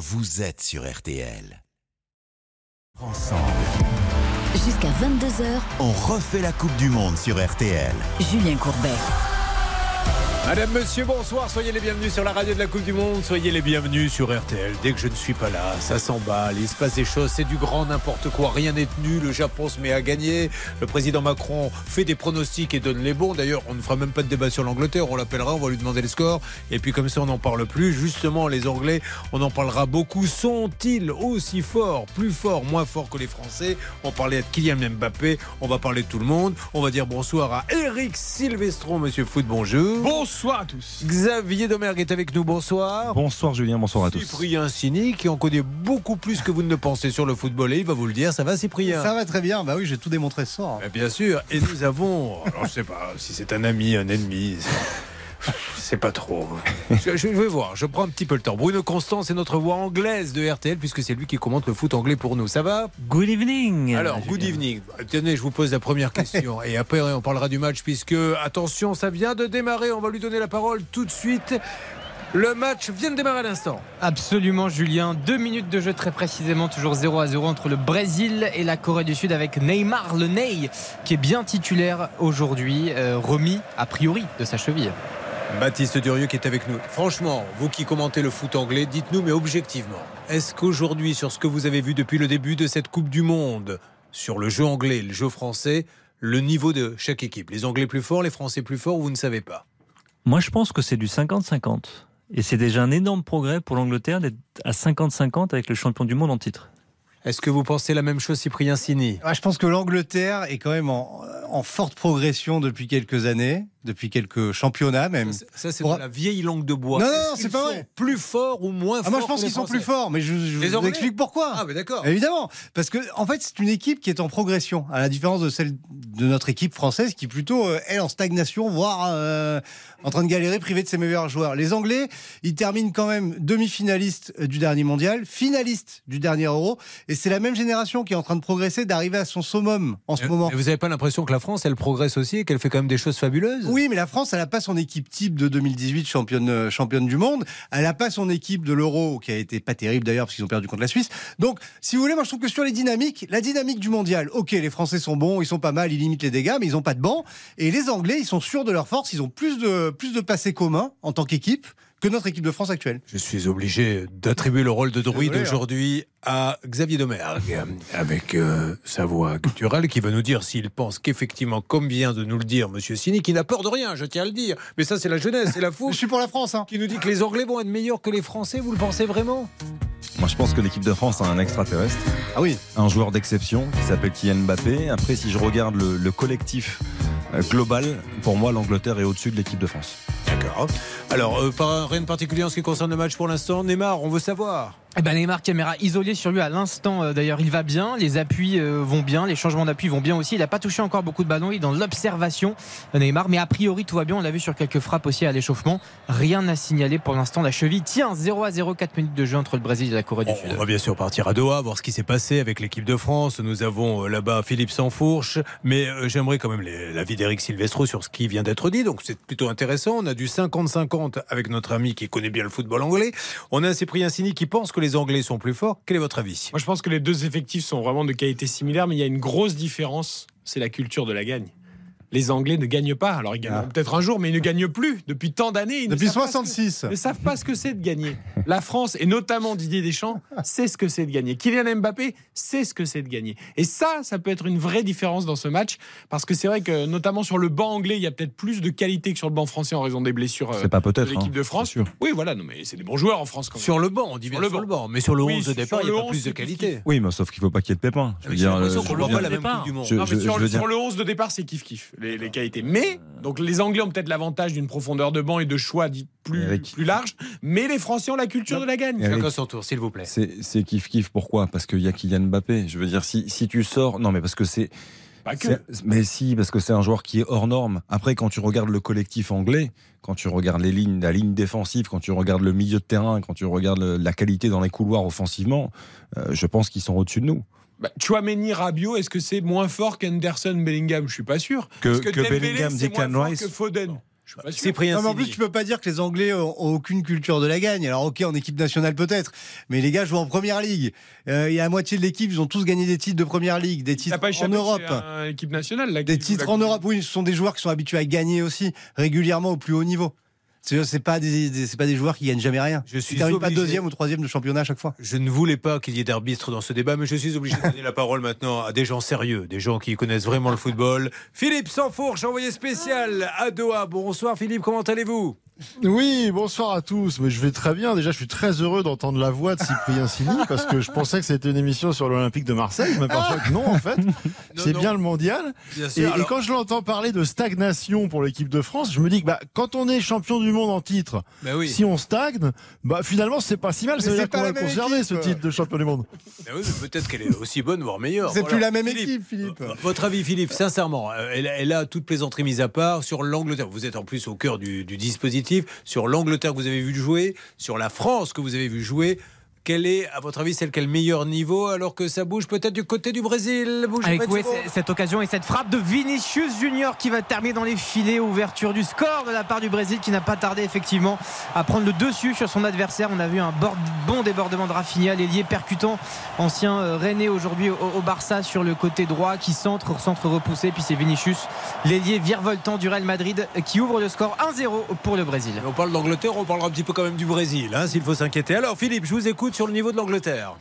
vous êtes sur RTL. Ensemble, Jusqu'à 22h, on refait la Coupe du Monde sur RTL. Julien Courbet. Madame, monsieur, bonsoir. Soyez les bienvenus sur la radio de la Coupe du Monde. Soyez les bienvenus sur RTL. Dès que je ne suis pas là, ça s'emballe. Il se passe des choses. C'est du grand n'importe quoi. Rien n'est tenu. Le Japon se met à gagner. Le président Macron fait des pronostics et donne les bons. D'ailleurs, on ne fera même pas de débat sur l'Angleterre. On l'appellera, on va lui demander les scores. Et puis, comme ça, on n'en parle plus. Justement, les Anglais, on en parlera beaucoup. Sont-ils aussi forts, plus forts, moins forts que les Français? On parlait de Kylian Mbappé. On va parler de tout le monde. On va dire bonsoir à Eric Silvestron, monsieur Foot. Bonjour. Bonsoir à tous. Xavier Domergue est avec nous, bonsoir. Bonsoir Julien, bonsoir à tous. Cyprien Sini, qui en connaît beaucoup plus que vous ne le pensez sur le football, et il va vous le dire. Ça va, Cyprien? Ça va très bien, bah oui, j'ai tout démontré ce soir. Eh Bien sûr. Et nous avons, alors je sais pas si c'est un ami, un ennemi. C'est- C'est pas trop. Je, je vais voir, je prends un petit peu le temps. Bruno Constant, c'est notre voix anglaise de RTL, puisque c'est lui qui commente le foot anglais pour nous. Ça va? Good evening. Alors, good evening. Tenez, je vous pose la première question. Et après, on parlera du match, puisque, attention, ça vient de démarrer. On va lui donner la parole tout de suite. Le match vient de démarrer à l'instant. Absolument, Julien. Deux minutes de jeu très précisément, toujours 0 à 0 entre le Brésil et la Corée du Sud avec Neymar, le Ney, qui est bien titulaire aujourd'hui, euh, remis a priori de sa cheville. Baptiste Durieux qui est avec nous. Franchement, vous qui commentez le foot anglais, dites-nous, mais objectivement, est-ce qu'aujourd'hui, sur ce que vous avez vu depuis le début de cette Coupe du Monde, sur le jeu anglais et le jeu français, le niveau de chaque équipe Les Anglais plus forts, les Français plus forts, vous ne savez pas? Moi, je pense que c'est du 50-50. Et c'est déjà un énorme progrès pour l'Angleterre d'être à 50-50 avec le champion du monde en titre. Est-ce que vous pensez la même chose, Cyprien Sini? Ah, je pense que l'Angleterre est quand même en, en forte progression depuis quelques années, depuis quelques championnats même. Ça, c'est Pour- la vieille langue de bois. Non, non, c'est pas sont vrai. Plus forts ou moins Ah, forts moi je pense qu'ils sont plus forts, mais je, vous Anglais explique pourquoi. Ah, mais d'accord. Évidemment, parce que en fait c'est une équipe qui est en progression, à la différence de celle de notre équipe française qui est plutôt euh, elle en stagnation, voire euh, en train de galérer, privée de ses meilleurs joueurs. Les Anglais, ils terminent quand même demi-finalistes euh, du dernier mondial, finalistes du dernier Euro, et c'est la même génération qui est en train de progresser, d'arriver à son summum en ce Et- moment. et vous n'avez pas l'impression que la France, elle progresse aussi et qu'elle fait quand même des choses fabuleuses? Oui, mais la France, elle n'a pas son équipe type de 2018 championne, euh, championne du monde. Elle n'a pas son équipe de l'Euro, qui a été pas terrible d'ailleurs, parce qu'ils ont perdu contre la Suisse. Donc, si vous voulez, moi je trouve que sur les dynamiques, la dynamique du mondial, ok, les Français sont bons, ils sont pas mal, ils limitent les dégâts, mais ils n'ont pas de banc. Et les Anglais, ils sont sûrs de leur force, ils ont plus de, plus de passés communs en tant qu'équipe que notre équipe de France actuelle. Je suis obligé d'attribuer le rôle de druide hein. aujourd'hui à Xavier Domergue, avec euh, sa voix culturelle, qui va nous dire s'il pense qu'effectivement, comme vient de nous le dire Monsieur Sini, qui n'a peur de rien, je tiens à le dire, mais ça c'est la jeunesse, c'est la Je fouche, suis pour la France, hein. qui nous dit que les Anglais vont être meilleurs que les Français, vous le pensez vraiment? Moi je pense que l'équipe de France a un extraterrestre, Ah oui. un joueur d'exception qui s'appelle Kylian Mbappé. Après si je regarde le, le collectif euh, global, pour moi l'Angleterre est au-dessus de l'équipe de France. D'accord. Alors, euh, pas rien de particulier en ce qui concerne le match pour l'instant. Neymar, on veut savoir. Eh ben Neymar, caméra isolée sur lui à l'instant. euh, D'ailleurs, il va bien. Les appuis euh, vont bien. Les changements d'appui vont bien aussi. Il n'a pas touché encore beaucoup de ballons. Il est dans l'observation, euh, Neymar. Mais a priori, tout va bien. On l'a vu sur quelques frappes aussi à l'échauffement. Rien à signaler pour l'instant. La cheville tient 0 à 0, 4 minutes de jeu entre le Brésil et la Corée du On, Sud. on va bien sûr partir à Doha, voir ce qui s'est passé avec l'équipe de France. Nous avons là-bas Philippe Sansfourche, mais j'aimerais quand même l'avis d'Éric Silvestro sur ce qui vient d'être dit. Donc c'est plutôt intéressant. On a du 50-50 avec notre ami qui connaît bien le football anglais. On a un Cyprien Sini qui pense que les Anglais sont plus forts. Quel est votre avis? Moi, je pense que les deux effectifs sont vraiment de qualité similaire, mais il y a une grosse différence, c'est la culture de la gagne. Les Anglais ne gagnent pas. Alors, ils gagneront Ah. peut-être un jour, mais ils ne gagnent plus. Depuis tant d'années, ils ne Depuis savent pas ce que- 66. ne savent pas ce que c'est de gagner. La France, et notamment Didier Deschamps, sait ce que c'est de gagner. Kylian Mbappé sait ce que c'est de gagner. Et ça, ça peut être une vraie différence dans ce match, parce que c'est vrai que, notamment sur le banc anglais, il y a peut-être plus de qualité que sur le banc français en raison des blessures euh, C'est pas de peut-être. l'équipe hein, de France. sûr. Oui, voilà, non, mais c'est des bons joueurs en France quand même. Sur le banc, on dit bien Sur sur le le, banc. Mais sur le Oui, 11 de départ, il n'y a pas 11, plus de c'est qualité. Oui, mais sauf qu'il faut pas qu'il y ait de pépins. Je dire, euh, ne veux dire- sur le 11 de départ, c'est kiff-kiff, les, les qualités. Mais, donc les Anglais ont peut-être l'avantage d'une profondeur de banc et de choix dit plus, Eric. plus large, mais les Français ont la culture de la gagne. Chacun son tour, s'il vous plaît. C'est c'est kiff kiff. Pourquoi? Parce qu'il y a Kylian Mbappé. Je veux dire, si, si tu sors, non, mais parce que c'est, Pas que. mais si, parce que c'est un joueur qui est hors norme. Après, quand tu regardes le collectif anglais, quand tu regardes les lignes, la ligne défensive, quand tu regardes le milieu de terrain, quand tu regardes le- la qualité dans les couloirs offensivement, euh, je pense qu'ils sont au-dessus de nous. Bah, Chouameni, Rabiot, est-ce que c'est moins fort qu'Henderson, Bellingham? Je suis pas sûr. Que- Est-ce que Dembélé, Bellingham, c'est Declan moins fort Rice que Foden? Je suis pas sûr. Cyprien Non, mais en plus, tu peux pas dire que les Anglais ont ont aucune culture de la gagne. Alors, ok, en équipe nationale peut-être, mais les gars jouent en première ligue. Euh, Il y a la moitié de l'équipe, ils ont tous gagné des titres de première ligue, des titres pas en Europe. à l'équipe nationale là, Des titres en Europe, oui, ce sont des joueurs qui sont habitués à gagner aussi régulièrement au plus haut niveau. C'est pas des, des- c'est pas des joueurs qui gagnent jamais rien. Je suis Ils pas deuxième ou troisième de championnat à chaque fois. Je ne voulais pas qu'il y ait d'arbitre dans ce débat, mais je suis obligé de donner la parole maintenant à des gens sérieux, des gens qui connaissent vraiment le football. Philippe Sansfourche, envoyé spécial à Doha. Bonsoir Philippe, comment allez-vous? Oui, bonsoir à tous. Mais je vais très bien. Déjà, je suis très heureux d'entendre la voix de Cyprien Sini parce que je pensais que c'était une émission sur l'Olympique de Marseille. Je m'aperçois que non, en fait. C'est bien le mondial. Bien Et, sûr. et Alors, quand je l'entends parler de stagnation pour l'équipe de France, je me dis que bah, quand on est champion du monde en titre, bah oui. si on stagne, bah, finalement, c'est pas si mal. Mais Ça veut dire qu'on va conserver équipe. ce titre de champion du monde. Bah oui, peut-être qu'elle est aussi bonne, voire meilleure. C'est Voilà. plus la même Philippe, équipe, Philippe. euh, Votre avis, Philippe, sincèrement, euh, elle, elle a toute plaisanterie mise à part sur l'Angleterre. Vous êtes en plus au cœur du, du dispositif. Sur l'Angleterre que vous avez vu jouer, sur la France que vous avez vu jouer. Quelle est, à votre avis, celle qui a le meilleur niveau alors que ça bouge peut-être du côté du Brésil Avec ouais, cette occasion et cette frappe de Vinicius Junior qui va terminer dans les filets, ouverture du score de la part du Brésil qui n'a pas tardé effectivement à prendre le dessus sur son adversaire. On a vu un bord- bon débordement de Rafinha, l'ailier percutant, ancien euh, René aujourd'hui au, au Barça sur le côté droit qui centre, centre repoussé. Puis c'est Vinicius, l'ailier virevoltant du Real Madrid qui ouvre le score 1-0 pour le Brésil. On parle d'Angleterre, on parlera un petit peu quand même du Brésil, hein, s'il faut s'inquiéter. Alors Philippe, je vous écoute sur le niveau de l'Angleterre.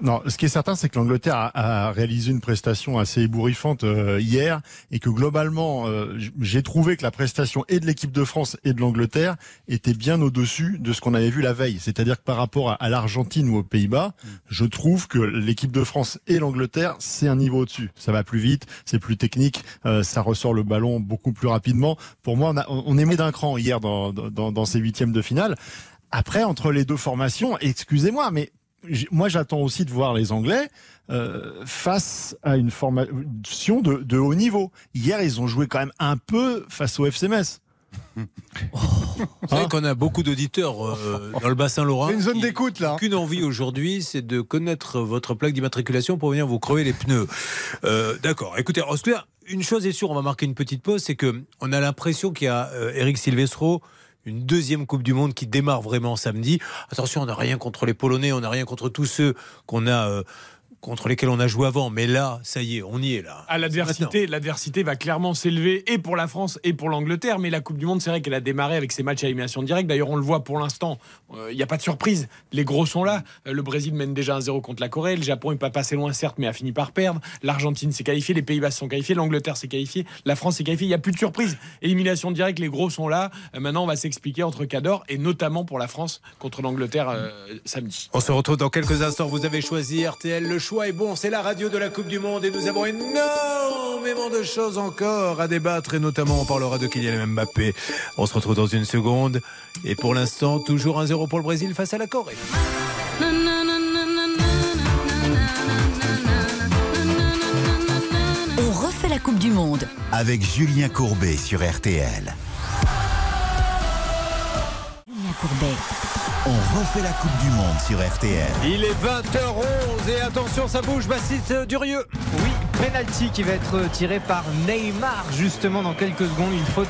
Non, ce qui est certain, c'est que l'Angleterre a, a réalisé une prestation assez ébouriffante euh, hier et que globalement, euh, j'ai trouvé que la prestation et de l'équipe de France et de l'Angleterre était bien au-dessus de ce qu'on avait vu la veille. C'est-à-dire que par rapport à, à l'Argentine ou aux Pays-Bas, je trouve que l'équipe de France et l'Angleterre, c'est un niveau au-dessus. Ça va plus vite, c'est plus technique, euh, ça ressort le ballon beaucoup plus rapidement. Pour moi, on, a, on est mis d'un cran hier dans, dans, dans ces huitièmes de finale. Après, entre les deux formations, excusez-moi, mais moi j'attends aussi de voir les Anglais euh, face à une formation de, de haut niveau. Hier, ils ont joué quand même un peu face au FC Metz. Vous savez qu'on a beaucoup d'auditeurs euh, dans le bassin. C'est une zone d'écoute là. Qu'une envie aujourd'hui, c'est de connaître votre plaque d'immatriculation pour venir vous crever les pneus. Euh, D'accord. Écoutez, en tout cas, une chose est sûre, on va marquer une petite pause, c'est que on a l'impression qu'il y a euh, Eric Silvestro. Une deuxième Coupe du Monde qui démarre vraiment samedi. Attention, on n'a rien contre les Polonais, on n'a rien contre tous ceux qu'on a euh, contre lesquels on a joué avant. Mais là, ça y est, on y est là. Ah, l'adversité, l'adversité va clairement s'élever et pour la France et pour l'Angleterre. Mais la Coupe du Monde, c'est vrai qu'elle a démarré avec ses matchs à élimination directe. D'ailleurs, on le voit pour l'instant. Il n'y a pas de surprise. Les gros sont là. Euh, le Brésil mène déjà 1-0 contre la Corée. Le Japon n'est pas passé loin, certes, mais a fini par perdre. L'Argentine s'est qualifiée. Les Pays-Bas sont qualifiés. L'Angleterre s'est qualifiée. La France s'est qualifiée. Il n'y a plus de surprise. Élimination directe. Les gros sont là. Euh, maintenant, on va s'expliquer entre Cador et notamment pour la France contre l'Angleterre euh, samedi. On se retrouve dans quelques instants. Vous avez choisi RTL. Le choix est bon. C'est la radio de la Coupe du Monde et nous avons énormément de choses encore à débattre et notamment on parlera de Kylian Mbappé. On se retrouve dans une seconde et pour l'instant toujours 1-0 pour le Brésil face à la Corée. On refait la Coupe du Monde. Avec Julien Courbet sur RTL. Julien Courbet. On refait la Coupe du Monde sur RTL. Il est 20h11 et attention ça bouge Bastiste Durieux. Oui, penalty qui va être tiré par Neymar justement dans quelques secondes. Une faute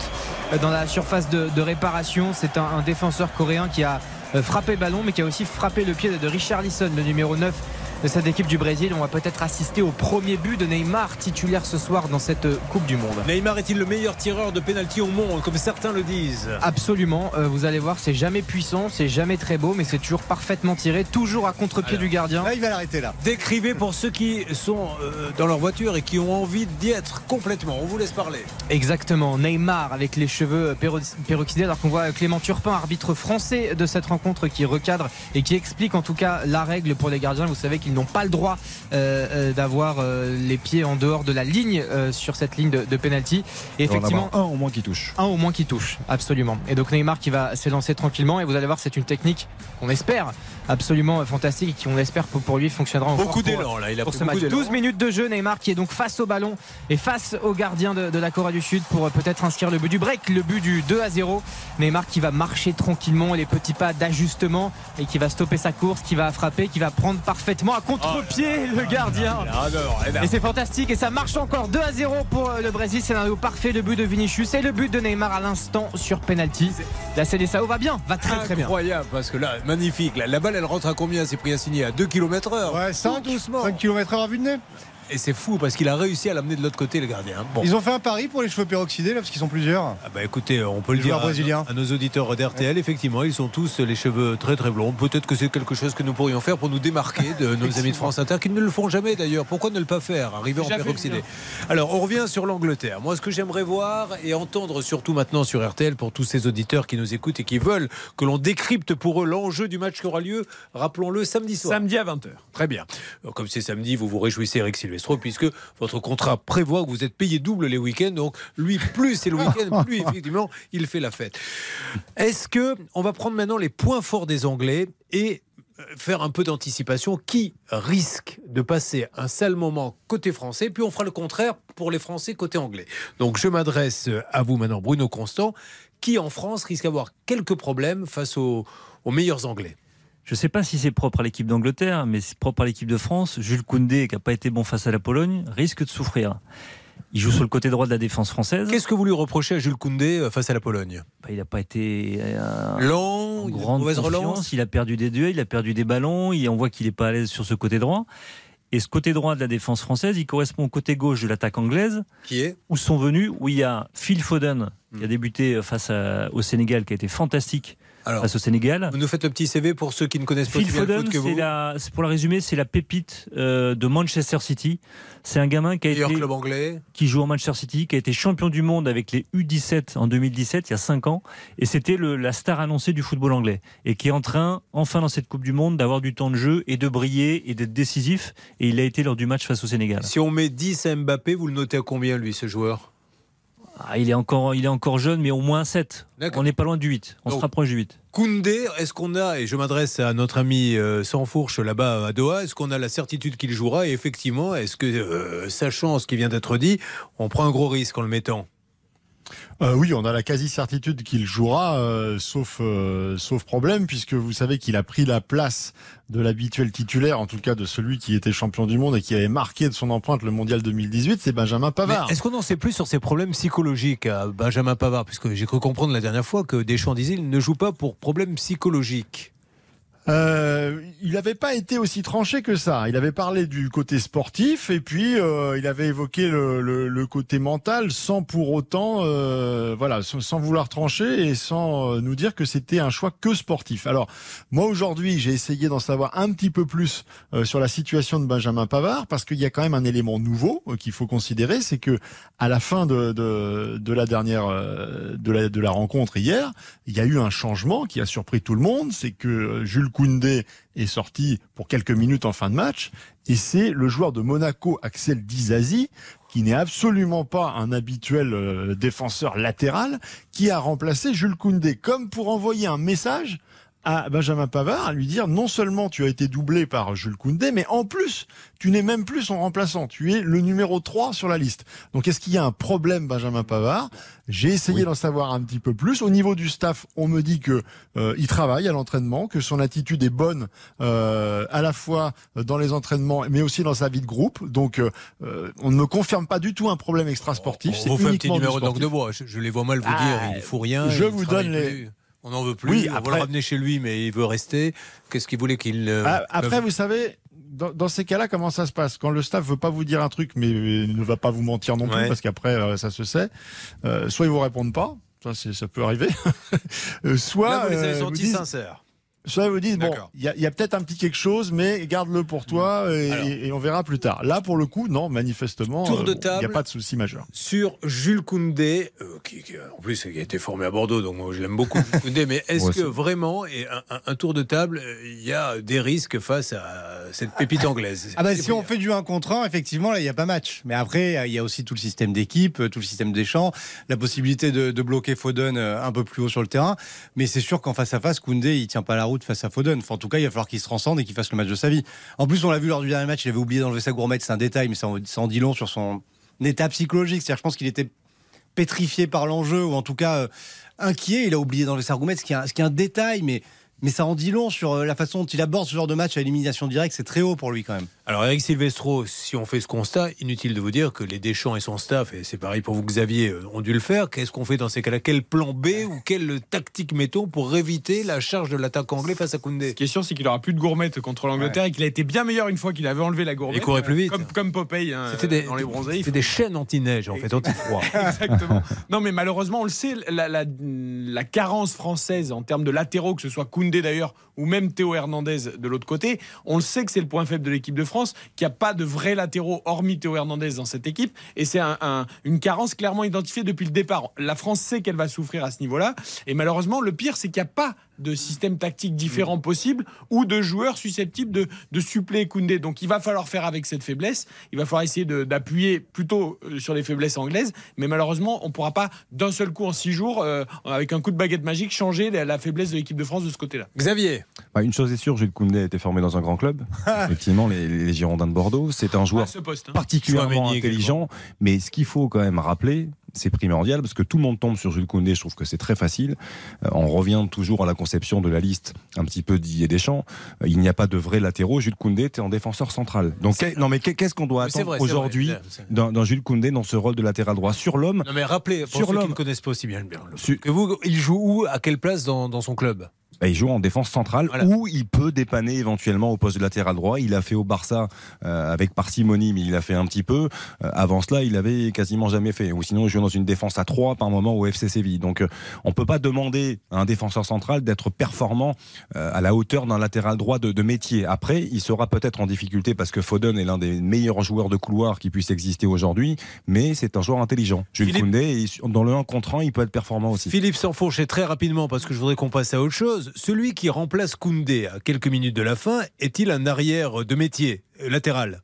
dans la surface de, de réparation. C'est un, un défenseur coréen qui a euh, frappé ballon mais qui a aussi frappé le pied de Richard Lisson, le numéro 9 de cette équipe du Brésil. On va peut-être assister au premier but de Neymar titulaire ce soir dans cette euh, Coupe du Monde. Neymar est-il le meilleur tireur de pénalty au monde comme certains le disent? Absolument, Euh, vous allez voir, c'est jamais puissant, c'est jamais très beau, mais c'est toujours parfaitement tiré, toujours à contre-pied du gardien. Là, il va l'arrêter là. Décrivez pour ceux qui sont euh, dans leur voiture et qui ont envie d'y être complètement. On vous laisse parler. Exactement, Neymar avec les cheveux peroxydés, alors qu'on voit Clément Turpin, arbitre français de cette rencontre, qui recadre et qui explique en tout cas la règle pour les gardiens. Vous savez qu'ils n'ont pas le droit euh, euh, d'avoir euh, les pieds en dehors de la ligne euh, sur cette ligne de, de penalty. Et effectivement, un au moins qui touche. un au moins qui touche, absolument. Et donc Neymar qui va s'élancer tranquillement et vous allez voir c'est une technique qu'on espère absolument fantastique et qui on espère pour, pour lui fonctionnera encore Beaucoup pour- d'élan là. Il a pour ce match. d'élan. 12 minutes de jeu, Neymar qui est donc face au ballon et face au gardien de, de la Corée du Sud pour peut-être inscrire le but du break, le but du 2 à 0. Neymar qui va marcher tranquillement, les petits pas d'ajustement et qui va stopper sa course, qui va frapper, qui va prendre parfaitement à contre-pied le gardien. Elle a- Et c'est fantastique et ça marche encore 2 à 0 pour euh, le Brésil. Scénario parfait, le but de Vinicius et le but de Neymar à l'instant sur penalty. La CDSAO va bien, va très très bien. Incroyable, parce que là, magnifique. La, la balle, elle rentre à combien C'est pris à signer à 2 km heure. Ouais, 5, Tout doucement. 5 km heure à vue de nez. Et c'est fou, parce qu'il a réussi à l'amener de l'autre côté, le gardien. Bon. Ils ont fait un pari pour les cheveux peroxydés, là, parce qu'ils sont plusieurs. Ah bah écoutez, on peut le dire à, nos auditeurs d'RTL, effectivement, ils sont tous les cheveux très très blonds. Peut-être que c'est quelque chose que nous pourrions faire pour nous démarquer de nos amis de France Inter, qui ne le font jamais d'ailleurs. Pourquoi ne le pas faire, arriver en peroxydé Alors, on revient sur l'Angleterre. Moi, ce que j'aimerais voir et entendre surtout maintenant sur RTL pour tous ces auditeurs qui nous écoutent et qui veulent que l'on décrypte pour eux l'enjeu du match qui aura lieu, rappelons-le, samedi soir. Samedi à 20h. Très bien. Comme c'est samedi, vous vous réjouissez, Eric Puisque votre contrat prévoit que vous êtes payé double les week-ends. Donc, lui, plus c'est le week-end, plus effectivement, il fait la fête. Est-ce que on va prendre maintenant les points forts des Anglais et euh, faire un peu d'anticipation Qui risque de passer un sale moment côté français? Puis on fera le contraire pour les Français côté anglais. Donc, je m'adresse à vous maintenant, Bruno Constant. Qui en France risque d'avoir quelques problèmes face aux, aux meilleurs Anglais? Je ne sais pas si c'est propre à l'équipe d'Angleterre, mais c'est propre à l'équipe de France. Jules Koundé, qui n'a pas été bon face à la Pologne, risque de souffrir. Il joue sur le côté droit de la défense française. Qu'est-ce que vous lui reprochez à Jules Koundé euh, face à la Pologne? Bah, il n'a pas été euh, Lent, en une grande mauvaise confiance. relance. Il a perdu des duels, il a perdu des ballons. On voit qu'il n'est pas à l'aise sur ce côté droit. Et ce côté droit de la défense française, il correspond au côté gauche de l'attaque anglaise, Qui est? Où sont venus, où il y a Phil Foden, qui a débuté face à- au Sénégal, qui a été fantastique Alors, face au Sénégal. vous nous faites le petit CV pour ceux qui ne connaissent pas Phil Foden, foot que c'est vous. la, c'est pour la résumer, c'est la pépite euh, de Manchester City. C'est un gamin qui a Meilleur été club anglais. qui joue en Manchester City, qui a été champion du monde avec les U17 en 2017, il y a 5 ans, et c'était la star annoncée du football anglais, et qui est en train, enfin dans cette Coupe du Monde, d'avoir du temps de jeu et de briller et d'être décisif, et il a été lors du match face au Sénégal. Si on met 10 à Mbappé, vous le notez à combien, lui, ce joueur? Ah, il, est encore, il est encore jeune, mais au moins 7. D'accord. On n'est pas loin du 8, on Donc- se rapproche du 8. Koundé, est-ce qu'on a, et je m'adresse à notre ami euh, sans fourche là-bas à Doha, est-ce qu'on a la certitude qu'il jouera? Et effectivement, est-ce que, euh, sachant ce qui vient d'être dit, on prend un gros risque en le mettant? Euh, oui, on a la quasi-certitude qu'il jouera, euh, sauf, euh, sauf problème, puisque vous savez qu'il a pris la place de l'habituel titulaire, en tout cas de celui qui était champion du monde et qui avait marqué de son empreinte le mondial 2018, c'est Benjamin Pavard. Est-ce qu'on en sait plus sur ses problèmes psychologiques à Benjamin Pavard? Puisque j'ai cru comprendre la dernière fois que Deschamps disait qu'il ne joue pas pour problèmes psychologiques. Euh, il n'avait pas été aussi tranché que ça. Il avait parlé du côté sportif et puis euh, il avait évoqué le, le- le côté mental sans pour autant, euh, voilà, sans, vouloir trancher et sans euh, nous dire que c'était un choix que sportif. Alors moi aujourd'hui, j'ai essayé d'en savoir un petit peu plus euh, sur la situation de Benjamin Pavard parce qu'il y a quand même un élément nouveau euh, qu'il faut considérer, c'est que à la fin de, de, de la dernière de la, de la rencontre hier, il y a eu un changement qui a surpris tout le monde, c'est que Jules Koundé est sorti pour quelques minutes en fin de match et c'est le joueur de Monaco Axel Dizazi qui n'est absolument pas un habituel euh, défenseur latéral qui a remplacé Jules Koundé. Comme pour envoyer un message à Benjamin Pavard à lui dire non seulement tu as été doublé par Jules Koundé, mais en plus, tu n'es même plus son remplaçant. Tu es le numéro 3 sur la liste. Donc est-ce qu'il y a un problème, Benjamin Pavard? J'ai essayé d'en savoir un petit peu plus. Au niveau du staff, on me dit que euh, il travaille à l'entraînement, que son attitude est bonne euh, à la fois dans les entraînements, mais aussi dans sa vie de groupe. Donc euh, euh, on ne me confirme pas du tout un problème extra-sportif. On C'est vous fait un petit numéro de bois. Je, je les vois mal vous Ah, dire, il faut rien. je vous donne les- plus, On n'en veut plus. Oui, on va après- le ramener chez lui, mais il veut rester. Qu'est-ce qu'il voulait qu'il. euh, Ah, Après, vous savez, dans, dans ces cas-là, comment ça se passe? Quand le staff veut pas vous dire un truc, mais ne va pas vous mentir non plus, Ouais. parce qu'après, euh, ça se sait. euh, soit ils vous répondent pas. Ça, peut arriver. Soit, Là, vous les avez vous sentis disent- sincères. Soit ils vous disent bon, il y a, il y a peut-être un petit quelque chose, mais garde-le pour toi et, Alors. et on verra plus tard. Là, pour le coup, non, manifestement, euh, bon, il n'y a pas de souci majeur. Sur Jules Koundé, euh, qui, qui, en plus qui a été formé à Bordeaux, donc moi je l'aime beaucoup Jules Koundé, mais est-ce que vraiment, et un, un- un tour de table, euh, il y a des risques face à cette pépite anglaise? Ah bah si on fait du 1 contre 1, effectivement, là, il n'y a pas match. Mais après, il y a aussi tout le système d'équipe, tout le système des champs, la possibilité de, de bloquer Foden euh, un peu plus haut sur le terrain. Mais c'est sûr qu'en face à face, Koundé, il tient pas la route face à Foden. Enfin, en tout cas, il va falloir qu'il se transcende et qu'il fasse le match de sa vie. En plus, on l'a vu lors du dernier match, il avait oublié d'enlever sa gourmette, c'est un détail, mais ça en, dit long sur son état psychologique. C'est-à-dire, je pense qu'il était pétrifié par l'enjeu, ou en tout cas euh, inquiet. Il a oublié d'enlever sa gourmette, ce qui est un, ce qui est un détail, mais mais ça en dit long sur euh, la façon dont il aborde ce genre de match à élimination directe. C'est très haut pour lui quand même. Alors Eric Silvestro, si on fait ce constat, inutile de vous dire que les Deschamps et son staff, et c'est pareil pour vous Xavier, euh, ont dû le faire. Qu'est-ce qu'on fait dans ces cas-là? Quel plan B ou quelle tactique mettons pour éviter la charge de l'attaque anglais face à Koundé? La question, c'est qu'il aura plus de gourmette contre l'Angleterre et qu'il a été bien meilleur une fois qu'il avait enlevé la gourmette. Il courait plus vite. Comme, comme Popeye hein, C'était des, dans les bronzés. C'était des chaînes anti-neige, en fait, anti-froid. Exactement. Non, mais malheureusement, on le sait, la, la- la carence française en termes de latéraux, que ce soit Koundé d'ailleurs, ou même Théo Hernandez de l'autre côté, on le sait que c'est le point faible de l'équipe de France, qu'il n'y a pas de vrais latéraux hormis Théo Hernandez dans cette équipe, et c'est un- un- une carence clairement identifiée depuis le départ. La France sait qu'elle va souffrir à ce niveau-là, et malheureusement, le pire, c'est qu'il n'y a pas de système tactique différent possible ou de joueurs susceptibles de, de suppléer Koundé. Donc il va falloir faire avec cette faiblesse. Il va falloir essayer de- d'appuyer plutôt euh, sur les faiblesses anglaises. Mais malheureusement, on ne pourra pas d'un seul coup en six jours, euh, avec un coup de baguette magique, changer la, la faiblesse de l'équipe de France de ce côté-là. Xavier Bah, une chose est sûre, Jules Koundé a été formé dans un grand club. Effectivement, les, les Girondins de Bordeaux. C'est un joueur ce poste. hein. particulièrement intelligent. Mais ce qu'il faut quand même rappeler, c'est primordial parce que tout le monde tombe sur Jules Koundé. Je trouve que c'est très facile. Euh, on revient toujours à la conception de la liste un petit peu Didier Deschamps. Euh, il n'y a pas de vrais latéraux. Jules Koundé était en défenseur central. Donc, non, mais qu'est- qu'est-ce qu'on doit attendre aujourd'hui d'un Jules Koundé dans ce rôle de latéral droit? Sur l'homme? Non mais rappelez, pour Sur ceux qui ne connaissent pas aussi bien le- que vous, il joue où, à quelle place dans, dans son club? Bah, il joue en défense centrale Voilà. où il peut dépanner éventuellement au poste de latéral droit. Il a fait au Barça euh, avec parcimonie, mais il a fait un petit peu. Euh, avant cela, il avait quasiment jamais fait. Ou sinon, il jouait dans une défense à 3 par moment au FC Séville. Donc, euh, on peut pas demander à un défenseur central d'être performant euh, à la hauteur d'un latéral droit de, de métier. Après, il sera peut-être en difficulté parce que Foden est l'un des meilleurs joueurs de couloir qui puisse exister aujourd'hui, mais c'est un joueur intelligent. Jules Philippe- Koundé, dans le 1 contre 1, il peut être performant aussi. Philippe s'enfourchait très rapidement parce que je voudrais qu'on passe à autre chose. Celui qui remplace Koundé à quelques minutes de la fin est-il un arrière de métier euh, latéral?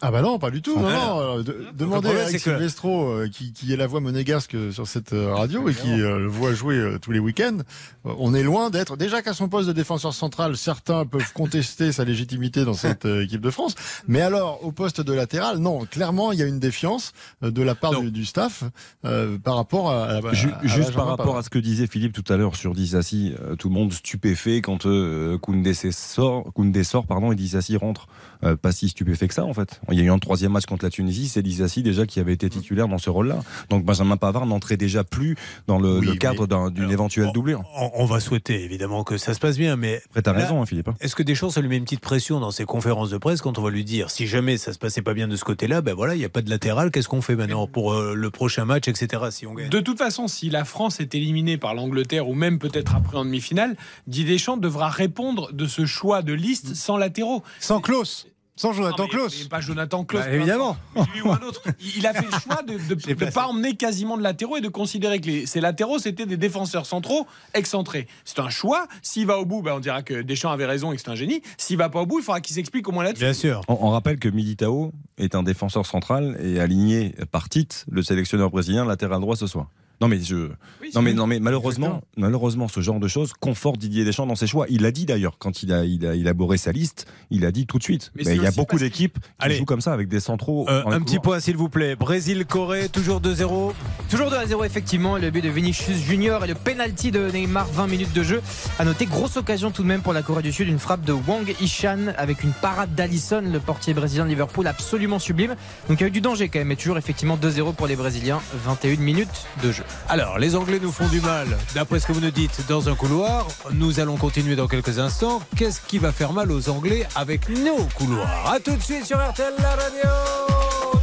Ah bah non, pas du tout. Non, non. euh, de- demandez problème, à Eric que- Silvestro, euh, qui, qui est la voix monégasque euh, sur cette radio et qui euh, le voit jouer euh, tous les week-ends. Euh, on est loin d'être déjà qu'à son poste de défenseur central, certains peuvent contester sa légitimité dans cette euh, équipe de France. Mais alors, au poste de latéral, non, clairement, il y a une défiance euh, de la part du, du staff euh, par rapport à, à- Ju- à juste par Benjamin rapport à ce que disait Philippe tout à l'heure sur Dissassi, euh, tout le monde stupéfait quand euh, Koundé sort, Koundé sort pardon, et Dissassi rentre. Euh, pas si stupéfait que ça en fait. Il y a eu un troisième match contre la Tunisie, c'est Dissassi déjà qui avait été titulaire dans ce rôle-là. Donc Benjamin Pavard n'entrait déjà plus dans le, Oui, le mais- cadre d'un- d'une éventuelle on- doublure. on, on va souhaiter évidemment que ça se passe bien, mais Après t'as Là- raison hein, Philippe. hein. est-ce que Deschamps ça lui met une petite pression dans ses conférences de presse quand on va lui dire si jamais ça se passait pas bien de ce côté-là, ben voilà, il n'y a pas de latéral, qu'est-ce qu'on fait maintenant pour euh, le prochain match, etc. Si on gagne? De toute façon, si la France est éliminée par l'Angleterre ou même peut-être après en demi-finale, Didier Deschamps devra répondre de ce choix de liste sans latéraux. Sans Klaus, sans Jonathan mais- Klaus. mais Pas Jonathan Klaus. Bah, évidemment. importe, Lui ou un autre. Il il a fait le choix de ne pas emmener quasiment de latéraux et de considérer que les, ces latéraux, c'était des défenseurs centraux excentrés. C'est un choix. S'il va au bout, ben, on dira que Deschamps avait raison et que c'est un génie. S'il va pas au bout, il faudra qu'il s'explique au moins là-dessus. Bien sûr. On, on rappelle que Militao est un défenseur central et aligné par Tite, le sélectionneur brésilien, latéral droit ce soir. Non mais je, Oui, Non mais, c'est- non mais malheureusement, malheureusement, ce genre de choses conforte Didier Deschamps dans ses choix. Il l'a dit d'ailleurs quand il a, il a élaboré sa liste. Il a dit tout de suite. Mais il y a beaucoup d'équipes qui jouent comme ça avec des centraux. Euh, un petit point s'il vous plaît. Brésil-Corée, toujours 2-0. Toujours 2 à 0 effectivement, le but de Vinicius Junior et le penalty de Neymar 20 minutes de jeu. À noter grosse occasion tout de même pour la Corée du Sud, une frappe de Wang Ishan avec une parade d'Alisson, le portier brésilien de Liverpool absolument sublime. Donc il y a eu du danger quand même, mais toujours effectivement 2-0 pour les Brésiliens, 21 minutes de jeu. Alors, les Anglais nous font du mal, d'après ce que vous nous dites, dans un couloir. Nous allons continuer dans quelques instants. Qu'est-ce qui va faire mal aux Anglais avec nos couloirs? A tout de suite sur RTL, la radio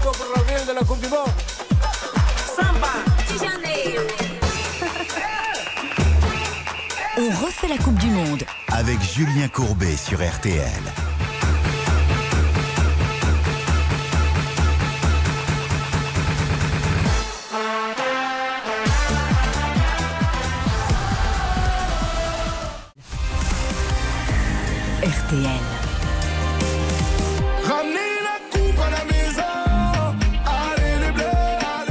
pour la ville de la Coupe du Monde. On refait la Coupe du Monde. Avec Julien Courbet sur RTL. RTL.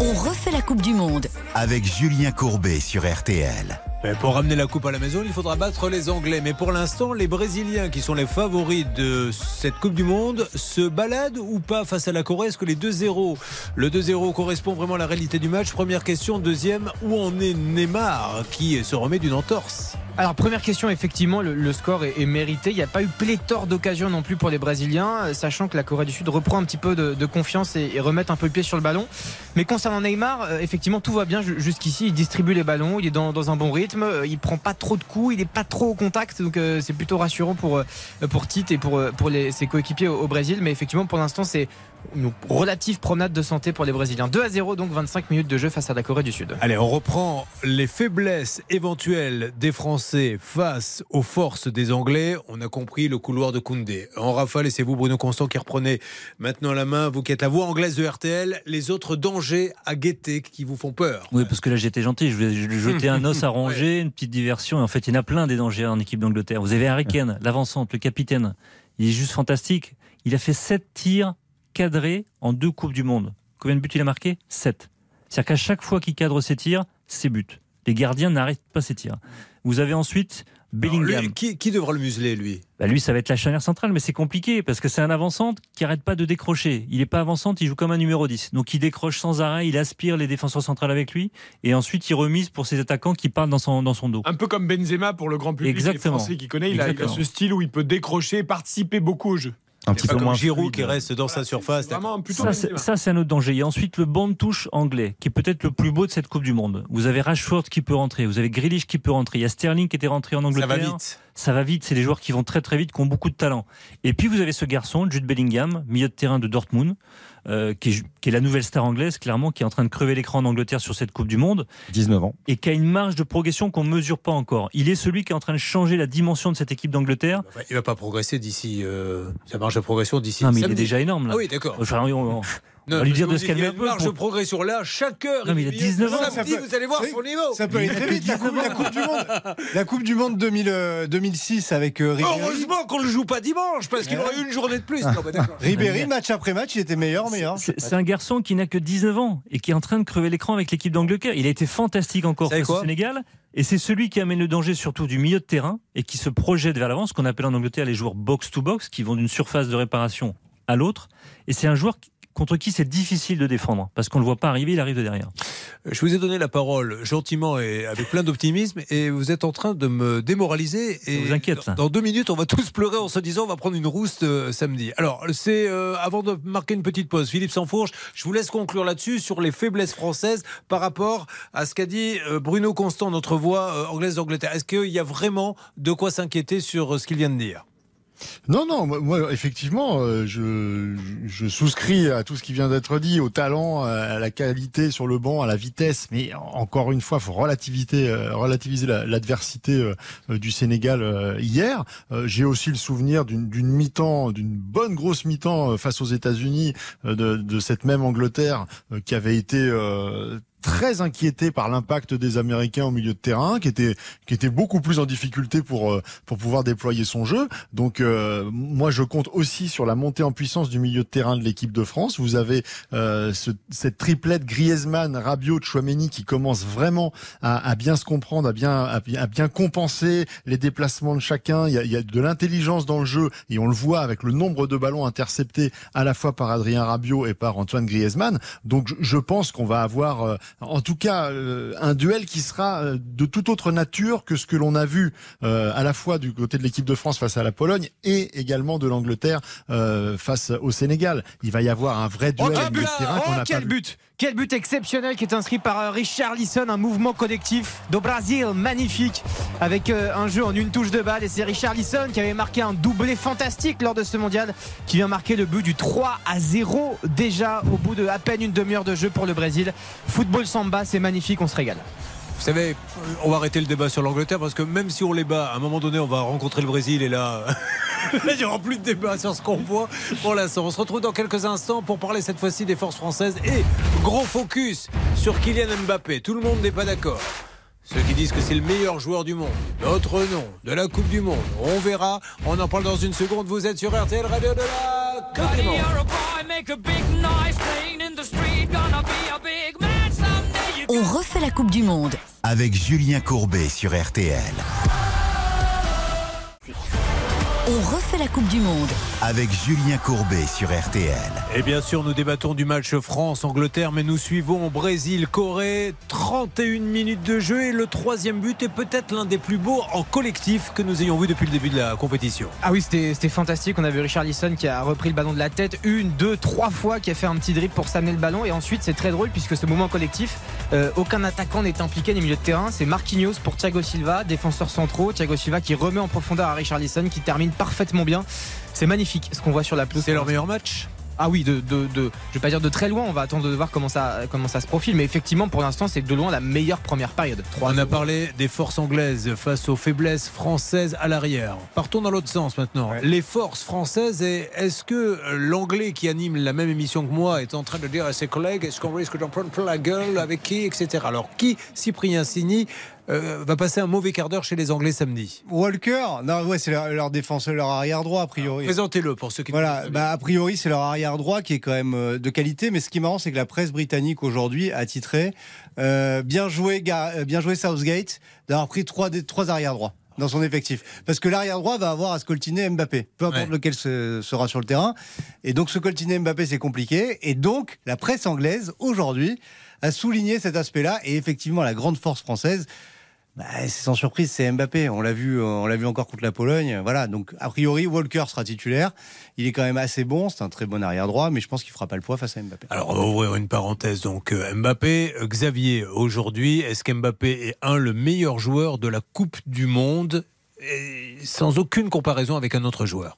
On refait la Coupe du Monde. Avec Julien Courbet sur RTL. Mais pour ramener la coupe à la maison, il faudra battre les Anglais. Mais pour l'instant, les Brésiliens, qui sont les favoris de cette Coupe du Monde, se baladent ou pas face à la Corée? Est-ce que les 2-0, le 2-0 correspond vraiment à la réalité du match? Première question. Deuxième, où en est Neymar qui se remet d'une entorse? Alors première question, effectivement, le, score est, mérité. Il n'y a pas eu pléthore d'occasions non plus pour les Brésiliens, euh, sachant que la Corée du Sud reprend un petit peu de, confiance et, et remet un peu le pied sur le ballon. Mais concernant Neymar, euh, effectivement, tout va bien ju- jusqu'ici. Il distribue les ballons, il est dans un bon rythme, euh, il prend pas trop de coups, il est pas trop au contact, donc euh, c'est plutôt rassurant pour euh, Tite et pour ses coéquipiers au Brésil. Mais effectivement, pour l'instant, c'est une relative promenade de santé pour les Brésiliens. 2 à 0, donc 25 minutes de jeu face à la Corée du Sud. Allez, on reprend les faiblesses éventuelles des Français face aux forces des Anglais. On a compris le couloir de Koundé. En rafale, et c'est vous, Bruno Constant, qui reprenez maintenant la main. Vous qui êtes la voix anglaise de RTL, les autres dangers à guetter qui vous font peur. Oui, parce que là j'étais gentil, je voulais lui jeter un os à ronger, une petite diversion. Et en fait, il y en a plein des dangers en équipe d'Angleterre. Vous avez Harry Kane, l'avancante, le capitaine. Il est juste fantastique. Il a fait 7 tirs cadrés en deux Coupes du Monde. Combien de buts il a marqué? 7. C'est-à-dire qu'à chaque fois qu'il cadre ses tirs, c'est but. Les gardiens n'arrêtent pas ses tirs. Vous avez ensuite lui, Bellingham. qui, qui devra le museler, lui? Bah, lui, ça va être la charnière centrale, mais c'est compliqué parce que c'est un avançante qui arrête pas de décrocher. Il n'est pas avançante, il joue comme un numéro 10. Donc il décroche sans arrêt, il aspire les défenseurs centrales avec lui et ensuite il remise pour ses attaquants qui partent dans son, dans son dos. Un peu comme Benzema pour le grand public Exactement. les Français qui connaît. Il a, il a ce style où il peut décrocher, participer beaucoup au jeu. Un petit peu comme moins Giroud fluide. qui reste dans sa surface. C'est Vraiment plutôt Ça, c'est- ça, un autre danger. Il y a ensuite le banc de touche anglais, qui est peut-être le plus beau de cette Coupe du Monde. Vous avez Rashford qui peut rentrer, vous avez Grealish qui peut rentrer, il y a Sterling qui était rentré en Ça Angleterre. va vite. Ça va vite, c'est des joueurs qui vont très très vite, qui ont beaucoup de talent. Et puis vous avez ce garçon, Jude Bellingham, milieu de terrain de Dortmund, euh, qui, est, qui est la nouvelle star anglaise, clairement, qui est en train de crever l'écran en Angleterre sur cette Coupe du Monde, 19 ans. et qui a une marge de progression qu'on ne mesure pas encore. Il est celui qui est en train de changer la dimension de cette équipe d'Angleterre. Il va pas progresser d'ici. Euh, sa marge de progression d'ici. Non, mais il est déjà énorme, là. Ah oui, d'accord. Enfin, on- on- Non, va lui dire de se calmer un peu pour- de progression là, chaque heure. Non, mais il a est 19 ans. Samedi, vous allez voir Oui, son niveau. Ça peut aller très vite. La coupe, la Coupe du Monde, la coupe du Monde 2000, euh, 2006 avec euh, Ribéry. Heureusement qu'on le joue pas dimanche parce qu'il aurait eu une journée de plus. Non, bah, d'accord. Ribéry, match après match, il était meilleur, meilleur. C'est un garçon qui n'a que 19 ans et qui est en train de crever l'écran avec l'équipe d'Angleterre. Il a été fantastique encore face au Sénégal. Et c'est celui qui amène le danger surtout du milieu de terrain et qui se projette vers l'avant, ce qu'on appelle en Angleterre les joueurs box-to-box, qui vont d'une surface de réparation à l'autre. Et c'est un joueur qui- contre qui c'est difficile de défendre parce qu'on ne le voit pas arriver, il arrive de derrière. Je vous ai donné la parole gentiment et avec plein d'optimisme et vous êtes en train de me démoraliser. Et vous inquiète. Dans, dans deux minutes, on va tous pleurer en se disant on va prendre une rouste euh, samedi. Alors, c'est euh, avant de marquer une petite pause, Philippe Sansfourche, je vous laisse conclure là-dessus sur les faiblesses françaises par rapport à ce qu'a dit euh, Bruno Constant, notre voix euh, anglaise d'Angleterre. Est-ce qu'il y a vraiment de quoi s'inquiéter sur euh, ce qu'il vient de dire? Non, non, moi, effectivement, euh, je, souscris à tout ce qui vient d'être dit, au talent, à la qualité sur le banc, à la vitesse, mais en- encore une fois, faut relativiser, euh, relativiser la- l'adversité euh, du Sénégal hier. J'ai aussi le souvenir d'une mi-temps, d'une bonne grosse mi-temps face aux États-Unis de, de cette même Angleterre qui avait été très inquiété par l'impact des Américains au milieu de terrain, qui était qui était beaucoup plus en difficulté pour euh, pour pouvoir déployer son jeu. Donc euh, moi je compte aussi sur la montée en puissance du milieu de terrain de l'équipe de France. Vous avez euh, ce- cette triplette Griezmann, Rabiot, Chouameni qui commence vraiment à, à bien se comprendre, à bien à, bien- compenser les déplacements de chacun. Il y a, il y a de l'intelligence dans le jeu et on le voit avec le nombre de ballons interceptés à la fois par Adrien Rabiot et par Antoine Griezmann. Donc je, je pense qu'on va avoir euh, en tout cas euh, un duel qui sera euh, de toute autre nature que ce que l'on a vu euh, à la fois du côté de l'équipe de France face à la Pologne et également de l'Angleterre euh, face au Sénégal. Il va y avoir un vrai duel Oh, au quel but de terrain qu'on Oh, n'a pas quel vu. Quel but exceptionnel qui est inscrit par euh, Richard Lisson, un mouvement collectif do Brasil magnifique avec euh, un jeu en une touche de balle et c'est Richard Lisson qui avait marqué un doublé fantastique lors de ce mondial qui vient marquer le but du 3 à 0 déjà au bout de à peine une demi-heure de jeu pour le Brésil. Football samba, c'est magnifique, on se régale. Vous savez, on va arrêter le débat sur l'Angleterre parce que même si on les bat, à un moment donné, on va rencontrer le Brésil et là, il n'y aura plus de débat sur ce qu'on voit pour l'instant. On se retrouve dans quelques instants pour parler cette fois-ci des forces françaises et gros focus sur Kylian Mbappé. Tout le monde n'est pas d'accord. Ceux qui disent que c'est le meilleur joueur du monde, notre nom, de la Coupe du Monde, on verra. On en parle dans une seconde. Vous êtes sur RTL Radio de la Coupe du Monde. On refait la Coupe du Monde. Avec Julien Courbet sur RTL. On refait la Coupe du Monde. Avec Julien Courbet sur RTL. Et bien sûr, nous débattons du match France-Angleterre, mais nous suivons Brésil-Corée. 31 minutes de jeu et le troisième but est peut-être l'un des plus beaux en collectif que nous ayons vu depuis le début de la compétition. Ah oui, c'était c'était fantastique. On a vu Richard Lisson qui a repris le ballon de la tête une, deux, trois fois, qui a fait un petit dribble pour s'amener le ballon. Et ensuite, c'est très drôle puisque ce moment collectif, euh, aucun attaquant n'est impliqué des milieux de terrain. C'est Marquinhos pour Thiago Silva, défenseur centraux. Thiago Silva qui remet en profondeur à Richard Lisson, qui termine parfaitement bien. C'est magnifique ce qu'on voit sur la pelouse. C'est leur meilleur match Ah oui, de, de, de- je vais pas dire de très loin, on va attendre de voir comment ça, comment ça se profile, mais effectivement pour l'instant c'est de loin la meilleure première période. On a parlé des forces anglaises face aux faiblesses françaises à l'arrière. Partons dans l'autre sens maintenant. Les forces françaises, et est-ce que euh, l'anglais qui anime la même émission que moi est en train de dire à ses collègues est-ce qu'on risque d'en prendre plein la gueule avec qui, etc. Alors qui, Cyprien Sini, euh, va passer un mauvais quart d'heure chez les Anglais samedi Walker, non, ouais, c'est leur, leur défenseur, leur arrière droit a priori. Présentez-le pour ceux qui Voilà, bah, a priori c'est leur arrière droit qui est quand même euh, de qualité, mais ce qui est marrant c'est que la presse britannique aujourd'hui a titré euh, bien joué, bien joué Southgate d'avoir pris trois trois arrière droits dans son effectif, parce que l'arrière droit va avoir à se coltiner Mbappé, peu importe Ouais. lequel se- sera sur le terrain, et donc se coltiner Mbappé c'est compliqué, et donc la presse anglaise aujourd'hui a souligné cet aspect-là, et effectivement la grande force française. Bah, c'est sans surprise, c'est Mbappé. On l'a vu, euh, on l'a vu encore contre la Pologne. Voilà. Donc a priori, Walker sera titulaire. Il est quand même assez bon. C'est un très bon arrière droit, mais je pense qu'il fera pas le poids face à Mbappé. Alors, on va ouvrir une parenthèse. Donc, euh, Mbappé, euh, Xavier, aujourd'hui, est-ce qu'Mbappé est un, le meilleur joueur de la Coupe du Monde, et sans aucune comparaison avec un autre joueur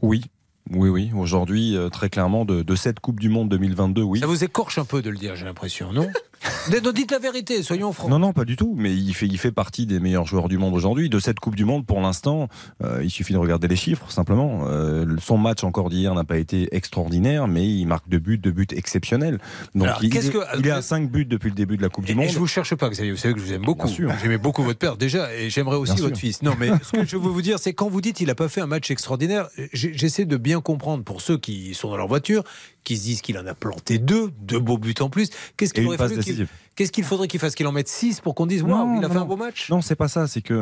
Oui, oui, oui. Aujourd'hui, très clairement, de, de cette Coupe du Monde 2022, oui. Ça vous écorche un peu de le dire, j'ai l'impression, non? Dites- Dites la vérité, soyons francs. Non, non, pas du tout. Mais il fait, il fait partie des meilleurs joueurs du monde aujourd'hui. De cette Coupe du Monde, pour l'instant, euh, il suffit de regarder les chiffres, simplement. Euh, son match encore d'hier n'a pas été extraordinaire, mais il marque deux buts, deux buts exceptionnels. Donc Alors, il, est, que- il est à 5 buts depuis le début de la Coupe Et, du Monde. et je vous cherche pas, Xavier. Vous savez que je vous aime beaucoup. J'aimais beaucoup votre père déjà, et j'aimerais aussi Bien votre sûr. fils. Non, mais ce que je veux vous dire, c'est quand vous dites il n'a pas fait un match extraordinaire, j'essaie de bien comprendre pour ceux qui sont dans leur voiture, qui se disent qu'il en a planté deux, deux beaux buts en plus. Qu'est-ce qu'il qu'il- décisive. Qu'est-ce qu'il faudrait qu'il fasse Qu'il en mette six pour qu'on dise waouh, il a non, fait un beau match? Non, c'est pas ça. C'est que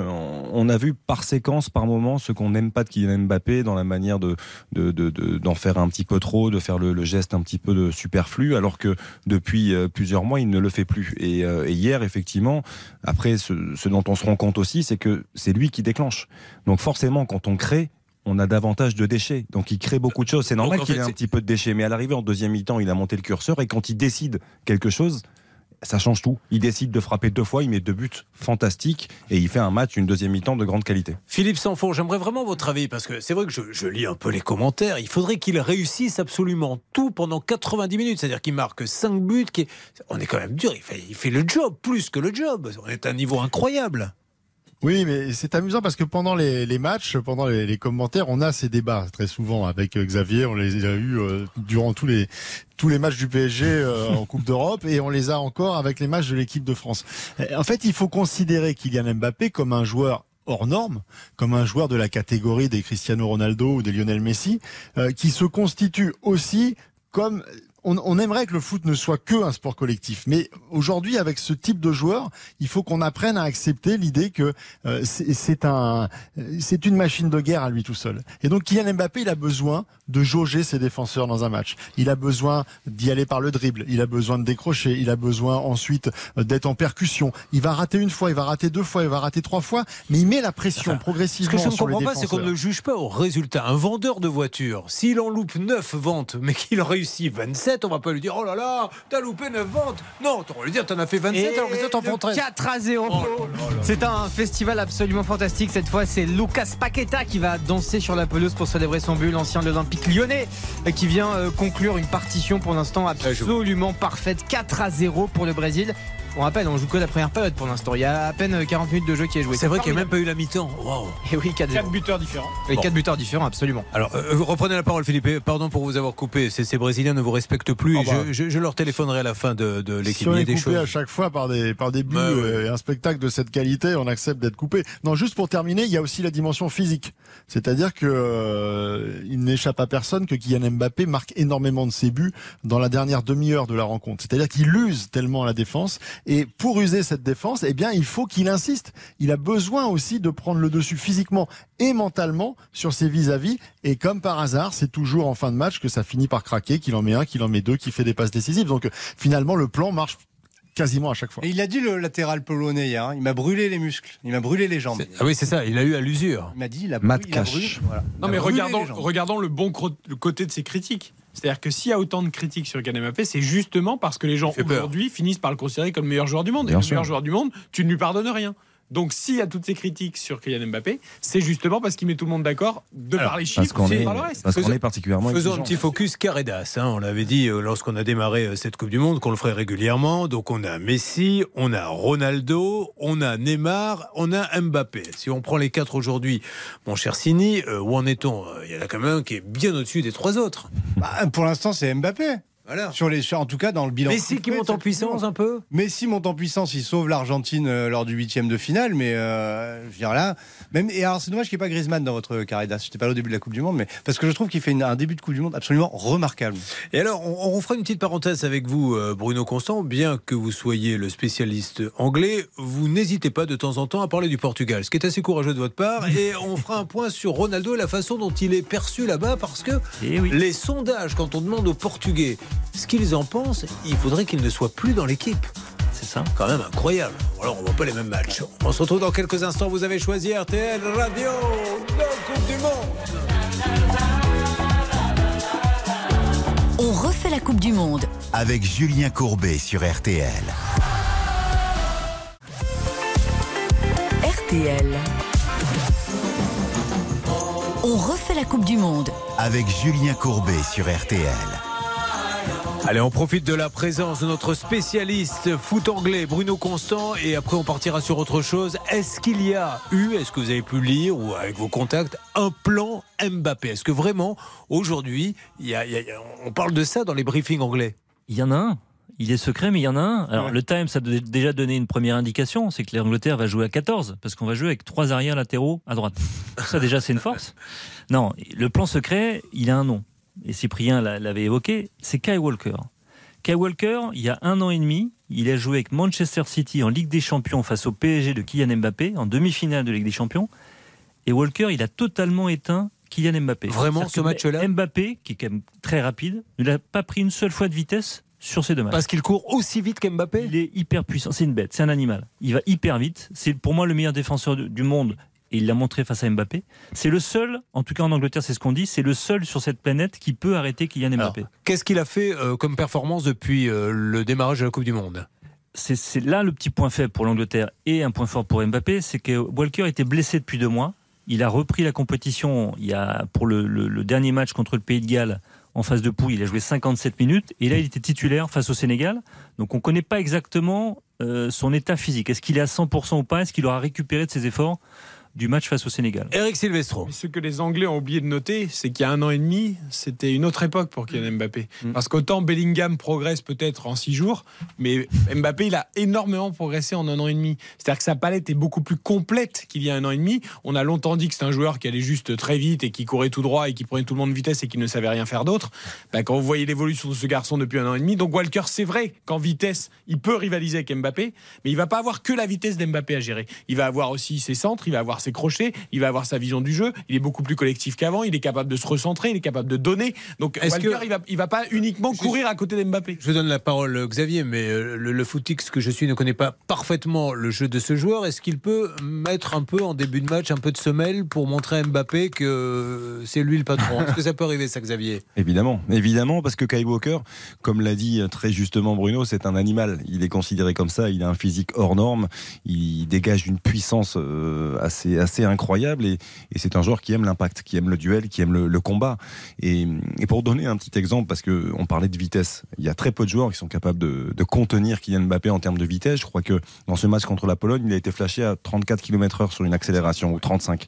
on a vu par séquence, par moment, ce qu'on n'aime pas de Kylian Mbappé dans la manière de de- de- de- d'en faire un petit peu trop, de faire le, le geste un petit peu de superflu, alors que depuis euh, plusieurs mois, il ne le fait plus. Et, euh, et hier, effectivement, après, ce, ce dont on se rend compte aussi, c'est que c'est lui qui déclenche. Donc forcément, quand on crée on a davantage de déchets. Donc il crée beaucoup de choses. C'est normal qu'il ait un petit peu de déchets. Mais à l'arrivée, en deuxième mi-temps, il a monté le curseur. Et quand il décide quelque chose, ça change tout. Il décide de frapper deux fois, il met deux buts fantastiques et il fait un match, une deuxième mi-temps de grande qualité. Philippe Sanfon, j'aimerais vraiment votre avis parce que c'est vrai que je, je lis un peu les commentaires. Il faudrait qu'il réussisse absolument tout pendant 90 minutes, c'est-à-dire qu'il marque 5 buts. Qui On est quand même dur. Il fait, il fait le job plus que le job. On est à un niveau incroyable. Oui, mais c'est amusant parce que pendant les, matchs, pendant les, commentaires, on a ces débats très souvent avec euh, Xavier. On les a eus euh, durant tous les tous les matchs du PSG euh, en Coupe d'Europe et on les a encore avec les matchs de l'équipe de France. En fait, il faut considérer Kylian Mbappé comme un joueur hors norme, comme un joueur de la catégorie des Cristiano Ronaldo ou des Lionel Messi, euh, qui se constitue aussi comme on, on aimerait que le foot ne soit que un sport collectif, mais aujourd'hui, avec ce type de joueur, il faut qu'on apprenne à accepter l'idée que euh, c'est un, euh, c'est une machine de guerre à lui tout seul. Et donc, Kylian Mbappé, il a besoin de jauger ses défenseurs dans un match. Il a besoin d'y aller par le dribble. Il a besoin de décrocher. Il a besoin ensuite euh, d'être en percussion. Il va rater une fois, il va rater deux fois, il va rater trois fois, mais il met la pression Ce progressivement que je ne comprends pas, c'est qu'on ne le juge pas au résultat. Un vendeur de voitures, s'il en loupe 9 ventes, mais qu'il en réussit 27, on va pas lui dire oh là là, t'as loupé 9 ventes. Non, on va lui dire t'en as fait 27 alors que ça t'en font 13. 4 à 0. Oh là là là. C'est un festival absolument fantastique. Cette fois, c'est Lucas Paqueta qui va danser sur la pelouse pour célébrer son but, l'ancien de l'Olympique lyonnais, euh, qui vient euh, conclure une partition pour l'instant absolument parfaite. 4 à 0 pour le Brésil. On rappelle, on joue que la première période pour l'instant. Il y a à peine euh, 40 minutes de jeu qui est joué. C'est vrai qu'il n'y a même pas eu la mi-temps. Waouh. Et oui, 4 Quatre buteurs différents. Et Bon. 4 buteurs différents, absolument. Alors, euh, vous reprenez la parole, Philippe. Pardon pour vous avoir coupé. Ces, ces Brésiliens ne vous respectent plus. Oh et bah. je, je- je leur téléphonerai à la fin de, de l'équipe. Si on est des coupé choses. à chaque fois par des, par des buts Bah ouais. euh, et un spectacle de cette qualité, on accepte d'être coupé. Non, juste pour terminer, il y a aussi la dimension physique. C'est-à-dire que euh, il n'échappe à personne que Kylian Mbappé marque énormément de ses buts dans la dernière demi-heure de la rencontre. C'est-à-dire qu'il use tellement la défense Et pour user cette défense, eh bien, il faut qu'il insiste. Il a besoin aussi de prendre le dessus physiquement et mentalement sur ses vis-à-vis. Et comme par hasard, c'est toujours en fin de match que ça finit par craquer, qu'il en met un, qu'il en met deux, qu'il fait des passes décisives. Donc finalement, le plan marche quasiment à chaque fois. Et il a dit le latéral polonais hier, hein, il m'a brûlé les muscles, il m'a brûlé les jambes. Ah oui, c'est ça, il a eu à l'usure. Il m'a dit, il a, Matt brûlé- il a Cash. brûlé, voilà. Non, Il mais a regardons, le bon le côté de ces critiques. C'est-à-dire que s'il y a autant de critiques sur Kylian Mbappé, c'est justement parce que les gens aujourd'hui finissent par le considérer comme le meilleur joueur du monde. Et le sûr. meilleur joueur du monde, tu ne lui pardonnes rien. Donc s'il y a toutes ces critiques sur Kylian Mbappé, c'est justement parce qu'il met tout le monde d'accord de Alors, par les Parce chiffres qu'on et est, par le reste. parce qu'on est particulièrement Faisons un petit focus Caredas. Hein. On l'avait dit euh, lorsqu'on a démarré euh, cette Coupe du Monde qu'on le ferait régulièrement. Donc on a Messi, on a Ronaldo, on a Neymar, on a Mbappé. Si on prend les quatre aujourd'hui, mon cher Sini, euh, où en est-on? Euh, Il y en a quand même un qui est bien au-dessus des trois autres. Bah, pour l'instant, c'est Mbappé. Voilà. Sur les, sur- en tout cas, dans le bilan. Messi qui complet de monte en puissance un peu? Messi monte en puissance, il sauve l'Argentine euh, lors du huitième de finale, mais euh, je veux dire là, même et alors c'est dommage qu'il n'y ait pas Griezmann dans votre Caridas. J'étais pas là au début de la Coupe du Monde, mais parce que je trouve qu'il fait une- un début de Coupe du Monde absolument remarquable. Et alors, on, on fera une petite parenthèse avec vous, euh, Bruno Constant. Bien que vous soyez le spécialiste anglais, vous n'hésitez pas de temps en temps à parler du Portugal, ce qui est assez courageux de votre part. Et on fera un point sur Ronaldo et la façon dont il est perçu là-bas, parce que oui. les sondages, quand on demande aux Portugais ce qu'ils en pensent, il faudrait qu'ils ne soient plus dans l'équipe. C'est ça. Quand même incroyable. Alors, on voit pas les mêmes matchs. On se retrouve dans quelques instants. Vous avez choisi RTL Radio, la Coupe du Monde. On refait la Coupe du Monde. Avec Julien Courbet sur RTL. RTL. On refait la Coupe du Monde. Avec Julien Courbet sur RTL. Allez, on profite de la présence de notre spécialiste foot anglais, Bruno Constant, et après on partira sur autre chose. Est-ce qu'il y a eu, est-ce que vous avez pu lire ou avec vos contacts, un plan Mbappé? Est-ce que vraiment, aujourd'hui, on parle de ça dans les briefings anglais? Il y en a un. Il est secret, mais il y en a un. Alors, Ouais. le Times a déjà donné une première indication c'est que l'Angleterre va jouer à 14, parce qu'on va jouer avec trois arrières latéraux à droite. Ça, déjà, c'est une force. Non, le plan secret, il a un nom. Et Cyprien l'a- l'avait évoqué c'est Kai Walker. Kai Walker, il y a un an et demi, il a joué avec Manchester City en Ligue des Champions face au PSG de Kylian Mbappé, en demi-finale de Ligue des Champions. Et Walker, il a totalement éteint Kylian Mbappé. Vraiment, ce match-là Mbappé, qui est quand même très rapide, ne l'a pas pris une seule fois de vitesse sur ces deux matchs. Parce qu'il court aussi vite qu'Mbappé Il est hyper puissant. C'est une bête, c'est un animal. Il va hyper vite. C'est pour moi le meilleur défenseur du monde. Et il l'a montré face à Mbappé. C'est le seul, en tout cas en Angleterre, c'est ce qu'on dit, c'est le seul sur cette planète qui peut arrêter Kylian Mbappé. Qu'est-ce qu'il a fait euh, comme performance depuis euh, le démarrage de la Coupe du Monde? C'est là le petit point faible pour l'Angleterre et un point fort pour Mbappé, c'est que Walker était blessé depuis deux mois. Il a repris la compétition il y a, pour le, le- le dernier match contre le Pays de Galles en phase de poule. Il a joué 57 minutes et là il était titulaire face au Sénégal. Donc on ne connaît pas exactement euh, son état physique. Est-ce qu'il est à 100% ou pas? Est-ce qu'il aura récupéré de ses efforts? Du match face au Sénégal Eric Silvestro. Mais ce que les Anglais ont oublié de noter, c'est qu'il y a un an et demi, c'était une autre époque pour Kylian Mbappé. Mm. Parce qu'autant Bellingham progresse peut-être en six jours, mais Mbappé, il a énormément progressé en un an et demi. C'est-à-dire que sa palette est beaucoup plus complète qu'il y a un an et demi. On a longtemps dit que c'était un joueur qui allait juste très vite et qui courait tout droit et qui prenait tout le monde de vitesse et qui ne savait rien faire d'autre. Ben, quand vous voyez l'évolution de ce garçon depuis un an et demi, donc Walker, c'est vrai qu'en vitesse, il peut rivaliser avec Mbappé, mais il va pas avoir que la vitesse d'Mbappé à gérer. Il va avoir aussi ses centres, il va avoir ses crochets, il va avoir sa vision du jeu. Il est beaucoup plus collectif qu'avant. Il est capable de se recentrer, il est capable de donner. Donc Est-ce Walker, que- il va, il va pas uniquement courir à côté d'Mbappé. Je donne la parole, euh, Xavier, mais euh, le, le footix que je suis ne connaît pas parfaitement le jeu de ce joueur. Est-ce qu'il peut mettre un peu en début de match un peu de semelle pour montrer à Mbappé que euh, c'est lui le patron? Est-ce que ça peut arriver, ça, Xavier? Évidemment, évidemment, parce que Kai Walker, comme l'a dit très justement Bruno, c'est un animal. Il est considéré comme ça. Il a un physique hors norme. Il dégage une puissance euh, assez, incroyable. Et, c'est un joueur qui aime l'impact, qui aime le duel, qui aime le, combat. Et, pour donner un petit exemple, parce que on parlait de vitesse, il y a très peu de joueurs qui sont capables de, de contenir Kylian Mbappé en termes de vitesse. Je crois que dans ce match contre la Pologne, il a été flashé à 34 km/h sur une accélération ou 35.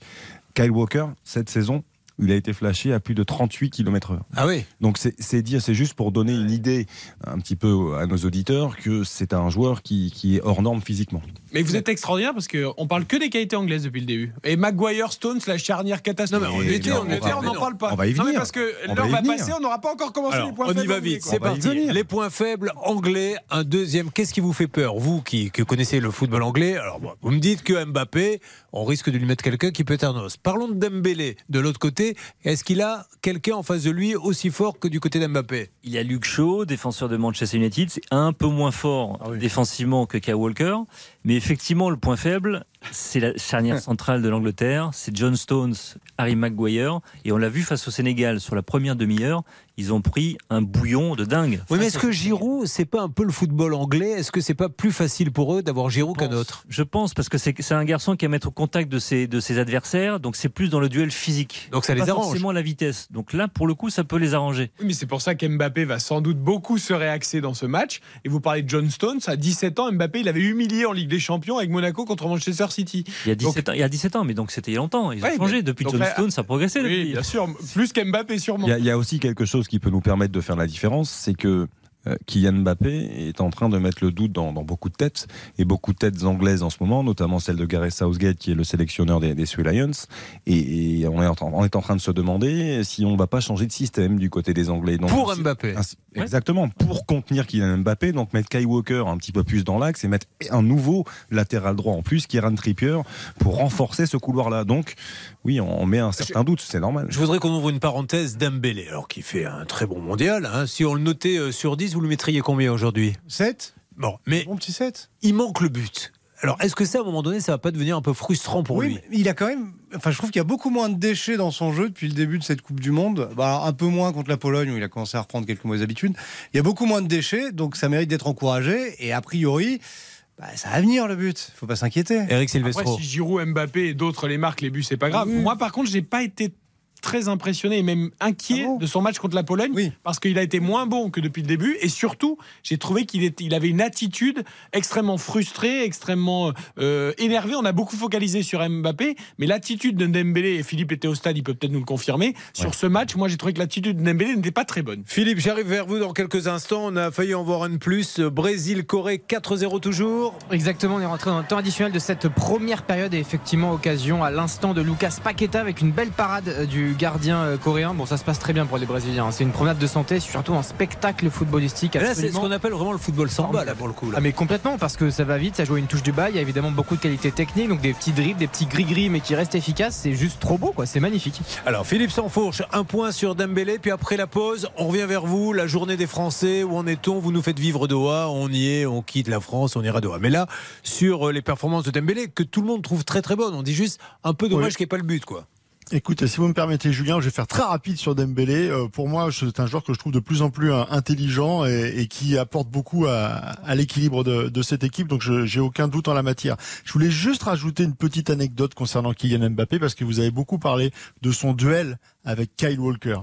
Kyle Walker, cette saison, il a été flashé à plus de 38 km/h. Ah oui Donc c'est dire, c'est juste pour donner une idée un petit peu à nos auditeurs que c'est un joueur qui, qui est hors norme physiquement. Mais vous êtes extraordinaire parce qu'on parle que des qualités anglaises depuis le début. Et Maguire, Stones, la charnière catastrophique. Non, mais on était, on on était, va- on n'en parle pas. on va y Non, mais venir. parce que On l'heure va y va passer, on n'aura pas encore commencé Alors, les points on y faibles va oubliés, vite, quoi. c'est On va y parti. Les points faibles anglais, un deuxième. Qu'est-ce qui vous fait peur Vous qui, qui connaissez le football anglais, alors bon, vous me dites que Mbappé, on risque de lui mettre quelqu'un qui peut être un os. Parlons de Dembélé de l'autre côté. Est-ce qu'il a quelqu'un en face de lui aussi fort que du côté d'Mbappé? Il y a Luke Shaw, défenseur de Manchester United, c'est un peu moins fort Ah oui. défensivement que Kyle Walker, mais effectivement le point faible, c'est la charnière centrale de l'Angleterre, c'est John Stones, Harry Maguire, et on l'a vu face au Sénégal sur la première demi-heure, ils ont pris un bouillon de dingue. Oui, mais est-ce que. Giroud, c'est pas un peu le football anglais? Est-ce que c'est pas plus facile pour eux d'avoir Giroud qu'un autre? Je pense, parce que c'est un garçon qui va mettre au contact de ses, de ses adversaires, donc c'est plus dans le duel physique. Donc ça les pas arrange. forcément la vitesse. Donc là, pour le coup, ça peut les arranger. Oui, mais c'est pour ça qu'Mbappé va sans doute beaucoup se réaxer dans ce match. Et vous parlez de John Stones, à 17 ans, Mbappé, il avait humilié en Ligue des Champions avec Monaco contre Manchester City. Il y a 17, ans, il y a 17 ans, mais donc c'était il y a longtemps. Ils ont Ouais, changé. mais- Depuis donc John là- Stones, ça a progressé. Oui, depuis. bien sûr, plus qu'Mbappé sûrement. Il y, a, il y a aussi quelque chose qui peut nous permettre de faire la différence, c'est que euh, Kylian Mbappé est en train de mettre le doute dans, dans beaucoup de têtes, et beaucoup de têtes anglaises en ce moment, notamment celle de Gareth Southgate, qui est le sélectionneur des, des Lions. Et, et on, est en, train- on est en train de se demander si on ne va pas changer de système du côté des Anglais. Donc, Pour Mbappé. Exactement, pour contenir Kylian Mbappé, donc mettre Kai Walker un petit peu plus dans l'axe et mettre un nouveau latéral droit en plus, Kieran Trippier, pour renforcer ce couloir-là. Donc, oui, on, met un certain doute, c'est normal. Je voudrais qu'on ouvre une parenthèse Dembélé, alors qui fait un très bon mondial. hein. Si on le notait euh, sur 10, vous le mettriez combien aujourd'hui? 7 Bon, mais Bon petit 7 il manque le but. Alors, est-ce que ça, à un moment donné, ça va pas devenir un peu frustrant pour oui, lui? mais il a quand même. Enfin, je trouve qu'il y a beaucoup moins de déchets dans son jeu depuis le début de cette Coupe du Monde. Bah, un peu moins contre la Pologne où il a commencé à reprendre quelques mauvaises habitudes. Il y a beaucoup moins de déchets, donc ça mérite d'être encouragé. Et a priori, bah, ça va venir le but. Faut pas s'inquiéter. Eric Après, Silvestro. si Giroud, Mbappé et d'autres les marquent les buts, c'est pas grave. Moi, par contre, j'ai pas été très impressionné et même inquiet Ah bon de son match contre la Pologne Oui. parce qu'il a été moins bon que depuis le début et surtout j'ai trouvé qu'il il avait une attitude extrêmement frustrée extrêmement euh, énervée on a beaucoup focalisé sur Mbappé mais l'attitude de Dembélé et Philippe était au stade il peut peut-être nous le confirmer sur ce match moi j'ai trouvé que l'attitude de Dembélé n'était pas très bonne Philippe, j'arrive vers vous dans quelques instants. On a failli en voir un de plus. Brésil-Corée 4-0 toujours. Exactement, on est rentré dans le temps additionnel de cette première période et effectivement occasion à l'instant de Lucas Paqueta avec une belle parade euh, du gardien euh, coréen. Bon, ça se passe très bien pour les Brésiliens. hein. C'est une promenade de santé, surtout un spectacle footballistique. Là, c'est ce qu'on appelle vraiment le football samba, là, pour le coup. là. Ah mais complètement parce que ça va vite, ça joue à une touche du bas, il y a évidemment beaucoup de qualités techniques, donc des petits dribbles, des petits gris-gris mais qui restent efficaces, c'est juste trop beau quoi, c'est magnifique. Alors, Philippe s'enfourche, un point sur Dembélé, puis après la pause, on revient vers vous, la journée des Français, où en est-on? Vous nous faites vivre Doha, on y est, on quitte la France, on ira Doha. Mais là, sur euh, les performances de Dembélé, que tout le monde trouve très très bonnes, on dit juste un peu dommage Oui. qu'il n'y ait pas le but, quoi. Écoute, si vous me permettez, Julien, je vais faire très rapide sur Dembélé. Euh, pour moi, c'est un joueur que je trouve de plus en plus euh, intelligent et, qui apporte beaucoup à, l'équilibre de, de cette équipe. Donc, j'ai aucun doute en la matière. Je voulais juste rajouter une petite anecdote concernant Kylian Mbappé parce que vous avez beaucoup parlé de son duel avec Kyle Walker.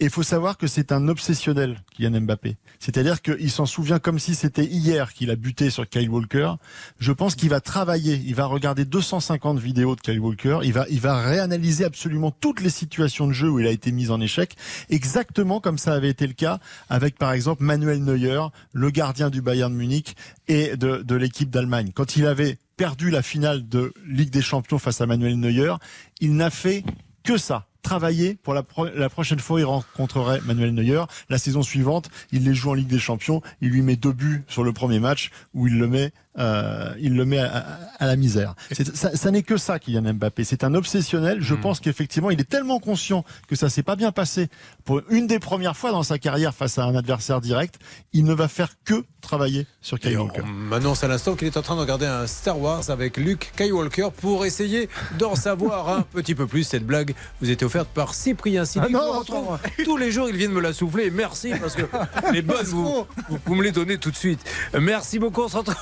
Et il faut savoir que c'est un obsessionnel, Kylian Mbappé. C'est-à-dire qu'il s'en souvient comme si c'était hier qu'il a buté sur Kyle Walker. Je pense qu'il va travailler, il va regarder 250 vidéos de Kyle Walker, il va, il va réanalyser absolument toutes les situations de jeu où il a été mis en échec, exactement comme ça avait été le cas avec par exemple Manuel Neuer, le gardien du Bayern Munich et de, de l'équipe d'Allemagne. Quand il avait perdu la finale de Ligue des Champions face à Manuel Neuer, il n'a fait que ça. Travailler pour la, pro- la prochaine fois, il rencontrerait Manuel Neuer. La saison suivante, il les joue en Ligue des Champions. Il lui met deux buts sur le premier match où il le met, euh, il le met à, à- à la misère. C'est- Ça, ça n'est que ça, Kylian Mbappé. C'est un obsessionnel. Je pense qu'effectivement, il est tellement conscient que ça s'est pas bien passé pour une des premières fois dans sa carrière face à un adversaire direct. Il ne va faire que travailler sur Et Kyle on Walker. m'annonce à l'instant qu'il est en train de regarder un Star Wars avec Luke Skywalker pour essayer d'en savoir un petit peu plus. Cette blague vous était offerte par Cyprien Sidi. Ah non, retrouve tous les jours, il vient de me la souffler. Merci parce que les bonnes, vous, vous, vous me les donnez tout de suite. Merci beaucoup. On se retrouve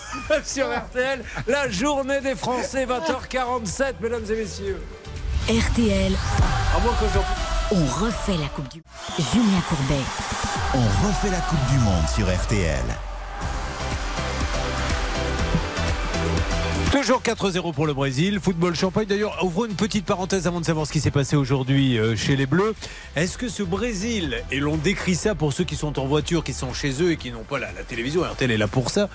sur RTL. La journée des Français, 20h47, mesdames et messieurs. RTL, À moins on refait la Coupe du Julien Courbet. On refait la Coupe du Monde sur RTL. Toujours 4-0 pour le Brésil. Football champagne. D'ailleurs, ouvrons une petite parenthèse avant de savoir ce qui s'est passé aujourd'hui euh, chez les Bleus. Est-ce que ce Brésil, et l'on décrit ça pour ceux qui sont en voiture, qui sont chez eux et qui n'ont pas la, la télévision, RTL est là pour ça.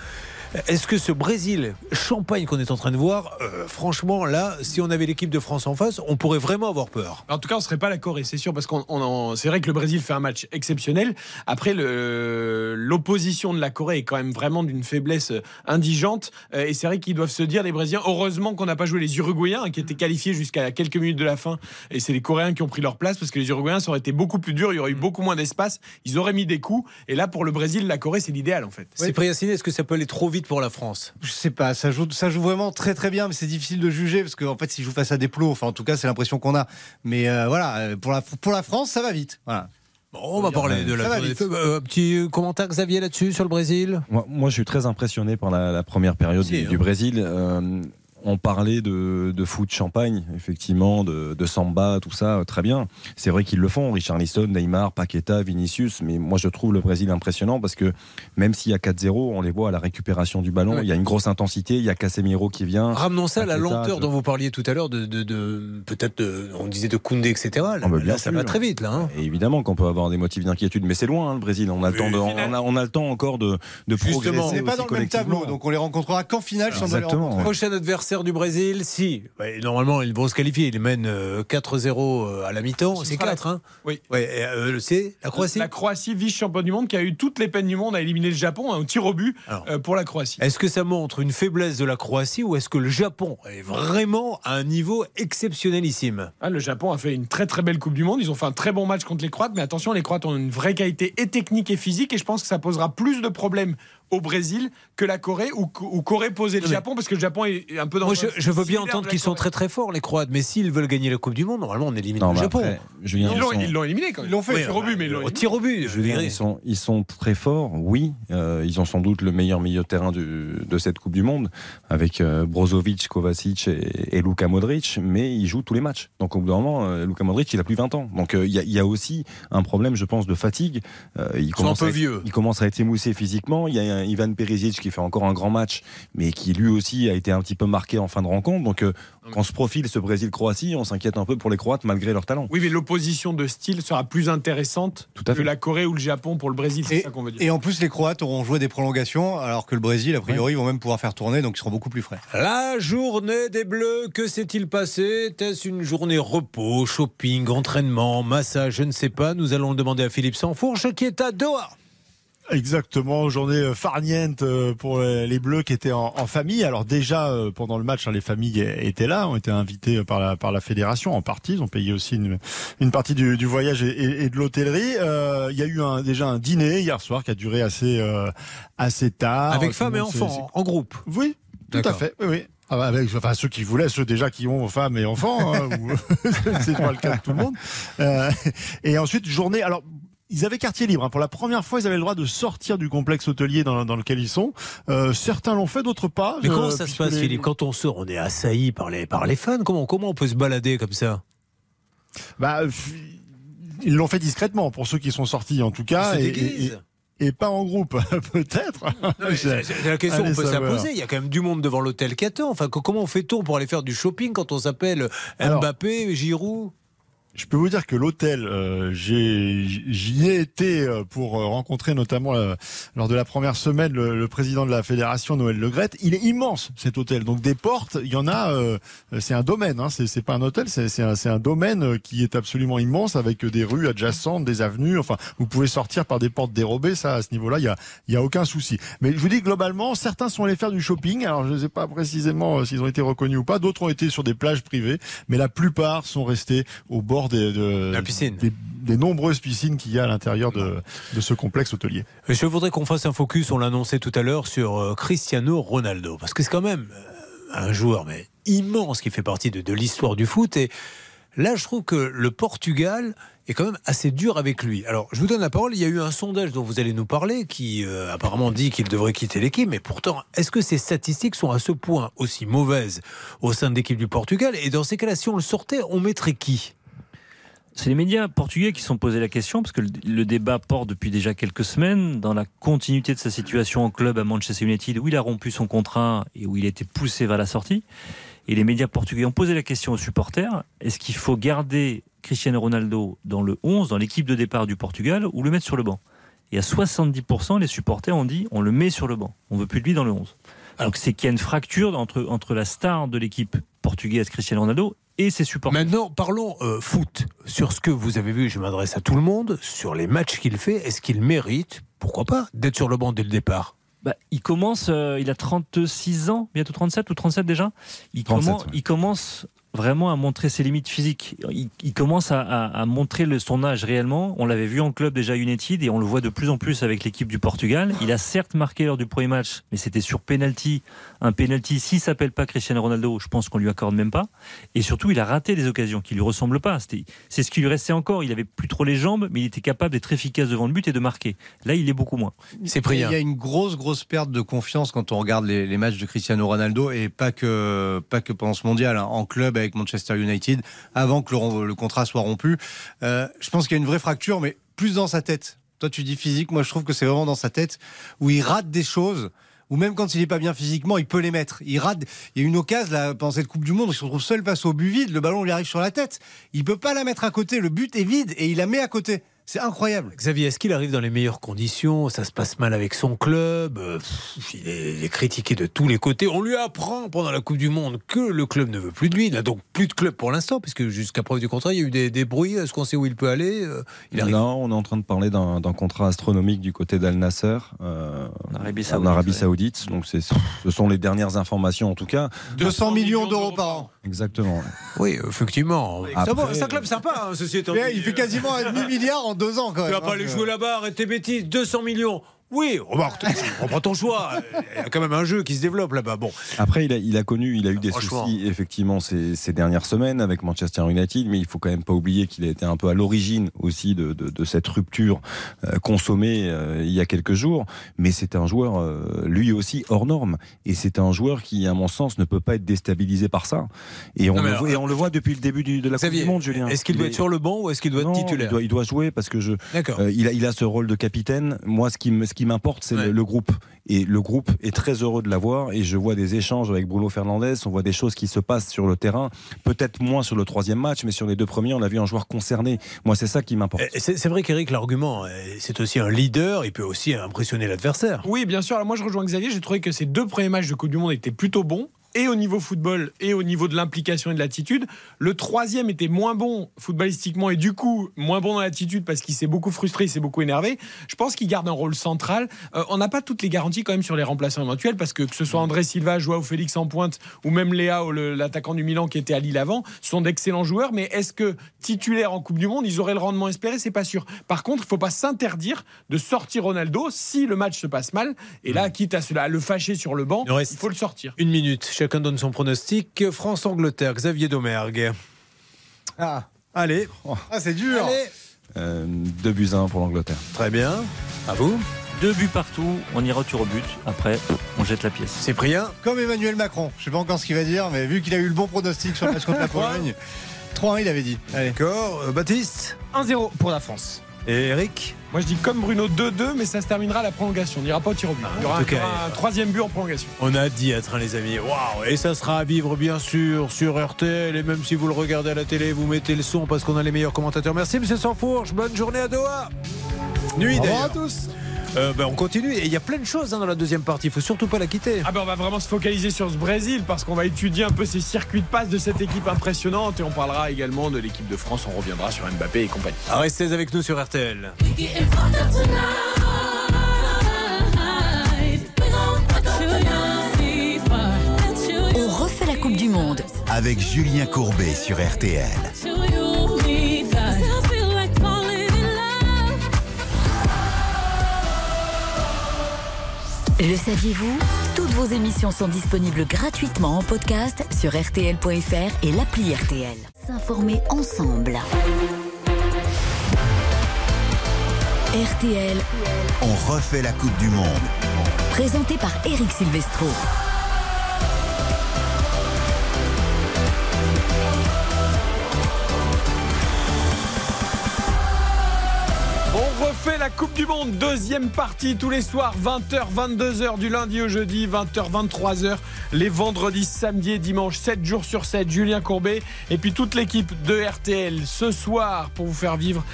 Est-ce que ce Brésil champagne qu'on est en train de voir, euh, franchement, là, si on avait l'équipe de France en face, on pourrait vraiment avoir peur. En tout cas, on ne serait pas la Corée, c'est sûr, parce qu'on c'est vrai que le Brésil fait un match exceptionnel. Après, l'opposition de la Corée est quand même vraiment d'une faiblesse euh, indigente. Euh, Et c'est vrai qu'ils doivent se dire, les Brésiliens, heureusement qu'on n'a pas joué les Uruguayens, hein, qui étaient qualifiés jusqu'à quelques minutes de la fin. Et c'est les Coréens qui ont pris leur place, parce que les Uruguayens, ça aurait été beaucoup plus dur, il y aurait eu beaucoup moins d'espace, ils auraient mis des coups. Et là, pour le Brésil, la Corée, c'est l'idéal, en fait. Cyprien Ciné, est-ce que ça peut aller trop vite pour la France Je sais pas, ça joue, ça joue vraiment très très bien, mais c'est difficile de juger parce qu'en fait, s'ils jouent face à des plots, enfin en tout cas, c'est l'impression qu'on a. Mais euh, voilà, euh, pour la, pour la France, ça va vite. Voilà. Bon, on va parler de la. Euh, petit commentaire, Xavier, là-dessus, sur le Brésil? Moi, moi, je suis très impressionné par la, la première période Si, du, hein. du Brésil. Euh, on parlait de, de foot champagne, effectivement, de, de samba, tout ça, euh, très bien. C'est vrai qu'ils le font, Richarlison, Neymar, Paqueta, Vinicius, mais moi je trouve le Brésil impressionnant parce que même s'il y a 4-0, on les voit à la récupération du ballon, Ouais. il y a une grosse intensité, il y a Casemiro qui vient. Ramenons ça à la lenteur je- dont vous parliez tout à l'heure, de, de, de- peut-être, de- on disait de Koundé, etc. Là, Ah bah, bien là, ça va très vite, là. hein. Et évidemment qu'on peut avoir des motifs d'inquiétude, mais c'est loin hein, le Brésil. On a le temps, de, on, a, on a le temps encore de, de Justement. progresser On n'est pas dans le même tableau, donc on les rencontrera qu'en finale si on doit les Exactement. rencontrer. Prochain adversaire du Brésil, si. Ouais, normalement, ils vont se qualifier. Ils mènent euh, 4-0 euh, à la mi-temps. Ce C'est sera la- 4, hein Oui. Ouais, et, euh, c'est la Croatie La Croatie, vice-champion du monde, qui a eu toutes les peines du monde à éliminer le Japon, un tir au but Alors. euh, pour la Croatie. Est-ce que ça montre une faiblesse de la Croatie ou est-ce que le Japon est vraiment à un niveau exceptionnelissime Ah, le Japon a fait une très très belle Coupe du Monde. Ils ont fait un très bon match contre les Croates. Mais attention, les Croates ont une vraie qualité et technique et physique. Et je pense que ça posera plus de problèmes au Brésil que la Corée ou, ou Corée posait le Japon parce que le Japon est un peu dans Moi, je, je veux bien entendre qu'ils sont très très forts, les Croates, mais s'ils veulent gagner la Coupe du Monde, normalement, on élimine Non, le Japon. après, Julien, Ils l'ont- sont- ils l'ont éliminé quand même. Ils l'ont fait. Oui, tir au but, mais ils l'ont tir au but, je dirais. Ils sont, ils sont très forts, oui. Euh, ils ont sans doute le meilleur milieu de terrain du- de cette Coupe du Monde, avec euh, Brozovic, Kovacic et, et Luka Modric, mais ils jouent tous les matchs. Donc au bout d'un moment, euh, Luka Modric, il a plus 20 ans. Donc euh, il y, a- il y a aussi un problème, je pense, de fatigue. Euh, il, sont commence un peu à être- vieux. il commence à être émoussé physiquement. Il y a un Ivan Perisic qui fait encore un grand match, mais qui lui aussi a été un petit peu marqué en fin de rencontre. Donc euh, quand se profile ce Brésil-Croatie, on s'inquiète un peu pour les Croates malgré leur talent. Oui, mais l'opposition de style sera plus intéressante Tout à que fait. la Corée ou le Japon pour le Brésil. C'est Et, ça qu'on veut dire. et en plus, les Croates auront joué des prolongations, alors que le Brésil, a priori, vont même pouvoir faire tourner, donc ils seront beaucoup plus frais. La journée des Bleus, que s'est-il passé? Était-ce une journée repos, shopping, entraînement, massage, je ne sais pas? Nous allons le demander à Philippe Sansfourche qui est à Doha. Exactement, journée euh, farniente euh, pour les les Bleus qui étaient en, en famille. Alors déjà euh, pendant le match, hein, les familles étaient là, ont été invitées par la par la fédération en partie. Ils ont payé aussi une, une partie du, du voyage et, et- de l'hôtellerie. Euh, Il y a eu un, déjà un dîner hier soir qui a duré assez euh, assez tard. Avec femmes et enfants, en groupe. Oui, tout à fait. Oui, oui. Ah bah, avec, enfin, ceux qui voulaient, ceux déjà qui ont femmes et enfants, hein, c'est pas le cas de tout le monde. Euh, et ensuite, journée. Alors, ils avaient quartier libre. hein. Pour la première fois, ils avaient le droit de sortir du complexe hôtelier dans, dans lequel ils sont. Euh, certains l'ont fait, d'autres pas. Mais Euh, comment ça se passe, les- Philippe Quand on sort, on est assailli par les, par les fans. Comment, comment on peut se balader comme ça? Bah, euh, ils l'ont fait discrètement pour ceux qui sont sortis, en tout cas. Et- pas en groupe, peut-être. C'est- la question qu'on peut s'imposer. Il y a quand même du monde devant l'hôtel attend. Enfin, comment fait-on pour aller faire du shopping quand on s'appelle Mbappé, Giroud? Je peux vous dire que l'hôtel, euh, j'y ai été euh, pour euh, rencontrer notamment euh, lors de la première semaine le, le président de la fédération Noël Legrette. Il est immense cet hôtel. Donc des portes, il y en a. euh, c'est un domaine. Hein, c'est pas un hôtel, c'est un, un domaine euh, qui est absolument immense avec des rues adjacentes, des avenues. Enfin, vous pouvez sortir par des portes dérobées. Ça, à ce niveau-là, il y a, y a aucun souci. Mais je vous dis globalement, certains sont allés faire du shopping. Alors je ne sais pas précisément s'ils ont été reconnus ou pas. D'autres ont été sur des plages privées, mais la plupart sont restés au bord des, de, La piscine. des, des nombreuses piscines qu'il y a à l'intérieur de, de ce complexe hôtelier. Je voudrais qu'on fasse un focus, on l'annonçait tout à l'heure, sur euh, Cristiano Ronaldo. Parce que c'est quand même euh, un joueur mais immense qui fait partie de, de l'histoire du foot. Et là, je trouve que le Portugal est quand même assez dur avec lui. Alors, je vous donne la parole. Il y a eu un sondage dont vous allez nous parler qui euh, apparemment dit qu'il devrait quitter l'équipe. Mais pourtant, est-ce que ces statistiques sont à ce point aussi mauvaises au sein de l'équipe du Portugal? Et dans ces cas-là, si on le sortait, on mettrait qui? C'est les médias portugais qui sont posé la question, parce que le, débat porte depuis déjà quelques semaines dans la continuité de sa situation en club à Manchester United, où il a rompu son contrat et où il a été poussé vers la sortie. Et les médias portugais ont posé la question aux supporters est-ce qu'il faut garder Cristiano Ronaldo dans le 11, dans l'équipe de départ du Portugal, ou le mettre sur le banc? Et à 70%, les supporters ont dit on le met sur le banc, on veut plus de lui dans le 11. Donc c'est qu'il y a une fracture entre, entre la star de l'équipe portugaise, Cristiano Ronaldo, et ses supporters. Maintenant, parlons euh, foot. Sur ce que vous avez vu, je m'adresse à tout le monde, sur les matchs qu'il fait, est-ce qu'il mérite, pourquoi pas, d'être sur le banc dès le départ? Bah, il commence, euh, il a 36 ans, bientôt 37 ou 37 déjà? Il, 37, commence, ouais. il commence vraiment à montrer ses limites physiques. Il, il commence à, à- à montrer le, son âge réellement. On l'avait vu en club déjà à United et on le voit de plus en plus avec l'équipe du Portugal. Il a certes marqué lors du premier match, mais c'était sur penalty. Un penalty, s'il s'appelle pas Cristiano Ronaldo, je pense qu'on lui accorde même pas. Et surtout, il a raté des occasions qui lui ressemblent pas. C'est ce qui lui restait encore. Il avait plus trop les jambes, mais il était capable d'être efficace devant le but et de marquer. Là, il est beaucoup moins. C'est Il y a une grosse, grosse perte de confiance quand on regarde les, les matchs de Cristiano Ronaldo et pas que, pas que pendant ce mondial, hein, en club avec Manchester United, avant que le, contrat soit rompu. Euh, je pense qu'il y a une vraie fracture, mais plus dans sa tête. Toi, tu dis physique, moi je trouve que c'est vraiment dans sa tête où il rate des choses. Ou même quand il n'est pas bien physiquement, il peut les mettre. Il rate. Il y a une occasion là, pendant cette Coupe du Monde, il se retrouve seul face au but vide. Le ballon lui arrive sur la tête. Il peut pas la mettre à côté. Le but est vide et il la met à côté. C'est incroyable. Xavier, est-ce qu'il arrive dans les meilleures conditions? Ça se passe mal avec son club? euh, pff, Il est, il est critiqué de tous les côtés. On lui apprend pendant la Coupe du Monde que le club ne veut plus de lui. Il n'a donc plus de club pour l'instant, puisque jusqu'à preuve du contrat, il y a eu des, des bruits. Est-ce qu'on sait où il peut aller? Euh, Il arrive. Là, on est en train de parler d'un d'un contrat astronomique du côté d'Al Nasser euh, En Arabie en Saoudite, Arabie ouais. Saoudite. Donc, c'est- ce sont les dernières informations en tout cas. 200 millions d'euros par an. Exactement. Oui, effectivement. Après- C'est un club sympa, hein, ceci étant il fait quasiment un demi-milliard en deux ans quand Tu même. vas pas hein. aller jouer là-bas, arrête tes bêtises, 200 millions. Oui, remarque, tu reprends ton choix. Il y a quand même un jeu qui se développe là-bas. Bon, Après, il a, il a connu, il a eu des Franchement. soucis effectivement ces, ces dernières semaines avec Manchester United, mais il faut quand même pas oublier qu'il a été un peu à l'origine aussi de, de- de cette rupture euh, consommée euh, il y a quelques jours. Mais c'est un joueur, euh, lui aussi hors norme, et c'est un joueur qui, à mon sens, ne peut pas être déstabilisé par ça. Et on, Non, le, alors, voit, et on le voit depuis le début du- de la Coupe du Monde, Julien. est-ce qu'il Il doit est- être sur le banc ou est-ce qu'il doit être Non, titulaire il doit, il doit jouer parce que je, D'accord. euh, il, a, il a ce rôle de capitaine. Moi, ce qui me- ce qui m'importe, c'est Ouais. le, le groupe. Et le groupe est très heureux de l'avoir. Et je vois des échanges avec Bruno Fernandez. On voit des choses qui se passent sur le terrain. Peut-être moins sur le troisième match, mais sur les deux premiers, on a vu un joueur concerné. Moi, c'est ça qui m'importe. Euh, C'est c'est vrai qu'Eric, l'argument, euh, c'est aussi un leader, il peut aussi impressionner l'adversaire. Oui, bien sûr. Alors moi, je rejoins Xavier. J'ai trouvé que ces deux premiers matchs de Coupe du Monde étaient plutôt bons. Et au niveau football et au niveau de l'implication et de l'attitude. Le troisième était moins bon footballistiquement et du coup moins bon dans l'attitude parce qu'il s'est beaucoup frustré, il s'est beaucoup énervé. Je pense qu'il garde un rôle central. Euh, on n'a pas toutes les garanties quand même sur les remplaçants éventuels parce que que ce soit André Silva, Joao Félix en pointe ou même Léa, le- l'attaquant du Milan qui était à Lille avant, sont d'excellents joueurs. Mais est-ce que titulaires en Coupe du Monde, ils auraient le rendement espéré? C'est pas sûr. Par contre, il faut pas s'interdire de sortir Ronaldo si le match se passe mal. Et là, quitte à, le fâcher sur le banc, Il il faut le sortir. Une minute, chacun donne son pronostic. France-Angleterre, Xavier Domergue. Ah, Allez, Ah, c'est dur. allez. Euh, deux buts à un pour l'Angleterre. Très bien. À vous. Deux buts partout, on ira au tir au but. Après, on jette la pièce. Cyprien. Comme Emmanuel Macron. Je sais pas encore ce qu'il va dire, mais vu qu'il a eu le bon pronostic sur le match contre la Pologne, 3-1, il avait dit. D'accord. Euh, Baptiste. 1-0 pour la France. Et Eric. Moi, je dis comme Bruno 2-2, mais ça se terminera à la prolongation. On n'ira pas au tir au but. Il y aura, un, cas, un troisième but en prolongation. On a dit être, hein, les amis. Waouh Et ça sera à vivre, bien sûr, sur RTL. Et même si vous le regardez à la télé, vous mettez le son parce qu'on a les meilleurs commentateurs. Merci, monsieur Sansfourche. Bonne journée à Doha. Nuit, d'ailleurs. à tous. Euh, ben, on continue. Et il y a plein de choses hein, dans la deuxième partie. Il faut surtout pas la quitter. Ah ben on va vraiment se focaliser sur ce Brésil parce qu'on va étudier un peu ces circuits de passe de cette équipe impressionnante et on parlera également de l'équipe de France. On reviendra sur Mbappé et compagnie. Restez avec nous sur RTL. On refait la Coupe du Monde. Avec Julien Courbet sur RTL. Le saviez-vous Toutes vos émissions sont disponibles gratuitement en podcast sur rtl.fr et l'appli RTL. S'informer ensemble. RTL, On refait la Coupe du Monde. présenté par Eric Silvestro. La Coupe du Monde, deuxième partie tous les soirs, 20h, 22h du lundi au jeudi, 20h, 23h, les vendredis, samedis et dimanches, 7 jours sur 7, Julien Courbet et puis toute l'équipe de RTL ce soir pour vous faire vivre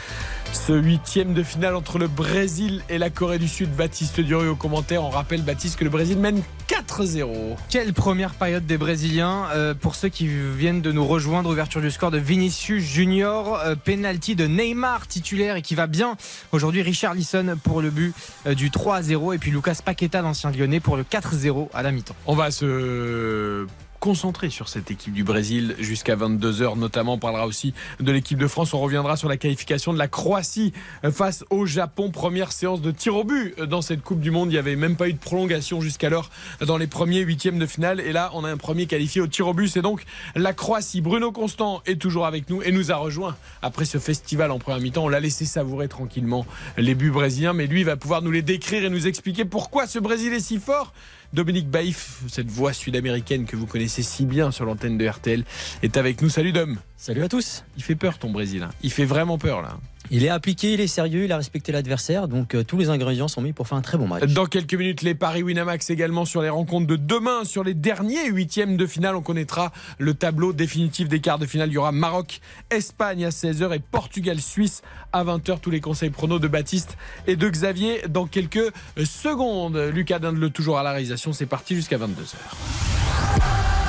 ce huitième de finale entre le Brésil et la Corée du Sud. Baptiste Durieux au commentaire. On rappelle, Baptiste, que le Brésil mène 4-0. Quelle première période des Brésiliens. Euh, pour ceux qui viennent de nous rejoindre, ouverture du score de Vinicius Junior, euh, penalty de Neymar titulaire et qui va bien. Aujourd'hui, Richard Lisson pour le but euh, du 3-0 et puis Lucas Paqueta, l'ancien lyonnais, pour le 4-0 à la mi-temps. On va se concentré sur cette équipe du Brésil jusqu'à 22h notamment. On parlera aussi de l'équipe de France. On reviendra sur la qualification de la Croatie face au Japon. Première séance de tir au but dans cette Coupe du Monde. Il n'y avait même pas eu de prolongation jusqu'alors dans les premiers huitièmes de finale. Et là, on a un premier qualifié au tir au but. C'est donc la Croatie. Bruno Constant est toujours avec nous et nous a rejoint après ce festival en première mi-temps. On l'a laissé savourer tranquillement les buts brésiliens. Mais lui va pouvoir nous les décrire et nous expliquer pourquoi ce Brésil est si fort. Dominique Baïf, cette voix sud-américaine que vous connaissez si bien sur l'antenne de RTL, est avec nous. Salut Dom. Salut à tous. Il fait peur ton Brésil. hein. Il fait vraiment peur là. Il est appliqué, il est sérieux, il a respecté l'adversaire, donc euh, tous les ingrédients sont mis pour faire un très bon match. Dans quelques minutes, les paris Winamax également sur les rencontres de demain, sur les derniers huitièmes de finale. On connaîtra le tableau définitif des quarts de finale. Il y aura Maroc, Espagne à 16h et Portugal, Suisse à 20h. Tous les conseils pronos de Baptiste et de Xavier dans quelques secondes. Lucas Dindeleu toujours à la réalisation. C'est parti jusqu'à 22h.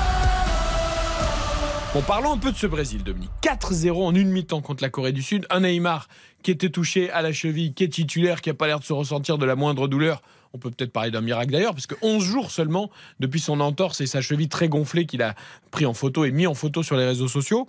Bon, parlons un peu de ce Brésil, Dominique. 4-0 en une mi-temps contre la Corée du Sud. Un Neymar qui était touché à la cheville, qui est titulaire, qui n'a pas l'air de se ressentir de la moindre douleur. On peut peut-être parler d'un miracle d'ailleurs, parce que 11 jours seulement depuis son entorse et sa cheville très gonflée qu'il a pris en photo et mis en photo sur les réseaux sociaux.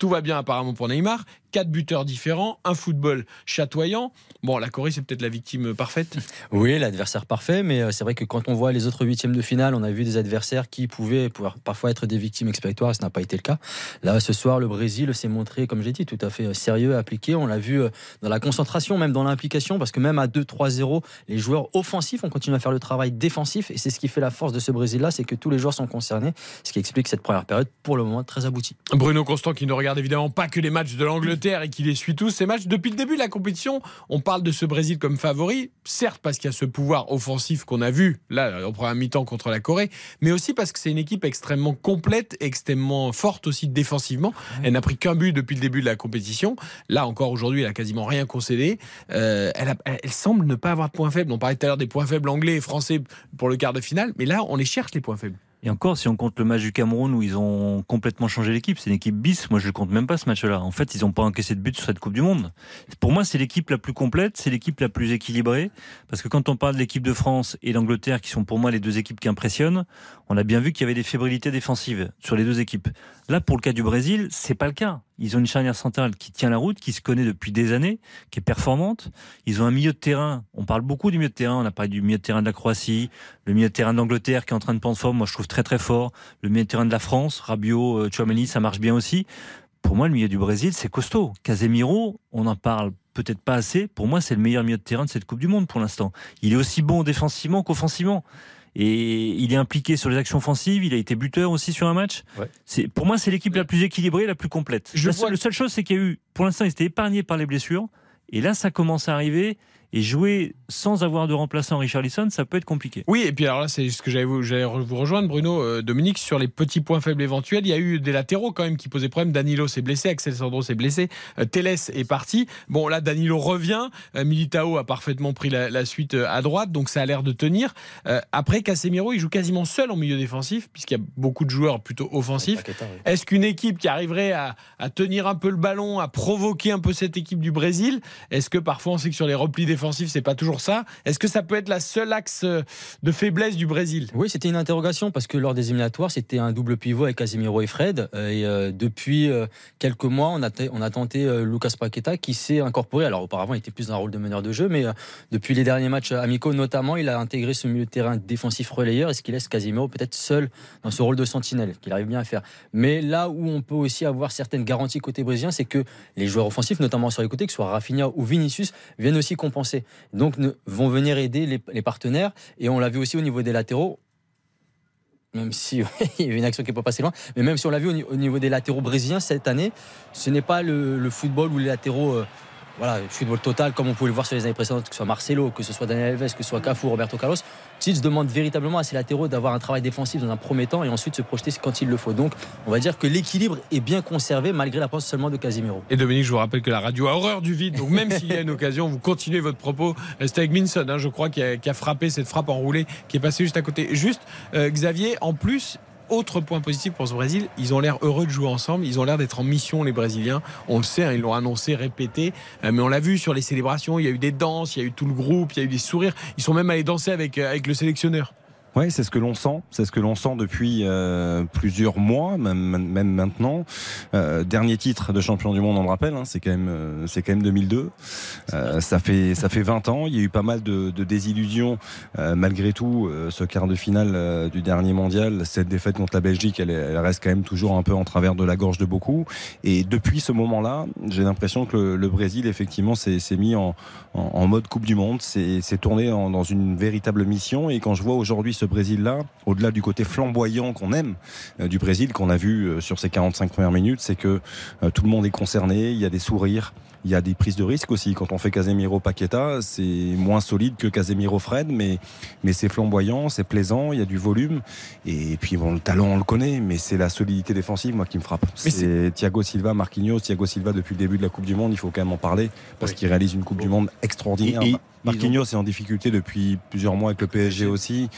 Tout va bien apparemment pour Neymar. Quatre buteurs différents, un football chatoyant. Bon, la Corée, c'est peut-être la victime parfaite. Oui, l'adversaire parfait, mais euh, c'est vrai que quand on voit les autres huitièmes de finale, on a vu des adversaires qui pouvaient pouvoir parfois être des victimes expiatoires, ce n'a pas été le cas. Là, ce soir, le Brésil s'est montré, comme j'ai dit, tout à fait euh, sérieux, appliqué. On l'a vu euh, dans la concentration, même dans l'implication, parce que même à 2-3-0, les joueurs offensifs ont continué à faire le travail défensif, et c'est ce qui fait la force de ce Brésil-là, c'est que tous les joueurs sont concernés, ce qui explique cette première période, pour le moment, très aboutie. Bruno Constant qui ne regarde évidemment pas que les matchs de l'Angleterre et qui les suit tous ces matchs. Depuis le début de la compétition, on parle de ce Brésil comme favori, certes parce qu'il y a ce pouvoir offensif qu'on a vu là en première mi-temps contre la Corée, mais aussi parce que c'est une équipe extrêmement complète, extrêmement forte aussi défensivement. Elle n'a pris qu'un but depuis le début de la compétition. Là encore aujourd'hui, elle a quasiment rien concédé. Euh, elle, a- elle semble ne pas avoir de points faibles. On parlait tout à l'heure des points faibles anglais et français pour le quart de finale, mais là on les cherche les points faibles. Et encore, si on compte le match du Cameroun où ils ont complètement changé l'équipe, c'est une équipe bis. Moi, je ne compte même pas ce match-là. En fait, ils n'ont pas encaissé de but sur cette Coupe du Monde. Pour moi, c'est l'équipe la plus complète, c'est l'équipe la plus équilibrée. Parce que quand on parle de l'équipe de France et d'Angleterre, qui sont pour moi les deux équipes qui impressionnent, on a bien vu qu'il y avait des fébrilités défensives sur les deux équipes. Là, pour le cas du Brésil, c'est pas le cas. Ils ont une charnière centrale qui tient la route, qui se connaît depuis des années, qui est performante. Ils ont un milieu de terrain. On parle beaucoup du milieu de terrain. On a parlé du milieu de terrain de la Croatie, le milieu de terrain d'Angleterre qui est en train de prendre forme. Moi, je trouve très très fort. Le milieu de terrain de la France, Rabiot, euh, Tchouaméni, ça marche bien aussi. Pour moi, le milieu du Brésil, c'est costaud. Casemiro, on en parle peut-être pas assez. Pour moi, c'est le meilleur milieu de terrain de cette Coupe du Monde pour l'instant. Il est aussi bon défensivement qu'offensivement. Et il est impliqué sur les actions offensives. Il a été buteur aussi sur un match. Ouais. C'est pour moi, c'est l'équipe la plus équilibrée, la plus complète. Je la, vois- seule, la seule chose, c'est qu'il y a eu, pour l'instant, ils étaient épargnés par les blessures. Et là, ça commence à arriver. Et jouer sans avoir de remplaçant Richard Lisson, ça peut être compliqué. Oui, et puis alors là, c'est ce que j'allais vous, rejoindre, Bruno, euh, Dominique, sur les petits points faibles éventuels. Il y a eu des latéraux quand même qui posaient problème. Danilo s'est blessé, Axel Sandro s'est blessé, euh, Teles est parti. Bon, là, Danilo revient. Euh, Militao a parfaitement pris la, la suite à droite, donc ça a l'air de tenir. Euh, après, Casemiro, il joue quasiment seul en milieu défensif, puisqu'il y a beaucoup de joueurs plutôt offensifs. Oui. Est-ce qu'une équipe qui arriverait à, à tenir un peu le ballon, à provoquer un peu cette équipe du Brésil, est-ce que parfois on sait que sur les replis défensifs, c'est pas toujours ça Est-ce que ça peut être la seule axe euh, de faiblesse du Brésil? Oui, c'était une interrogation parce que lors des éliminatoires, c'était un double pivot avec Casemiro et Fred. Euh, Et euh, depuis euh, quelques mois, on a, on a tenté euh, Lucas Paqueta qui s'est incorporé. Alors auparavant, il était plus dans un rôle de meneur de jeu, mais euh, depuis les derniers matchs amicaux notamment, il a intégré ce milieu de terrain défensif relayeur et ce qui laisse Casemiro peut-être seul dans ce rôle de sentinelle qu'il arrive bien à faire. Mais là où on peut aussi avoir certaines garanties côté brésilien, c'est que les joueurs offensifs, notamment sur les côtés, que ce soit Rafinha ou Vinicius, viennent aussi compenser. Donc vont venir aider les, partenaires. Et on l'a vu aussi au niveau des latéraux. Même si il y a une action qui peut passer loin, mais même si on l'a vu au, ni- au niveau des latéraux brésiliens cette année, ce n'est pas le, football où les latéraux euh, voilà, football total, comme on pouvait le voir sur les années précédentes, que ce soit Marcelo, que ce soit Daniel Alves, que ce soit Cafu, Roberto Carlos. Tite demande véritablement à ses latéraux d'avoir un travail défensif dans un premier temps et ensuite se projeter quand il le faut. Donc, on va dire que l'équilibre est bien conservé malgré la l'absence seulement de Casimiro. Et Dominique, je vous rappelle que la radio a horreur du vide, donc même s'il y a une occasion, vous continuez votre propos. C'était avec Minson, hein, je crois, qui a, qui a, frappé cette frappe enroulée qui est passée juste à côté. Juste, euh, Xavier, en plus, autre point positif pour ce Brésil, ils ont l'air heureux de jouer ensemble, ils ont l'air d'être en mission les Brésiliens. On le sait, hein, ils l'ont annoncé, répété, euh, mais on l'a vu sur les célébrations, il y a eu des danses, il y a eu tout le groupe, il y a eu des sourires. Ils sont même allés danser avec, euh, avec le sélectionneur. Oui, c'est ce que l'on sent. C'est ce que l'on sent depuis euh, plusieurs mois, même, même maintenant. Euh, dernier titre de champion du monde, on le rappelle, hein, c'est quand même, euh, c'est quand même 2002. Euh, ça fait, ça fait 20 ans. Il y a eu pas mal de, de désillusions euh, malgré tout. euh, ce quart de finale du dernier mondial, cette défaite contre la Belgique, elle, elle reste quand même toujours un peu en travers de la gorge de beaucoup. Et depuis ce moment-là, j'ai l'impression que le, le Brésil effectivement s'est mis en, en, mode Coupe du Monde, s'est tourné en- dans une véritable mission. Et quand je vois aujourd'hui ce Brésil-là, au-delà du côté flamboyant qu'on aime euh, du Brésil, qu'on a vu euh, sur ces 45 premières minutes, c'est que euh, tout le monde est concerné, il y a des sourires. Il y a des prises de risque aussi. Quand on fait Casemiro Paqueta, c'est moins solide que Casemiro Fred, mais, mais c'est flamboyant, c'est plaisant, il y a du volume. Et puis bon, le talent, on le connaît, mais c'est la solidité défensive, moi, qui me frappe. C'est Thiago Silva, Marquinhos. Thiago Silva, depuis le début de la Coupe du Monde, il faut quand même en parler, parce Oui. qu'il réalise une Coupe du Monde extraordinaire. Et- et- Marquinhos est en difficulté depuis plusieurs mois avec le PSG aussi.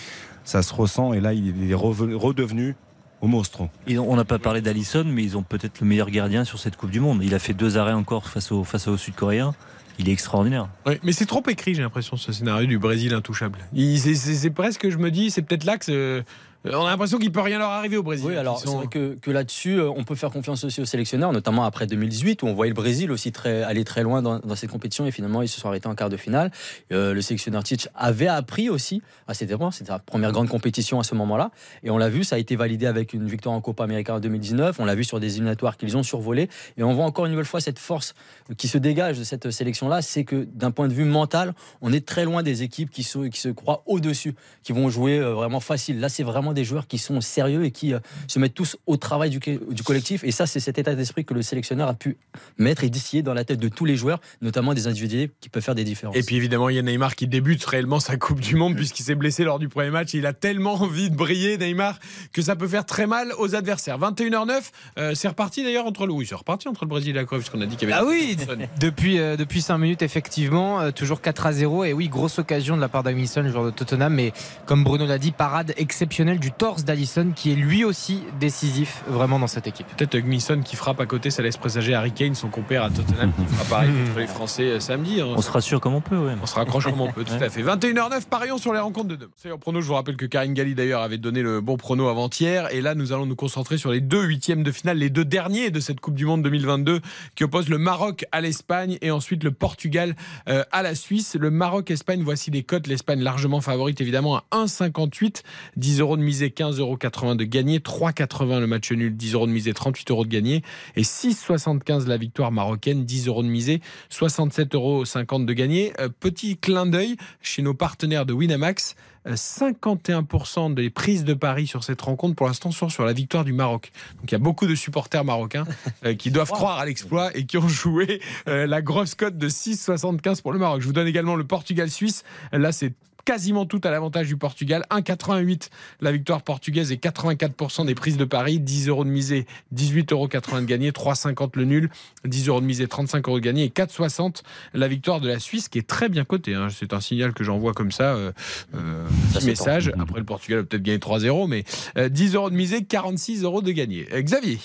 Ça se ressent, et là, il est redevenu au monstre. Et on n'a pas parlé d'Alisson, mais ils ont peut-être le meilleur gardien sur cette Coupe du Monde. Il a fait deux arrêts encore face aux face aux Sud-Coréens. Il est extraordinaire. Ouais, mais c'est trop écrit, j'ai l'impression, ce scénario du Brésil intouchable. C'est presque, je me dis, c'est peut-être là que. C'est- On a l'impression qu'il peut rien leur arriver au Brésil. Oui, alors Ils c'est vrai que, que là-dessus, euh, on peut faire confiance aussi aux sélectionneurs, notamment après 2018, où on voyait le Brésil aussi très, aller très loin dans, dans cette compétition, et finalement, ils se sont arrêtés en quart de finale. Euh, le sélectionneur Titch avait appris aussi à c'était la première grande compétition à ce moment-là, et on l'a vu, ça a été validé avec une victoire en Copa América en 2019, on l'a vu sur des éliminatoires qu'ils ont survolés, et on voit encore une nouvelle fois cette force qui se dégage de cette sélection-là, c'est que d'un point de vue mental, on est très loin des équipes qui, sont, qui se croient au-dessus, qui vont jouer euh, vraiment facile. Là, c'est vraiment des joueurs qui sont sérieux et qui euh, se mettent tous au travail du, du collectif. Et ça, c'est cet état d'esprit que le sélectionneur a pu mettre et distiller dans la tête de tous les joueurs, notamment des individus qui peuvent faire des différences. Et puis évidemment, il y a Neymar qui débute réellement sa Coupe du Monde puisqu'il s'est blessé lors du premier match. Il a tellement envie de briller, Neymar, que ça peut faire très mal aux adversaires. 21h09, euh, c'est reparti d'ailleurs entre le. Oui, c'est reparti entre le Brésil et la Corée, puisqu'on a dit qu'il y avait. Ah oui, depuis, euh, depuis 5 minutes, effectivement, euh, toujours 4 à 0. Et oui, grosse occasion de la part d'Alisson, le joueur de Tottenham. Mais comme Bruno l'a dit, parade exceptionnelle du torse d'Alisson, qui est lui aussi décisif vraiment dans cette équipe. Peut-être Gmisson qui frappe à côté, ça laisse présager Harry Kane, son compère à Tottenham, qui fera pareil contre les Français euh, samedi. hein. On se rassure comme on peut, ouais. On se raccroche comme on peut, tout Ouais. à fait. 21h09, parions sur les rencontres de demain. C'est en prono, je vous rappelle que Karine Galli d'ailleurs avait donné le bon prono avant-hier. Et là, nous allons nous concentrer sur les deux huitièmes de finale, les deux derniers de cette Coupe du Monde 2022 qui opposent le Maroc à l'Espagne et ensuite le Portugal euh, à la Suisse. Le Maroc-Espagne, voici les cotes. L'Espagne largement favorite évidemment à 1,58. 10 euros de misée, 15,80 euros de gagné. 3,80 le match nul, 10 euros de misée, 38 euros de gagné. Et 6,75 la victoire marocaine, 10 euros de misée, 67,50 euros de gagné. Euh, petit clin d'œil chez nos partenaires de Winamax. euh, 51% des prises de paris sur cette rencontre pour l'instant sont sur la victoire du Maroc. Donc il y a beaucoup de supporters marocains euh, qui doivent croire à l'exploit et qui ont joué euh, la grosse cote de 6,75 pour le Maroc. Je vous donne également le Portugal-Suisse. Là c'est quasiment tout à l'avantage du Portugal. 1,88 la victoire portugaise et 84% des prises de paris. 10 euros de misée, 18,80 euros de gagné. 3,50 le nul, 10 euros de misée, 35 euros de gagné. Et 4,60 la victoire de la Suisse qui est très bien cotée. hein. C'est un signal que j'envoie comme ça. Euh, euh, petit message. Après le Portugal a peut-être gagné 3-0, mais euh, 10 euros de misée, 46 euros de gagné. Euh, Xavier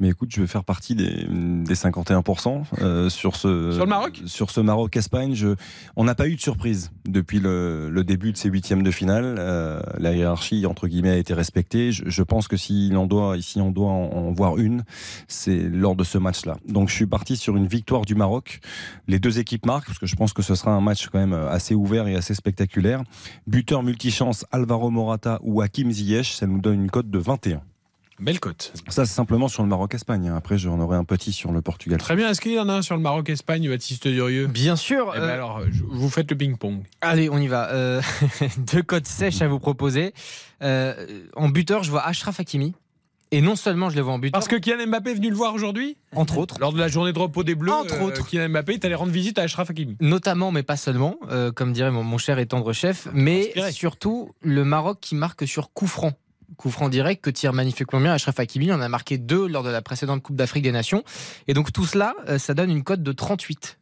Mais écoute, je vais faire partie des, des 51% euh, sur ce Sur le Maroc? Sur ce Maroc-Espagne, je, on n'a pas eu de surprise depuis le, le début de ces huitièmes de finale. Euh, la hiérarchie entre guillemets a été respectée. Je, je pense que s'il en doit, ici on doit en, en voir une, c'est lors de ce match-là. Donc je suis parti sur une victoire du Maroc. Les deux équipes marquent parce que je pense que ce sera un match quand même assez ouvert et assez spectaculaire. Buteur multichance Alvaro Morata ou Hakim Ziyech, ça nous donne une cote de 21. Belle cote. Ça, c'est simplement sur le Maroc-Espagne. Après, j'en aurai un petit sur le Portugal. Très bien. Est-ce qu'il y en a un sur le Maroc-Espagne, Baptiste Durieux? Bien sûr. Eh ben euh, alors, vous faites le ping-pong. Allez, on y va. Euh, deux codes sèches à vous proposer. Euh, en buteur, je vois Ashraf Hakimi. Et non seulement je le vois en but. Parce que Kylian Mbappé est venu le voir aujourd'hui? Entre autres. Lors de la journée de repos des Bleus, Entre euh, autres. Kylian Mbappé est allé rendre visite à Ashraf Hakimi. Notamment, mais pas seulement, euh, comme dirait mon, mon cher et tendre chef, mais Inspiré. surtout le Maroc qui marque sur coup franc. Coup franc direct que tire magnifiquement bien Achraf Hakimi. En a marqué deux lors de la précédente Coupe d'Afrique des Nations. Et donc tout cela, euh, ça donne une cote de 38.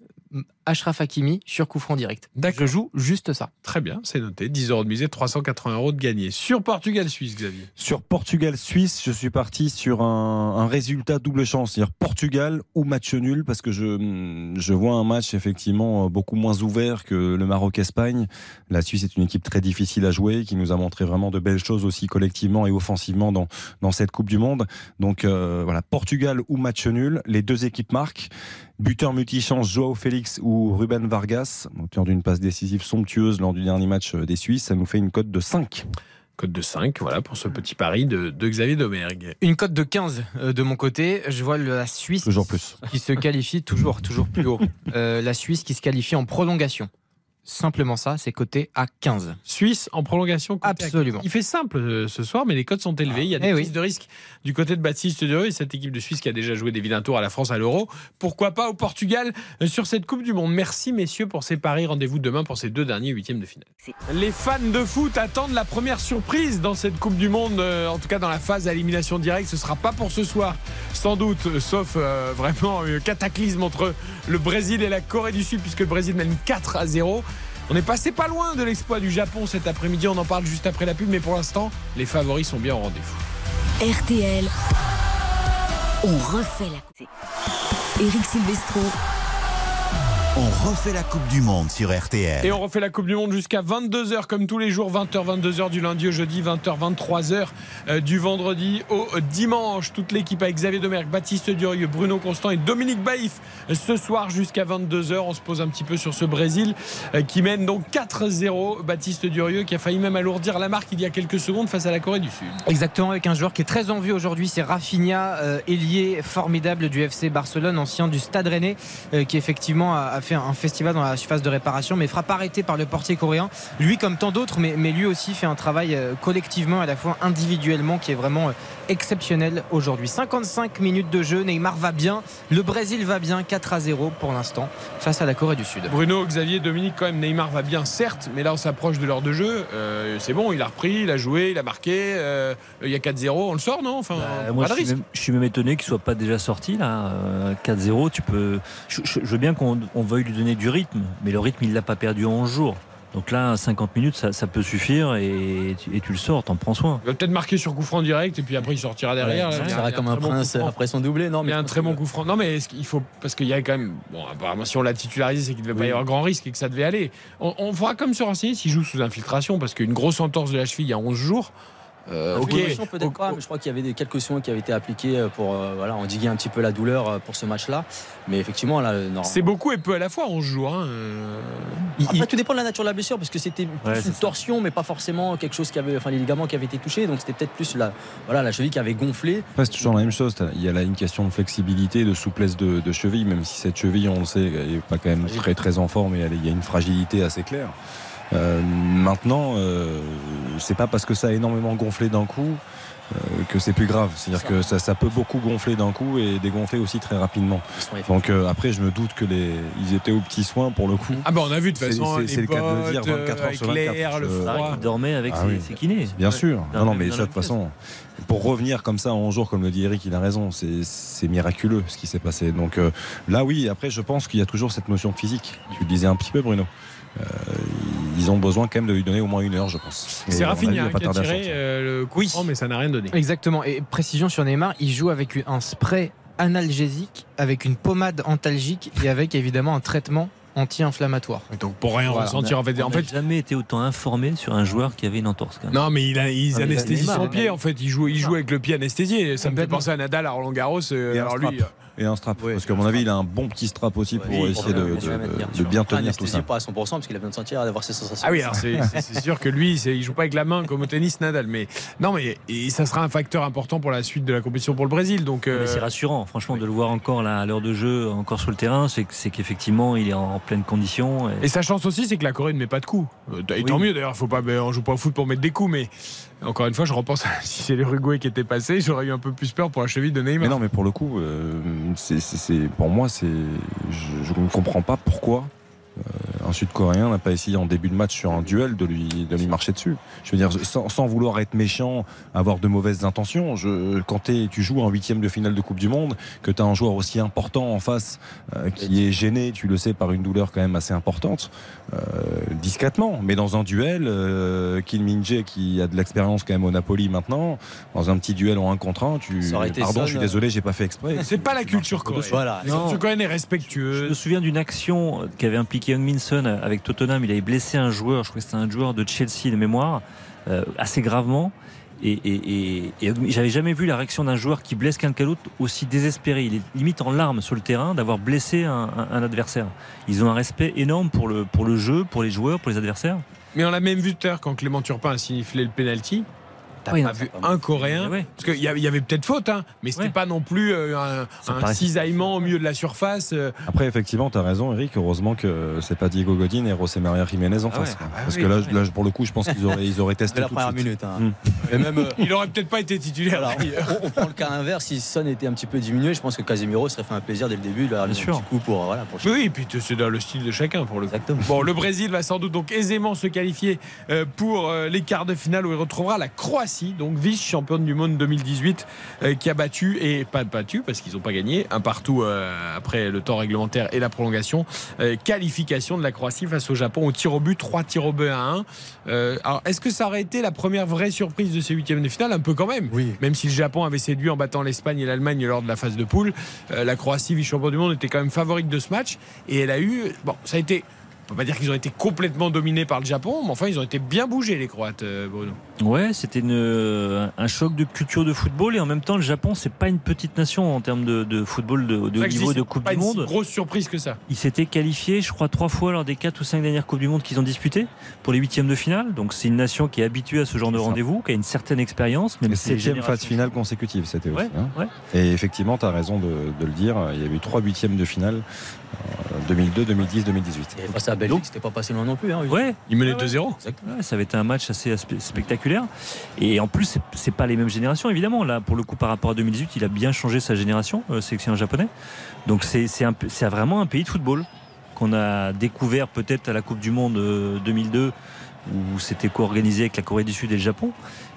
Achraf Hakimi sur coup franc direct. Je joue juste ça. Très bien, c'est noté. 10 euros de misée, 380 euros de gagné. Sur Portugal-Suisse, Xavier. Sur Portugal-Suisse, je suis parti sur un, un résultat double chance, c'est-à-dire Portugal ou match nul, parce que je, je vois un match effectivement beaucoup moins ouvert que le Maroc-Espagne. La Suisse est une équipe très difficile à jouer, qui nous a montré vraiment de belles choses aussi collectivement et offensivement dans, dans cette Coupe du Monde. Donc euh, voilà, Portugal ou match nul, les deux équipes marquent. Buteur multichance, Joao Félix ou Ruben Vargas, auteur d'une passe décisive somptueuse lors du dernier match des Suisses, ça nous fait une cote de 5. Code de 5, voilà, pour ce petit pari de, de Xavier Domergue. Une cote de 15 euh, de mon côté. Je vois la Suisse Toujours plus. qui se qualifie toujours, toujours plus haut. Euh, la Suisse qui se qualifie en prolongation. Simplement ça, c'est coté à 15. Suisse en prolongation. Absolument. Il fait simple euh, ce soir, mais les codes sont élevés. Il y a des Eh oui. prises de risque du côté de Baptiste Durieux et cette équipe de Suisse qui a déjà joué des vilains tours à la France à l'Euro. Pourquoi pas au Portugal euh, sur cette Coupe du Monde Merci messieurs pour ces paris. Rendez-vous demain pour ces deux derniers huitièmes de finale. Les fans de foot attendent la première surprise dans cette Coupe du Monde, euh, en tout cas dans la phase à élimination directe. Ce sera pas pour ce soir, sans doute, sauf euh, vraiment un cataclysme entre le Brésil et la Corée du Sud, puisque le Brésil mène 4 à 0. On est passé pas loin de l'exploit du Japon cet après-midi, on en parle juste après la pub, mais pour l'instant, les favoris sont bien au rendez-vous. RTL, on refait la. Eric Silvestro, On refait la Coupe du Monde sur RTL. Et on refait la Coupe du Monde jusqu'à 22h comme tous les jours, 20h, 22h du lundi au jeudi, 20h, 23h euh, du vendredi au dimanche. Toute l'équipe avec Xavier Domergue, Baptiste Durieux, Bruno Constant et Dominique Baïf. Euh, Ce soir jusqu'à 22h, on se pose un petit peu sur ce Brésil euh, qui mène donc 4-0. Baptiste Durieux qui a failli même alourdir la marque il y a quelques secondes face à la Corée du Sud. Exactement, avec un joueur qui est très en vue aujourd'hui, c'est Rafinha, euh, ailier formidable du FC Barcelone, ancien du Stade Rennais, euh, qui effectivement a, a fait un festival dans la surface de réparation, mais frappe arrêté par le portier coréen. Lui, comme tant d'autres, mais, mais lui aussi fait un travail euh, collectivement, à la fois individuellement, qui est vraiment euh, exceptionnel aujourd'hui. 55 minutes de jeu, Neymar va bien, le Brésil va bien, 4 à 0 pour l'instant, face à la Corée du Sud. Bruno, Xavier, Dominique, quand même, Neymar va bien, certes, mais là on s'approche de l'heure de jeu. Euh, c'est bon, il a repris, il a joué, il a marqué. euh, il y a 4-0, on le sort, non? Enfin, pas moi, je suis, même, je suis même étonné qu'il soit pas déjà sorti là. euh, 4-0, tu peux. Je, je- je veux bien qu'on on veuille lui donner du rythme, mais le rythme il l'a pas perdu en 11 jours. Donc là, 50 minutes, ça, ça peut suffire et, tu- et tu le sors, t'en prends soin. Il va peut-être marquer sur coup franc direct et puis après il sortira derrière. Ouais, il il comme un bon prince après son doublé. Non, Il mais y a un très que- bon coup franc. Non, mais est-ce qu'il faut. Parce qu'il y a quand même. Bon, apparemment, si on l'a titularisé, c'est qu'il ne devait pas y avoir grand risque et que ça devait aller. On, on fera comme se renseigner s'il joue sous infiltration parce qu'une grosse entorse de la cheville il y a 11 jours. Euh, ok. Infiltration, peut-être Au- pas, mais je crois qu'il y avait des, quelques soins qui avaient été appliqués euh, pour euh, voilà, endiguer un petit peu la douleur pour ce match-là. Mais effectivement, là, non. C'est beaucoup et peu à la fois 11 jours. hein. Il- tout dépend de la nature de la blessure, parce que c'était plus Ouais, une ça. torsion, mais pas forcément quelque chose qui avait, enfin, les ligaments qui avaient été touchés. Donc c'était peut-être plus la, voilà, la cheville qui avait gonflé. Après, c'est toujours la même chose. Il y a là une question de flexibilité, de souplesse de, de cheville, même si cette cheville, on le sait, n'est pas quand même très très en forme et elle il y a une fragilité assez claire. Euh, maintenant, euh, c'est pas parce que ça a énormément gonflé d'un coup euh, que c'est plus grave. C'est-à-dire que ça, ça peut beaucoup gonfler d'un coup et dégonfler aussi très rapidement. Donc euh, après, je me doute que les, ils étaient aux petits soins pour le coup. Ah, bah on a vu de toute C'est- façon. c'est- le cas de le dire, bottes, 24 heures avec sur 24, l'air, le froid. Il dormait avec Ah ses, oui. ses kinés. Bien sûr. Non, non, mais ça, de toute façon, pour revenir comme ça en jour, comme le dit Eric, il a raison. C'est c'est miraculeux ce qui s'est passé. Donc euh, là, oui, après, je pense qu'il y a toujours cette notion de physique. Tu le disais un petit peu, Bruno. Euh, ils ont besoin quand même de lui donner au moins une heure, je pense. C'est Rafinha qui a tiré euh, le coup franc, mais ça n'a rien donné. Exactement. Et précision sur Neymar, il joue avec un spray analgésique, avec une pommade antalgique et avec évidemment un traitement anti-inflammatoire. Donc pour rien Voilà. ressentir en fait. On En fait jamais été autant informé sur un joueur qui avait une entorse. Quand même. non, mais il a, ils Ah, mais anesthésient Neymar, son Neymar. pied en fait. Il joue, il joue avec le pied anesthésié. Ça me fait penser à Nadal à Roland Garros. euh, Et alors lui, strap. Et un strap. parce qu'à mon avis, il a un bon petit strap aussi pour Oui, essayer de, de- de bien tenir tout ça. pas à 100% parce qu'il a besoin de sentir, d'avoir ses sensations. Ah oui, alors c'est sûr que lui, il joue pas avec la main comme au tennis Nadal, mais non, mais et ça sera un facteur important pour la suite de la compétition pour le Brésil. Donc, euh, c'est rassurant, franchement, de le voir encore là, à l'heure de jeu, encore sur le terrain, c'est que- c'est qu'effectivement, il est en pleine condition. Et sa chance aussi, c'est que la Corée ne met pas de coups. Euh, Et Oui. tant mieux d'ailleurs, faut pas, ben, on joue pas au foot pour mettre des coups, mais encore une fois, je repense si c'est l'Uruguay qui était passé, j'aurais eu un peu plus peur pour la cheville de Neymar. Mais non, mais pour le coup, euh, c'est- pour moi, c'est, je, ne comprends pas pourquoi un Sud-Coréen n'a pas essayé en début de match sur un duel de lui, de lui marcher dessus. Je veux dire, sans, sans vouloir être méchant, avoir de mauvaises intentions. Je, quand t'es- tu joues en huitième de finale de Coupe du Monde, que tu as un joueur aussi important en face euh, qui est gêné, tu le sais, par une douleur quand même assez importante, euh, discrètement. Mais dans un duel, euh, Kim Min-jae qui a de l'expérience quand même au Napoli maintenant, dans un petit duel en un contre un, tu, Ça aurait été pardon, Son, je suis désolé, j'ai pas fait exprès. C'est pas la culture coréenne. Voilà. La culture coréenne est respectueuse. Je me souviens d'une action qui avait impliqué Young Min Son avec Tottenham. Il avait blessé un joueur, je crois que c'était un joueur de Chelsea de mémoire, euh, assez gravement. Et, et- et- j'avais jamais vu la réaction d'un joueur qui blesse quelqu'un d'autre aussi désespéré. Il est limite en larmes sur le terrain d'avoir blessé un, adversaire. Ils ont un respect énorme pour le, pour le jeu, pour les joueurs, pour les adversaires. Mais on l'a même vu tout à l'heure quand Clément Turpin a signiflé le penalty. T'as Oui, pas non, vu un Coréen Ouais. Parce qu'il y avait, il y avait peut-être faute, hein, mais c'était Ouais. pas non plus euh, un, cisaillement au milieu de la surface. euh. Après, effectivement, tu as raison, Eric. Heureusement que c'est pas Diego Godin et José Maria Jiménez en Ah ouais, face. ah bah Parce oui, que là, ouais. là, pour le coup, je pense qu'ils auraient, ils auraient testé la tout de première suite. minute. hein. Et même, euh, Il aurait peut-être pas été titulaire. d'ailleurs. on, on prend le cas inverse. Si Son était un petit peu diminué, je pense que Casemiro serait fait un plaisir dès le début de leur Bien sûr. un petit coup pour, voilà, pour Oui, et puis c'est dans le style de chacun pour le coup. Exactement. Bon, le Brésil va sans doute donc aisément se qualifier pour les quarts de finale où il retrouvera la Croatie, donc vice-championne du monde 2018, euh, qui a battu, et pas battu parce qu'ils n'ont pas gagné, un partout euh, après le temps réglementaire et la prolongation. Euh, qualification de la Croatie face au Japon au tir au but, 3 tirs au but à 1. Euh, alors, est-ce que ça aurait été la première vraie surprise de ces huitièmes de finale? Un peu quand même. Oui. Même si le Japon avait séduit en battant l'Espagne et l'Allemagne lors de la phase de poule, la Croatie, vice-champion du monde, était quand même favorite de ce match. Et elle a eu. Bon, ça a été. On peut pas dire qu'ils ont été complètement dominés par le Japon, mais enfin, ils ont été bien bougés, les Croates, euh, Bruno. Ouais, c'était une- euh, un choc de culture de football et en même temps, le Japon, c'est pas une petite nation en termes de, de football de, de niveau c'est de Coupe pas du une si Monde. grosse surprise que ça. Ils s'étaient qualifiés, je crois, trois fois lors des quatre ou cinq dernières Coupes du Monde qu'ils ont disputées pour les huitièmes de finale. Donc c'est une nation qui est habituée à ce genre de rendez-vous, qui a une certaine expérience. Même si septième phase finale consécutive, c'était Ouais, aussi. hein. ouais. Et effectivement, tu as raison de, de le dire. Il y a eu trois huitièmes de finale 2002, 2010, 2018. Et face à Belgique, c'était pas passé loin non plus. Hein. Ouais, Ouais, ouais. 2-0. Ouais, ça avait été un match assez spectaculaire. Et en plus, c'est- pas les mêmes générations, évidemment. Là, pour le coup, par rapport à 2018, il a bien changé sa génération, euh, sélectionneur japonais. Donc, c'est vraiment un pays de football qu'on a découvert peut-être à la Coupe du Monde euh, 2002, où c'était co-organisé avec la Corée du Sud et le Japon.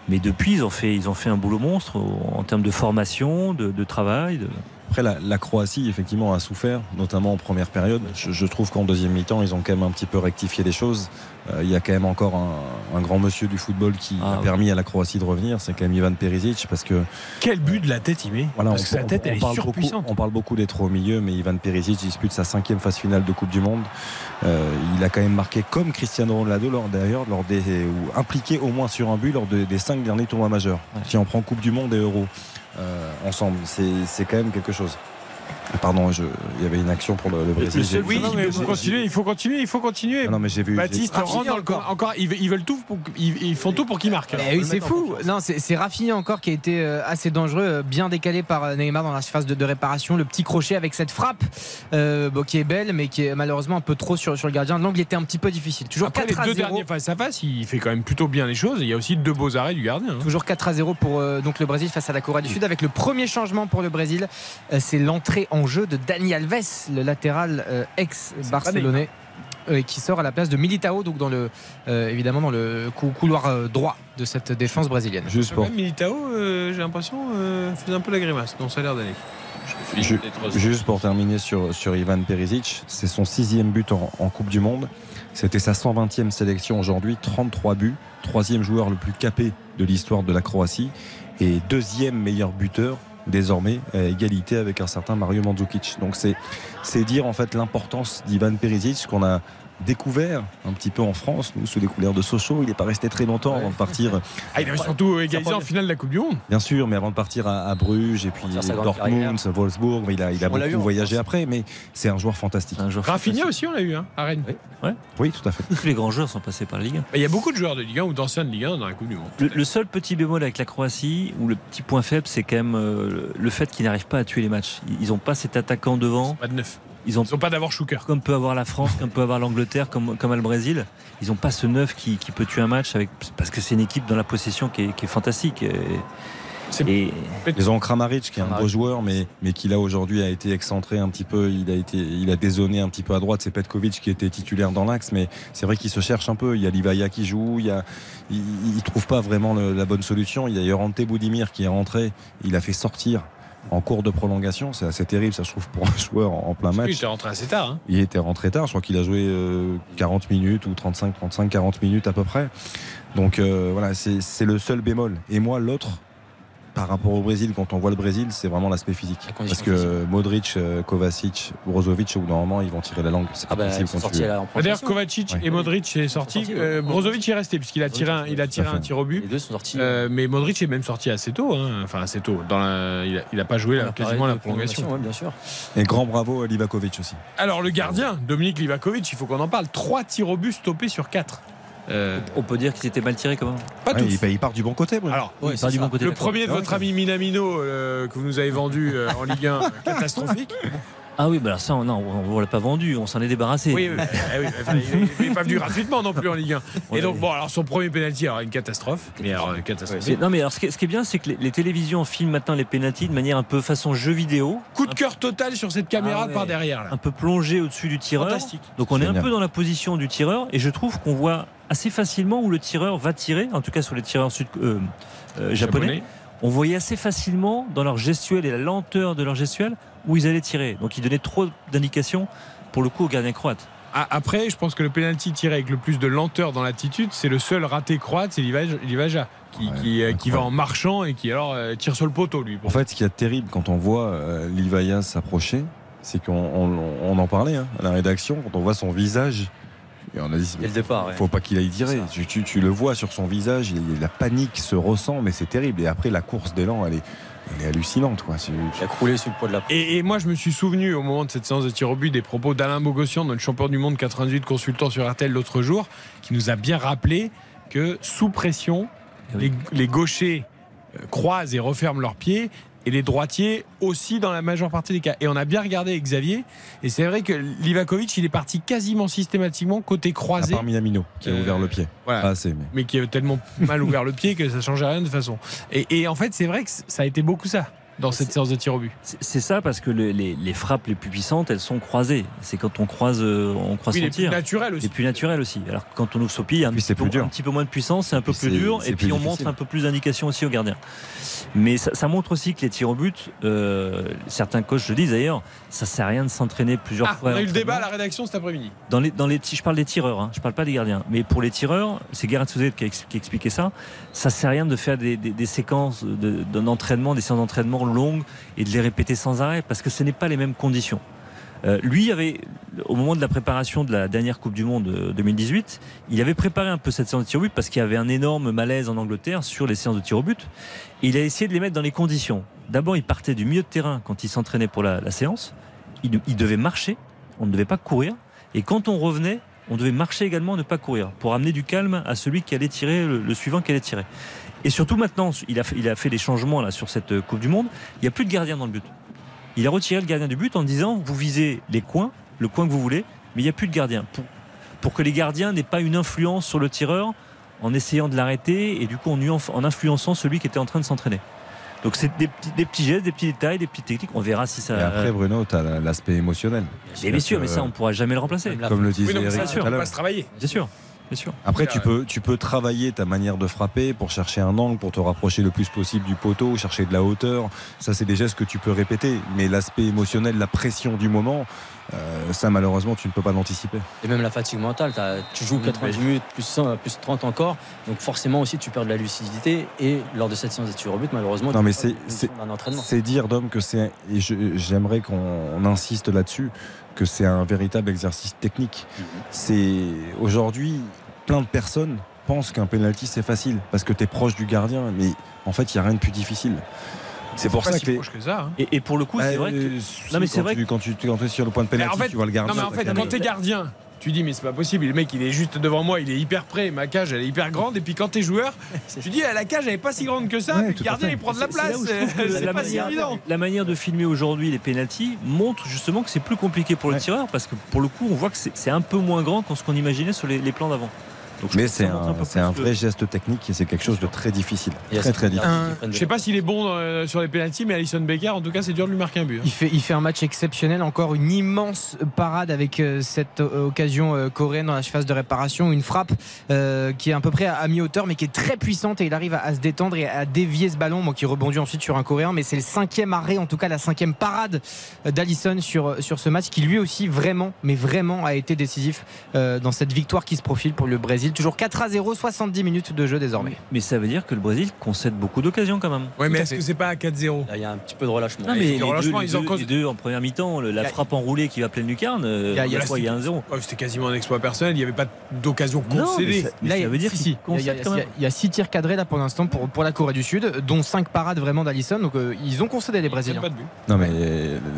Mais depuis, ils ont fait, ils ont fait un boulot monstre en termes de formation, de, travail. Après, la, la Croatie, effectivement, a souffert, notamment en première période. Je, je trouve qu'en deuxième mi-temps, ils ont quand même un petit peu rectifié les choses. Euh, il y a quand même encore un, un grand monsieur du football qui Ah a oui. permis à la Croatie de revenir. C'est quand même Ivan Perisic, parce que Quel but de la tête il met Voilà, Parce on, que sa tête, on elle est parle beaucoup, surpuissante. on parle beaucoup d'être au milieu, mais Ivan Perisic dispute sa cinquième phase finale de Coupe du Monde. Euh, il a quand même marqué comme Cristiano Ronaldo lors d'ailleurs, lors des ou impliqué au moins sur un but lors de- des cinq derniers tournois majeurs. Ouais. Si on prend Coupe du Monde et Euro euh, ensemble, c'est c'est quand même quelque chose. Pardon, je- il y avait une action pour le, le Brésil. Oui, mais il faut continuer, il faut continuer, il faut continuer. Ah non, mais j'ai vu. Baptiste j'ai- rentre dans le encore. encore. Ils, ils veulent tout, pour- ils, ils font tout pour qu'il marque. Eh oui, c'est fou. Non, c'est Rafinha encore qui a été euh, assez dangereux, euh, bien décalé par euh, Neymar dans la phase de, de réparation. Le petit crochet avec cette frappe euh, bon, qui est belle, mais qui est malheureusement un peu trop sur, sur le gardien. L'angle était un petit peu difficile. Toujours Après les 4 à deux 0. derniers face à face, il fait quand même plutôt bien les choses. Il y a aussi deux beaux arrêts du gardien. hein. Toujours 4 à 0 pour euh, donc le Brésil face à la Corée du Sud avec le premier changement pour le Brésil euh, c'est l'entrée en jeu de Dani Alves le latéral euh, ex-barcelonais euh, qui sort à la place de Militao donc dans le euh, évidemment dans le cou- couloir euh, droit de cette défense brésilienne. Juste pour, Même Militao, euh, j'ai l'impression, euh, faisait un peu la grimace. Non, ça a l'air d'aller. Juste pour terminer sur, sur Ivan Perisic, c'est son sixième but en, en Coupe du Monde. C'était sa 120e sélection aujourd'hui, 33 buts, troisième joueur le plus capé de l'histoire de la Croatie et deuxième meilleur buteur désormais à égalité avec un certain Mario Mandzukic. Donc c'est dire en fait l'importance d'Ivan Perisic qu'on a découvert un petit peu en France, nous, sous les couleurs de Sochaux. Il n'est pas resté très longtemps avant de partir. Ah, il avait surtout égalisé en finale de la Coupe du Monde. Bien sûr, mais avant de partir à, à Bruges et puis Dortmund, Wolfsburg, il a, il a On l'a eu beaucoup voyagé après, mais c'est un joueur fantastique. Un joueur Rafinha fantastique. aussi, on l'a eu, hein, à Rennes. Oui, tout à fait. Tous les grands joueurs sont passés par la Ligue 1. Bah, Il y a beaucoup de joueurs de Ligue 1 ou d'anciens de Ligue 1 dans la Coupe du Monde. Le, le seul petit bémol avec la Croatie, ou le petit point faible, c'est quand même euh, le fait qu'ils n'arrivent pas à tuer les matchs. Ils n'ont pas cet attaquant devant. Pas de neuf. Ils ont Ils n'ont pas d'avoir Schuker. comme peut avoir la France, comme peut avoir l'Angleterre, comme, comme a le Brésil. Ils n'ont pas ce neuf qui, qui peut tuer un match avec, parce que c'est une équipe dans la possession qui est, qui est fantastique. Et, Ils ont Kramaric qui est un beau joueur, mais, mais qui là aujourd'hui a été excentré un petit peu. Il a été, il a dézonné un petit peu à droite. C'est Petkovic qui était titulaire dans l'axe, mais c'est vrai qu'il se cherche un peu. Il y a Livaya qui joue. Il y a, il, il trouve pas vraiment le- la bonne solution. Il y a Yorante Boudimir qui est rentré. Il a fait sortir en cours de prolongation. C'est assez terrible, ça je trouve pour un joueur en, en plein match. il était rentré assez tard. hein. Il était rentré tard, je crois qu'il a joué euh, 40 minutes ou 35, 35, 40 minutes à peu près. Donc euh, voilà, c'est le seul bémol. Et moi, l'autre, par rapport au Brésil, quand on voit le Brésil, c'est vraiment l'aspect physique. Parce que Modric, euh, Kovacic, Brozovic, au bout d'un moment, ils vont tirer la langue. C'est pas Ah bah, D'ailleurs. Kovacic Ouais. et Modric est sorti. Euh, Brozovic est resté puisqu'il a tiré un, il a tiré Tout à un fait. tir au but. Les deux sont sortis. Euh, mais Modric est même sorti assez tôt, hein. enfin assez tôt. Dans la- il, a, il a pas joué la quasiment la prolongation. ouais, bien sûr. Et grand bravo à Livakovic aussi. Alors le gardien, Dominique Livakovic, il faut qu'on en parle. Trois tirs au but stoppés sur quatre. Euh, on peut dire qu'ils étaient mal tirés quand même. pas Ouais, tous. il, il part du bon côté. Alors, pas du bon côté. le premier de votre ami Minamino euh, que vous nous avez vendu euh, en Ligue 1, catastrophique. Ah oui, bah alors ça, on- non, on ne l'a pas vendu, on s'en est débarrassé. Oui, oui, eh oui, enfin, il n'est pas venu gratuitement non plus en Ligue 1. Et donc, bon, alors son premier penalty, alors une catastrophe. Mais alors, une catastrophe. C'est- Non mais alors ce qui est, ce qui est bien c'est que les, les télévisions filment maintenant les pénaltys de manière un peu façon jeu vidéo, Coup de cœur total sur cette caméra Ah ouais. par derrière. Là. un peu plongé au-dessus du tireur. Fantastique. Donc on est un peu dans la position du tireur et je trouve qu'on voit assez facilement où le tireur va tirer, en tout cas sur les tireurs sud, euh, euh, japonais. On voyait assez facilement dans leur gestuelle et la lenteur de leur gestuelle où ils allaient tirer. Donc ils donnaient trop d'indications pour le coup au gardien croate. Après, je pense que le penalty tiré avec le plus de lenteur dans l'attitude, c'est le seul raté croate, c'est Livaja, Livaja, qui, Ouais, qui, euh, qui va en marchant et qui alors euh, tire sur le poteau lui. En fait, ce qui est terrible quand on voit euh, Livaya s'approcher, c'est qu'on on- on en parlait hein, à la rédaction, quand on voit son visage. Et on a dit, ouais. faut pas qu'il aille tirer. Tu, tu- tu le vois sur son visage, il- la panique se ressent, mais c'est terrible. Et après, la course d'élan, elle est, elle est hallucinante. Quoi. C'est- Il a croulé sous le poids de la Et, et moi, je me suis souvenu au moment de cette séance de tir au but des propos d'Alain Bogossian, notre champion du monde 98 consultant sur RTL l'autre jour, qui nous a bien rappelé que sous pression, les, les gauchers euh, croisent et referment leurs pieds. Et les droitiers aussi dans la majeure partie des cas. Et on a bien regardé avec Xavier. Et c'est vrai que Livakovic, il est parti quasiment systématiquement côté À croisé. part Minamino, qui a Euh, ouvert le pied. voilà. Pas assez, mais. mais qui a tellement mal ouvert le pied que ça changeait rien de toute façon. Et, et en fait, c'est vrai que ça a été beaucoup ça dans cette C'est- séance de tir au but. C'est ça parce que le- les, les frappes les plus puissantes, elles sont croisées. C'est quand on croise, euh, on croise Oui, son plus tir. naturel aussi. Et plus naturel aussi. Alors quand on ouvre son pied, il y a un, petit c'est peu, plus dur. un petit peu moins de puissance, c'est un peu plus dur, et puis plus on difficile. montre un peu plus d'indications aussi au gardien. Mais ça, ça montre aussi que les tirs au but, euh, certains coachs le disent d'ailleurs, ça sert à rien de s'entraîner plusieurs Ah, fois. on a eu le débat à la rédaction cet après-midi. Dans les, dans les, je parle des tireurs, hein, je parle pas des gardiens. Mais pour les tireurs, c'est Gareth Southgate qui qui a expliqué ça. Ça sert à rien de faire des, des- des séquences de- d'un entraînement, des séances d'entraînement longues et de les répéter sans arrêt parce que ce n'est pas les mêmes conditions. Euh, lui avait, au moment de la préparation de la dernière Coupe du Monde euh, 2018, il avait préparé un peu cette séance de tir au but parce qu'il y avait un énorme malaise en Angleterre sur les séances de tir au but. Il a essayé de les mettre dans les conditions. D'abord, il partait du milieu de terrain quand il s'entraînait pour la, séance. Il, devait marcher, on ne devait pas courir. Et quand on revenait, on devait marcher également, ne pas courir, pour amener du calme à celui qui allait tirer, le suivant qui allait tirer. Et surtout maintenant, il a, fait, il a fait des changements là sur cette euh, Coupe du Monde. Il n'y a plus de gardien dans le but. Il a retiré le gardien du but en disant vous visez les coins, le coin que vous voulez, mais il n'y a plus de gardien. Pour, pour que les gardiens n'aient pas une influence sur le tireur en essayant de l'arrêter et du coup en, en influençant celui qui était en train de s'entraîner. Donc c'est des petits, des petits gestes, des petits détails, des petites techniques. On verra si ça. Et après, Bruno, tu as l'aspect émotionnel. mais bien sûr, mais ça on pourra jamais le remplacer. Comme le Oui, disait non, mais Eric ça, on peut pas se travailler. Bien sûr, bien sûr. Après, tu peux, tu peux travailler ta manière de frapper pour chercher un angle, pour te rapprocher le plus possible du poteau, chercher de la hauteur. Ça, c'est des gestes que tu peux répéter. Mais l'aspect émotionnel, la pression du moment, euh, ça malheureusement tu ne peux pas l'anticiper. Et même la fatigue mentale, tu joues 90 minutes, plus 100, plus 30 encore. Donc forcément aussi, tu perds de la lucidité. Et lors de cette séance de tir au but, malheureusement, Non, tu mais perds c'est- c'est- notion d'un entraînement. C'est dire, Dom, que c'est, et je- j'aimerais qu'on insiste là-dessus, que c'est un véritable exercice technique. Mhm. C'est aujourd'hui, plein de personnes pensent qu'un penalty c'est facile parce que tu es proche du gardien, mais en fait, il n'y a rien de plus difficile. C'est pour pas ça si que les. proche que ça. hein. Et, et pour le coup, c'est Bah, vrai que. euh, Non, mais c'est quand vrai tu- quand tu quand tu es sur le point de en fait, tu vois le gardien. Non, mais en fait, quand t'es gardien, tu dis, mais c'est pas possible. Le mec, il est juste devant moi, il est hyper près. Ma cage, elle est hyper grande. Et puis quand t'es joueur, tu dis, ah, la cage, elle est pas si grande que ça. Ouais, puis le gardien, il prend de la place. C'est la pas si manière- évident. La manière de filmer aujourd'hui les pénalties montre justement que c'est plus compliqué pour le Ouais. tireur parce que pour le coup, on voit que c'est un peu moins grand que ce qu'on imaginait sur les, les plans d'avant. Donc, Mais c'est un, de- vrai geste technique et c'est quelque chose de très difficile. Très très difficile. Je sais pas s'il est bon euh, sur les pénalties, mais Alison Becker, en tout cas, c'est dur de lui marquer un but. hein. Il fait, il fait un match exceptionnel, encore une immense parade avec euh, cette euh, occasion euh, coréenne dans la phase de réparation, une frappe euh, qui est à peu près à, à mi-hauteur mais qui est très puissante et il arrive à, à se détendre et à dévier ce ballon, qui rebondit ensuite sur un coréen, mais c'est le cinquième arrêt, en tout cas la cinquième parade d'Alisson sur, sur ce match qui lui aussi vraiment, mais vraiment a été décisif euh, dans cette victoire qui se profile pour le Brésil. Toujours 4 à 0, 70 minutes de jeu désormais. Mais ça veut dire que le Brésil concède beaucoup d'occasions quand même. Ouais, mais est-ce que c'est pas à 4-0 Là, il y a un petit peu de relâchement. Non, mais les puis, deux, relâchement, les ils en deux- causent- les deux en première mi-temps, la a- frappe enroulée qui va pleine lucarne, euh, Il y a- a la fois, il y a un zéro. Ouais, C'était quasiment un exploit personnel. Il n'y avait pas d'occasion Non, mais concédée. ça- Là, ça il y a- veut dire si. Il y a- il y a- concède quand il y a- même. il y a six tirs cadrés là pour l'instant pour, pour la Corée du Sud, dont 5 parades vraiment d'Alisson. Donc euh, ils ont concédé les Brésiliens. Pas de but. Non mais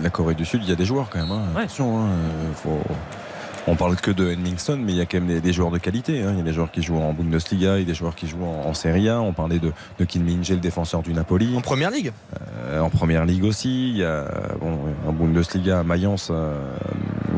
la Corée du Sud, il y a des joueurs quand même. hein. Ouais. Attention, hein, euh, faut- On parle que de Henningson, mais il y a quand même des, des joueurs de qualité. hein. Il y a des joueurs qui jouent en Bundesliga, il y a des joueurs qui jouent en, en Serie A. On parlait de, de Kim Min-jae, le défenseur du Napoli. En première ligue? Euh, en première ligue aussi. Il y a bon, en Bundesliga à Mayence, euh,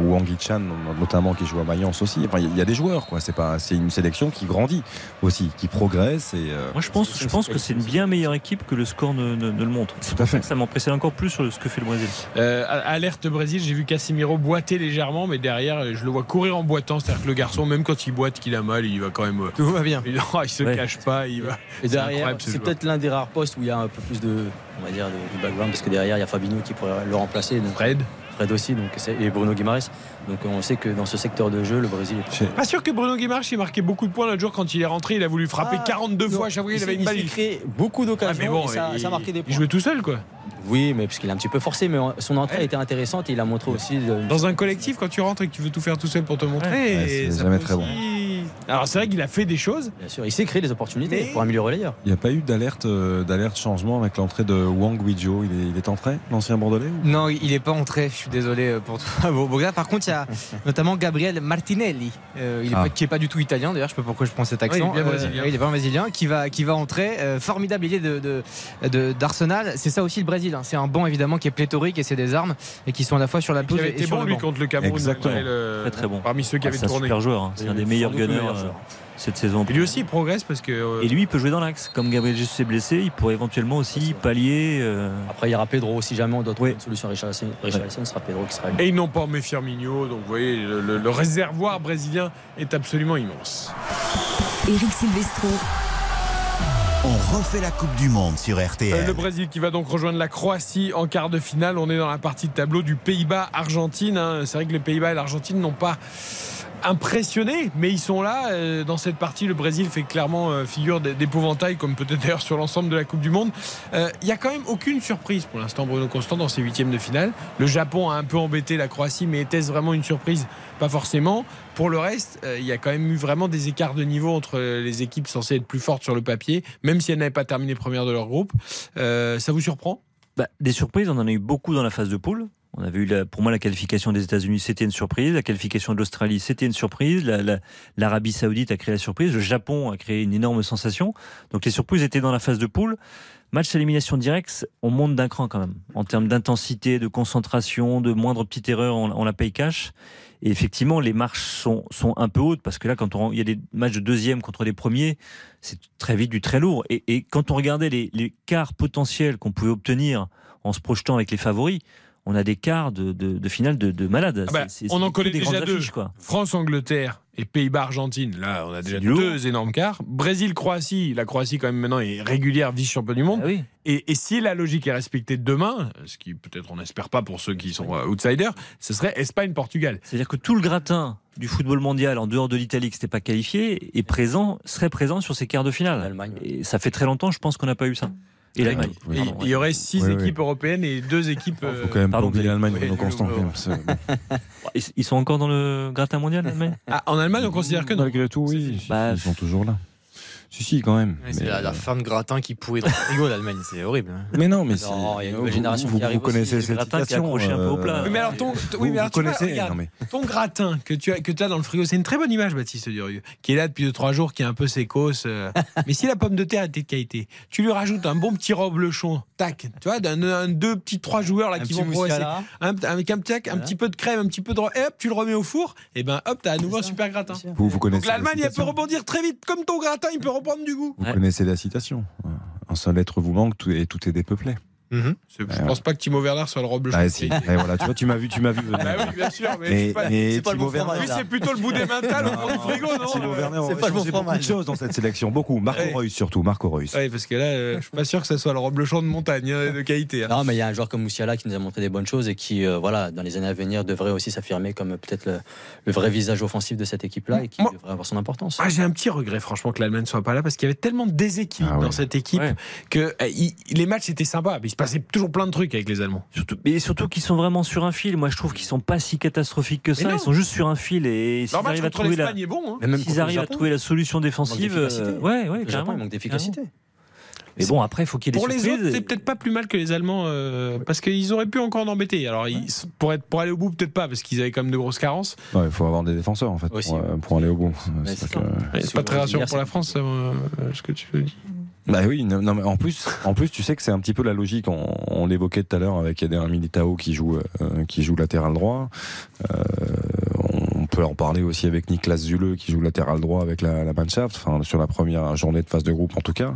Wang Chan notamment qui joue à Mayence aussi. Enfin, il y a- il y a des joueurs, quoi. C'est pas, c'est une sélection qui grandit aussi, qui progresse. Et, euh, Moi, je pense, je pense que c'est une bien meilleure équipe que le score ne, ne- ne le montre. Tout à fait. ça m'impressionne encore plus sur ce que fait le Brésil. Euh, alerte Brésil, j'ai vu Casimiro boiter légèrement, mais derrière, je le vois courir en boitant. C'est-à-dire que le garçon, même quand il boite, qu'il a mal, il va quand même. euh, Tout va bien. il, il se Ouais. cache pas, il va. Et C'est derrière, ce c'est peut-être l'un des rares postes où il y a un peu plus de, on va dire, de, de background, parce que derrière, il y a Fabinho qui pourrait le remplacer. Donc Fred. Fred aussi, donc, et Bruno Guimaraes. Donc on sait que dans ce secteur de jeu, le Brésil est Pas sûr que Bruno Guimaraes il marquait beaucoup de points l'autre jour quand il est rentré. Il a voulu frapper Ah, 42 non, fois. Chaque fois qu'il il avait une balle. il s'est il- créé beaucoup Ah, d'occasions mais bon, et ça, il, ça a marqué des il points. jouait tout seul, quoi. Oui, mais parce qu'il est un petit peu forcé, mais son entrée Ouais. était intéressante et il a montré aussi. de- Dans un collectif, quand tu rentres et que tu veux tout faire tout seul pour te montrer, Ouais, c'est ça jamais très bon. Alors c'est vrai qu'il a fait des choses. Bien sûr, il s'est créé des opportunités Mais- pour améliorer l'ailleurs. Il n'y a pas eu d'alerte, euh, d'alerte changement avec l'entrée de Wang Wijo. Il est, il est entré, l'ancien bordelais ou- Non, il n'est pas entré. Je suis désolé euh, pour toi. Par contre, il y a notamment Gabriel Martinelli, euh, il est Ah. pas- qui n'est pas du tout italien. D'ailleurs, je sais pas pourquoi je prends cet accent. il est bien brésilien. ouais, il est pas brésilien. Qui va, qui va entrer. Euh, formidable idée de, de- de- d'Arsenal. C'est ça aussi le Brésil. hein. C'est un banc évidemment qui est pléthorique et c'est des armes et qui sont à la fois sur la pelouse avait et été sur bon le lui banc. contre le Cameroun. Exactement. le- Très, très bon. Parmi ceux qui Ah, avaient c'est un tourné. super joueur. hein. C'est un des meilleurs gunners euh, cette saison. Et lui aussi il progresse parce que. euh, Et lui, il peut jouer dans l'axe. Comme Gabriel Jesus est blessé, il pourrait éventuellement aussi pallier. euh, Après, il y aura Pedro si jamais on doit trouver Oui. une solution à Richarlison. Sera Pedro qui sera. Et ils n'ont pas mes Firmino, donc vous voyez, le, le- le réservoir brésilien est absolument immense. Eric Silvestro, On refait la Coupe du Monde sur Euh, RTL. le Brésil qui va donc rejoindre la Croatie en quart de finale. On est dans la partie de tableau du Pays-Bas-Argentine. hein. C'est vrai que les Pays-Bas et l'Argentine n'ont pas impressionné, mais ils sont là. Euh, Dans cette partie, le Brésil fait clairement euh, figure d'épouvantail, comme peut-être d'ailleurs sur l'ensemble de la Coupe du Monde. Euh, Il n'y a quand même aucune surprise pour l'instant, Bruno Constant, dans ces huitièmes de finale. Le Japon a un peu embêté la Croatie, mais était-ce vraiment une surprise? Pas forcément. Pour le reste, euh, il y a quand même eu vraiment des écarts de niveau entre les équipes censées être plus fortes sur le papier, même si elles n'avaient pas terminé première de leur groupe. Euh, ça vous surprend? Bah, des surprises, on en a eu beaucoup dans la phase de poule. On avait eu, la- pour moi, la qualification des États-Unis, c'était une surprise. La qualification de l'Australie, c'était une surprise. La- la- L'Arabie Saoudite a créé la surprise. Le Japon a créé une énorme sensation. Donc les surprises étaient dans la phase de poule. Match à élimination directe, on monte d'un cran quand même. En termes d'intensité, de concentration, de moindre petite erreur, on, on la paye cash. Et effectivement, les marches sont, sont un peu hautes parce que là, quand on, il y a des matchs de deuxième contre les premiers, c'est très vite du très lourd. Et, et quand on regardait les, les quarts potentiels qu'on pouvait obtenir en se projetant avec les favoris, on a des quarts de, de, de finale de, de malades. Ah bah, C'est- c'est- on en connaît déjà grandes deux. affiches, quoi. France-Angleterre et Pays-Bas-Argentine. Là, on a déjà lourd. deux énormes quarts. Brésil-Croatie. La Croatie, quand même, maintenant, est régulière vice-champion du monde. Ah oui. Et, et si la logique est respectée demain, ce qui peut-être on n'espère pas pour ceux qui sont euh, outsiders, ce serait Espagne-Portugal. C'est-à-dire que tout le gratin du football mondial, en dehors de l'Italie qui n'était pas qualifié, est présent, serait présent sur ces quarts de finale. L'Allemagne. Et ça fait très longtemps, je pense qu'on n'a pas eu ça. Et pardon, il y aurait six Oui, équipes oui. européennes et deux équipes. Faut euh, quand même pas pardon, oublier l'Allemagne, oui, Bruno Constant. Ils sont encore dans le gratin mondial, l'Allemagne ah, en Allemagne, on considère que non. Malgré tout, oui. Bah, ils sont toujours là. Si, si, quand même. Ouais, c'est la, la euh, fin de gratin qui pourrit dans le frigo, l'Allemagne. C'est horrible. hein. Mais non, mais c'est- il y a une vous- nouvelle génération vous, qui arrive vous connaissez aussi, cette gratin qui est un peu au plat. euh, Oui, mais alors ton, oui, mais alors vous tu vois, connaissez. regarde, non, mais- ton gratin que tu as, que as dans le frigo, c'est une très bonne image, Baptiste Durieux, qui est là depuis 2-3 jours, qui est un peu sécos. euh. mais si la pomme de terre était de qualité, tu lui rajoutes un bon petit reblochon, tac, tu vois, d'un, un- deux petits trois joueurs là Un qui vont progresser, un, avec un, petit- un Voilà. petit peu de crème, un petit peu de, et hop, tu le remets au four, et ben hop, t'as à nouveau un super gratin. Vous, vous connaissez Donc l'Allemagne, la elle peut rebondir très vite, comme ton gratin, il peut reprendre du goût. Vous Ouais. connaissez la citation. Un seul être vous manque tout- et tout est dépeuplé. Je, je pense pas que Timo Werner soit le reblochon. Ah, si. Et voilà, tu vois, tu m'as vu, tu m'as vu. venir. Bah oui, bien sûr, mais, Mais, suis pas- mais c'est pas le Timo bon lui, c'est plutôt le bout des mains au fond du frigo, non Timo Werner, c'est on pas a le bon beaucoup de choses dans cette sélection. Beaucoup. Marco Ouais. Reus surtout. Marco Reus. Oui, parce que là, euh, je suis pas sûr que ce soit le reblochon de montagne hein, de qualité. hein. Non, mais il y a un joueur comme Moussiala qui nous a montré des bonnes choses et qui, euh, voilà, dans les années à venir, devrait aussi s'affirmer comme peut-être le, le vrai visage offensif de cette équipe-là et qui Moi- devrait avoir son importance. Ah, j'ai un petit regret, franchement, que l'Allemagne soit pas là parce qu'il y avait tellement de déséquilibre Ah ouais. dans cette équipe que il- les matchs étaient sympas, mais il se passait toujours plein de trucs avec les Allemands. Surtout, mais surtout qu'ils sont vraiment sur un fil. Moi, je trouve qu'ils sont pas si catastrophiques que ça. Ils sont juste sur un fil et s'ils arrivent à trouver la, l'Espagne est bon. hein. Mais même s'ils arrivent à trouver la solution défensive, euh, ouais, ouais, le Japon, il manque d'efficacité. Mais bon, après, il faut qu'il y ait Pour des les surprises. autres, c'est peut-être pas plus mal que les Allemands euh, parce qu'ils auraient pu encore en embêter. Alors, ils- pour, être, pour aller au bout, peut-être pas parce qu'ils avaient quand même de grosses carences. Ouais, Il faut avoir des défenseurs en fait Aussi. pour, euh, pour aller au bout. C'est que- pas vous très rassurant pour la France, euh, ce que tu dis. Bah oui, non, mais en plus, en plus, tu sais que c'est un petit peu la logique. On, on l'évoquait tout à l'heure avec Eder Militao qui joue, euh, qui joue latéral droit. Euh, peut en parler aussi avec Niklas Zule qui joue latéral droit avec la, la Mannschaft. Enfin, sur la première journée de phase de groupe en tout cas.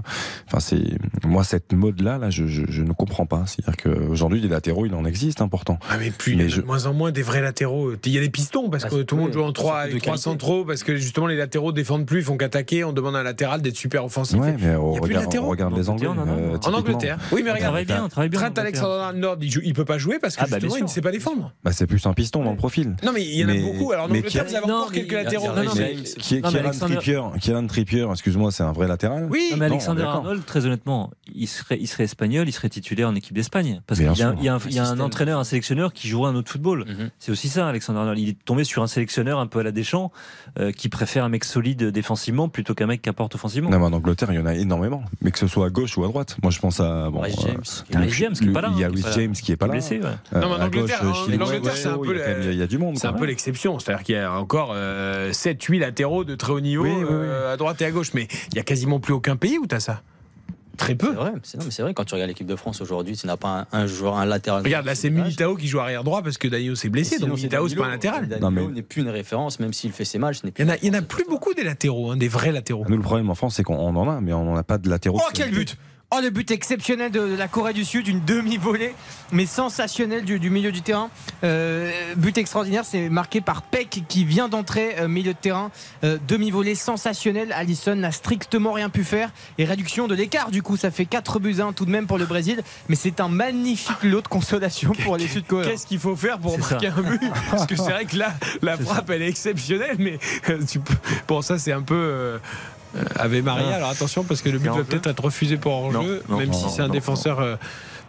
Enfin, c'est moi cette mode là, là, je, je, je ne comprends pas. C'est-à-dire qu'aujourd'hui des latéraux, il en existe un pourtant. Ah mais plus, il y Mais a je- de moins en moins des vrais latéraux. Il y a des pistons parce Ah, que tout le monde joue en 3 surtout avec de 3 qualité. centraux parce que justement les latéraux défendent plus, ils font qu'attaquer. On demande à un latéral d'être super offensif. Ouais, mais on regarde, on regarde les Anglais. Angleterre, non, non. euh, En. Angleterre. Oui, mais regarde. travaille bien, bien. Trent. Alexander-Arnold, il, joue- il peut pas jouer parce que Ah, bah, justement il ne sait pas défendre. Bah, c'est plus un piston dans le profil. Non mais il y en a Mais- beaucoup. Alors en mais Qui- vous avez encore quelques il y a- latéraux. Qui, Kieran Trippier, Trippier, excuse-moi, c'est un vrai latéral Oui. Non, mais Alexander. Arnold, très honnêtement, il serait, il serait espagnol, il serait titulaire en équipe d'Espagne. Parce qu'il y a, sûr. il y a un, il y a un système. entraîneur, un sélectionneur qui jouera un autre football. Mhm. C'est aussi ça, Alexander Arnold. Il est tombé sur un sélectionneur un peu à la Deschamps, euh, qui préfère un mec solide défensivement plutôt qu'un mec qui apporte offensivement. Non, mais en Angleterre, il y en a énormément. Mais que ce soit à gauche ou à droite. Moi, je pense à. Bon, James. Il y a Rice James qui est pas là, Il y a hein, est. James qui est pas là. blessé, ouais. Non, mais en Angleterre, c'est un peu il y a du monde. C'est un peu l'exception, c'est-à-dire qu'il y a encore 7-8 latéraux de très haut niveau Oui, oui, oui. euh, à droite et à gauche, mais il y a quasiment plus aucun pays où tu as ça. Très C'est peu. vrai, c'est non, mais c'est vrai, quand tu regardes l'équipe de France aujourd'hui, tu n'as pas un, un joueur, un latéral. Regarde, là c'est Militao qui joue arrière droit parce que Danilo s'est blessé, Sinon, donc Militao c'est pas un latéral. Danilo mais- n'est plus une référence, même s'il fait ses matchs. Il y en a, y en a plus beaucoup des latéraux, hein, des vrais latéraux. Nous, le problème en France, c'est qu'on on en a, mais on n'en a pas de latéraux. Oh, quel but Oh, le but exceptionnel de la Corée du Sud, une demi-volée, mais sensationnelle du, du milieu du terrain. Euh, but extraordinaire, c'est marqué par Peck qui vient d'entrer euh, milieu de terrain. Euh, demi-volée sensationnelle. Allison n'a strictement rien pu faire. Et réduction de l'écart, du coup, ça fait 4 buts à 1 tout de même pour le Brésil. Mais c'est un magnifique lot de consolation pour les Sud-Coréens. Qu'est-ce qu'il faut faire pour marquer un but? Parce que c'est vrai que là, la frappe, elle est exceptionnelle, mais euh, tu peux... bon, ça c'est un peu. Euh, Ave Maria, Ah. alors attention parce que le but va peut-être être refusé pour hors-jeu, même si c'est un non, défenseur. euh,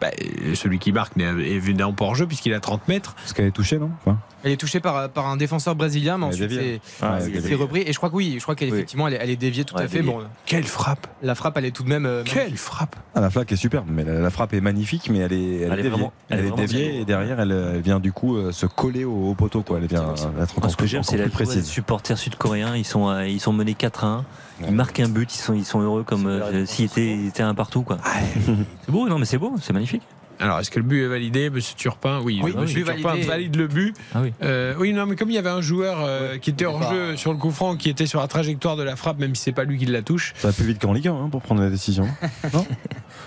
bah, euh, celui qui marque n'est est évidemment pas hors-jeu puisqu'il a 30 mètres. Parce qu'elle est touchée, non Enfin, Elle est touchée par, par un défenseur brésilien, mais ensuite c'est Ah, repris. Et je crois que oui, je crois qu'elle Oui. effectivement elle est, elle est déviée tout Ouais, à fait. Bon, Quelle frappe la frappe elle est tout de même. euh, Quelle frappe Ah, la flaque est superbe, mais la, la frappe est magnifique, mais elle est, elle Elle est déviée. vraiment- elle elle est déviée et derrière, elle, elle vient du coup euh, se coller au, au poteau, quoi. Elle vient euh, ce que j'aime, c'est la précise. supporters sud-coréens. Ils sont, ils sont menés 4-1. Ils marquent un but, ils sont, ils sont heureux comme euh, s'ils étaient, un partout. quoi. C'est beau, non mais c'est beau, c'est magnifique. Alors, est-ce que le but est validé, Monsieur Turpin? Oui, Oui, Monsieur oui. Turpin Validé. valide le but. Ah oui. Euh, oui, non, mais comme il y avait un joueur euh, qui était hors jeu sur le coup franc, qui était sur la trajectoire de la frappe, même si c'est pas lui qui la touche, Ça va plus vite qu'en Ligue 1 hein, pour prendre la décision.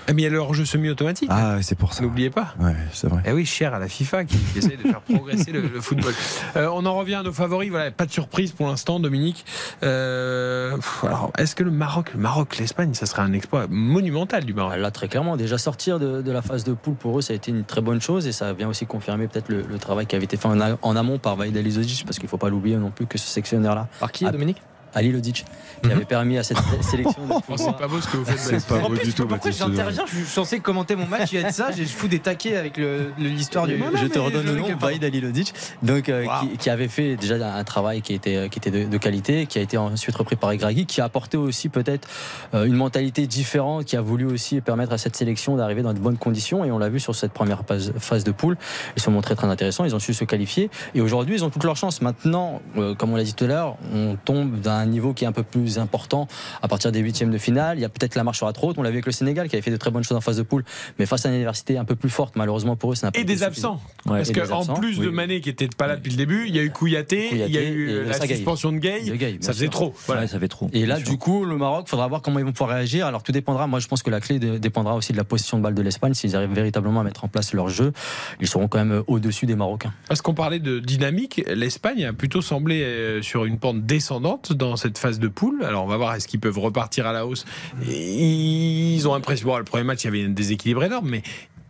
eh bien, il y a le hors-jeu semi-automatique. Ah, c'est pour ça. N'oubliez pas. Ouais, c'est vrai. Eh oui, cher à la FIFA qui essaie de faire progresser le, le football. Euh, on en revient à nos favoris. Voilà, pas de surprise pour l'instant, Dominique. Euh, pff, alors, est-ce que le Maroc, le Maroc, l'Espagne, ça serait un exploit monumental du Maroc? Là, très clairement, déjà sortir de, de la phase de poule pour eux, ça a été une très bonne chose et ça vient aussi confirmer peut-être le, le travail qui avait été fait en, a- en amont par Vaïd Alizodzic, parce qu'il ne faut pas l'oublier non plus que ce sectionnaire-là, Par qui, Ah. Dominique? Ali Lodic, qui avait permis à cette sélection de Oh, c'est pas beau ce que vous faites. C'est pas En beau plus, du tout, pourquoi j'interviens Je suis censé commenter mon match, il y a de ça, je fous des taquets avec l'histoire du. je te redonne le nom, Vaïd Vaïd Ali Lodic, donc euh, Wow. qui, qui avait fait déjà un travail qui était qui était de, de qualité, qui a été ensuite repris par Egragui, qui a apporté aussi peut-être euh, une mentalité différente, qui a voulu aussi permettre à cette sélection d'arriver dans de bonnes conditions. Et on l'a vu sur cette première phase, phase de poule, ils sont montrés très intéressants, ils ont su se qualifier. Et aujourd'hui, ils ont toutes leurs chances. Maintenant, euh, comme on l'a dit tout à l'heure, on tombe d'un niveau qui est un peu plus important à partir des huitièmes de finale. Il y a peut-être la marche sera trop haute. On l'a vu avec le Sénégal qui avait fait de très bonnes choses en phase de poule, mais face à une université un peu plus forte, malheureusement pour eux, ça n'a pas Et des absents. Ouais. Parce qu'en plus de. Mané qui était pas là depuis le début, il y a eu Kouyaté, il y a eu et la suspension de Gay. De Gay, bien ça faisait sûr. trop. Voilà. Ouais, ça fait trop. Et là, du coup, le Maroc, faudra voir comment ils vont pouvoir réagir. Alors tout dépendra. Moi, je pense que la clé dépendra aussi de la position de balle de l'Espagne. S'ils arrivent véritablement à mettre en place leur jeu, ils seront quand même au-dessus des Marocains. Parce qu'on parlait de dynamique, l'Espagne a plutôt semblé euh, sur une pente descendante dans cette phase de poule. Alors on va voir est-ce qu'ils peuvent repartir à la hausse? Ils ont impressionné. Bon, le premier match, il y avait un déséquilibre énorme, mais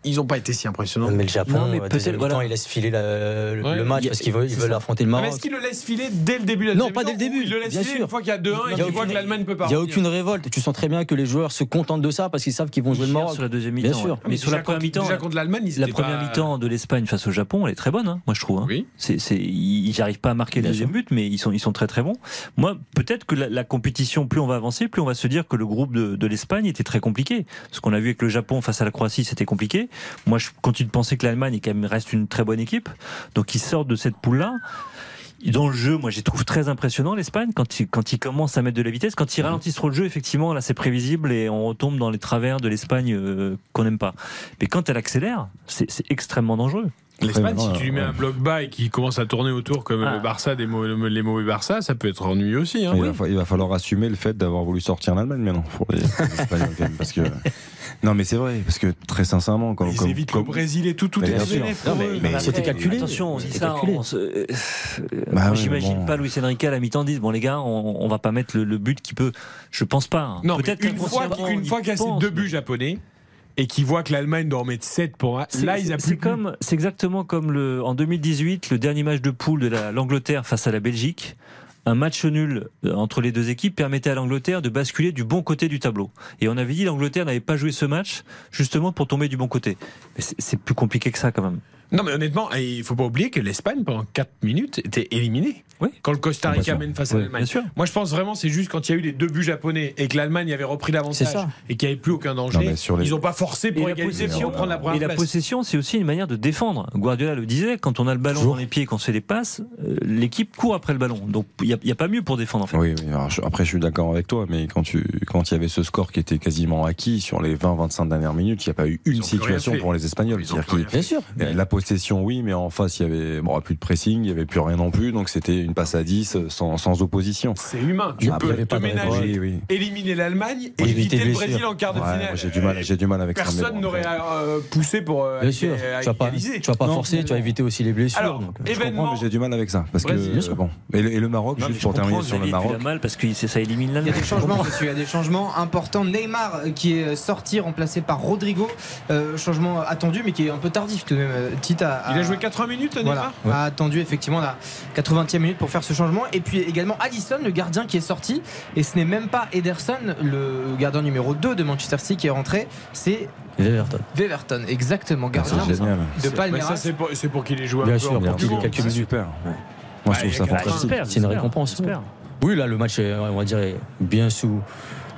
ils n'ont pas été si impressionnants. Mais le Japon, Non, mais euh, peut-être, voilà. il laisse filer la- le, Ouais. le match a- parce qu'ils veulent, affronter le Ah, Maroc. mais Est-ce qu'il le laisse filer dès le début de la Non, pas dès le début, Il le laisse bien filer sûr. une fois qu'il y a 2-1 et qu'il voit que l'Allemagne peut pas. Il n'y a aucune révolte. Tu sens très bien que les joueurs se contentent de ça parce qu'ils savent qu'ils vont jouer le Maroc. sur la deuxième Bien mi-temps. sûr. ouais. Mais Mais sur la première mi-temps, Déjà contre l'Allemagne, la première mi-temps de l'Espagne face au Japon, elle est très bonne, hein, moi je trouve. hein. Oui. C'est, ils n'arrivent pas à marquer le Bien deuxième but, mais ils sont, ils sont très très bons. Moi, peut-être que la, compétition, plus on va avancer, plus on va se dire que le groupe de, de l'Espagne était très compliqué. Ce qu'on a vu avec le Japon face à la Croatie, c'était compliqué. Moi, je continue de penser que l'Allemagne est quand même reste une très bonne équipe. Donc, ils sortent de cette poule-là. Dans le jeu, moi, je les trouve très impressionnant l'Espagne quand ils, quand ils commencent à mettre de la vitesse. Quand ils ralentissent trop le jeu, effectivement, là, c'est prévisible et on retombe dans les travers de l'Espagne euh, qu'on n'aime pas. Mais quand elle accélère, c'est, extrêmement dangereux. L'Espagne, si tu lui mets un bloc bas et qu'il commence à tourner autour comme Ah. le Barça, des mauvais- les mauvais Barça, ça peut être ennuyeux aussi. hein. il, va, fa- il va falloir assumer le fait d'avoir voulu sortir l'Allemagne maintenant pour les, les Espagnols quand même, parce que non mais c'est vrai parce que très sincèrement quand Ils comme- évitent comme- le Brésil et tout, tout Mais est bien révélé sûr. pour Non, mais- c'était calculé. Attention, on dit ça. euh, Bah J'imagine bon. pas Luis Enrique à la mi-temps disent bon les gars, on, on va pas mettre le, le but qui peut. Je pense pas. hein. Non, mais Peut-être une fois, qu'il y a ces deux mais- buts japonais et qu'ils voient que l'Allemagne doit en mettre 7 pour là ils c'est- comme, c'est exactement comme le, en 2018, le dernier match de poule de la- l'Angleterre face à la Belgique. Un match nul euh, entre les deux équipes permettait à l'Angleterre de basculer du bon côté du tableau. Et on avait dit l'Angleterre n'avait pas joué ce match justement pour tomber du bon côté. Mais c'est- c'est plus compliqué que ça quand même. Non, mais honnêtement, il faut pas oublier que l'Espagne, pendant 4 minutes, était éliminée. Oui. Quand le Costa Rica mène face à l'Allemagne. bien sûr. Moi, je pense vraiment, c'est juste quand il y a eu les deux buts japonais et que l'Allemagne avait repris l'avantage et qu'il n'y avait plus aucun danger, Non, mais sur les- ils n'ont pas forcé pour Et la égaliser possession, pour prendre la première Et la place. possession, c'est aussi une manière de défendre. Guardiola le disait, quand on a le ballon Toujours. dans les pieds, qu'on se fait des passes, euh, l'équipe court après le ballon. Donc il n'y a, il pas mieux pour défendre en fait. Oui, oui. Alors, je- après, je suis d'accord avec toi, mais quand tu, quand il y avait ce score qui était quasiment acquis sur les 20-25 dernières minutes, il n'y a pas eu une situation pour les Espagnols. Bien sûr. La possession, oui, mais en face, il y avait bon, plus de pressing, il y avait plus rien non plus, donc c'était une passe à 10 euh, sans, sans opposition. C'est humain. Tu Ah, peux te ménager. Oui, oui. éliminer l'Allemagne et Éviter éviter le. Brésil en quart de Ouais, finale. j'ai du mal, j'ai du mal avec Personne n'aurait euh, poussé pour euh, Bien sûr. à Tu vas pas, tu vas pas Non, forcer, tu vas éviter aussi les blessures. Alors, donc, Je comprends, événement. mais j'ai du mal avec ça. Parce Brésil, que, bon. Et le, et le Maroc, Non, juste pour terminer sur le Maroc. mal parce que ça élimine Il y a l'Allemagne. des changements. Il y a des changements importants. Neymar euh, qui est sorti, remplacé par Rodrigo. Changement attendu, mais qui est un peu tardif tout de même. A, Il a joué 80 minutes, Neymar voilà, a attendu effectivement la 80e minute pour faire ce changement. Et puis également Allison, le gardien qui est sorti. Et ce n'est même pas Ederson, le gardien numéro 2 de Manchester City qui est rentré. C'est Everton. Weverton, exactement, Ah, gardien de Mais ça, Palmeiras. c'est pour, pour qu'il ait joué Bien un sûr, peu en bien Coupe du sûr. Quelques minutes. Super. Moi, je trouve ça il y a fantastique. C'est une récompense. Oui, là, le match est, on va dire, est bien sous.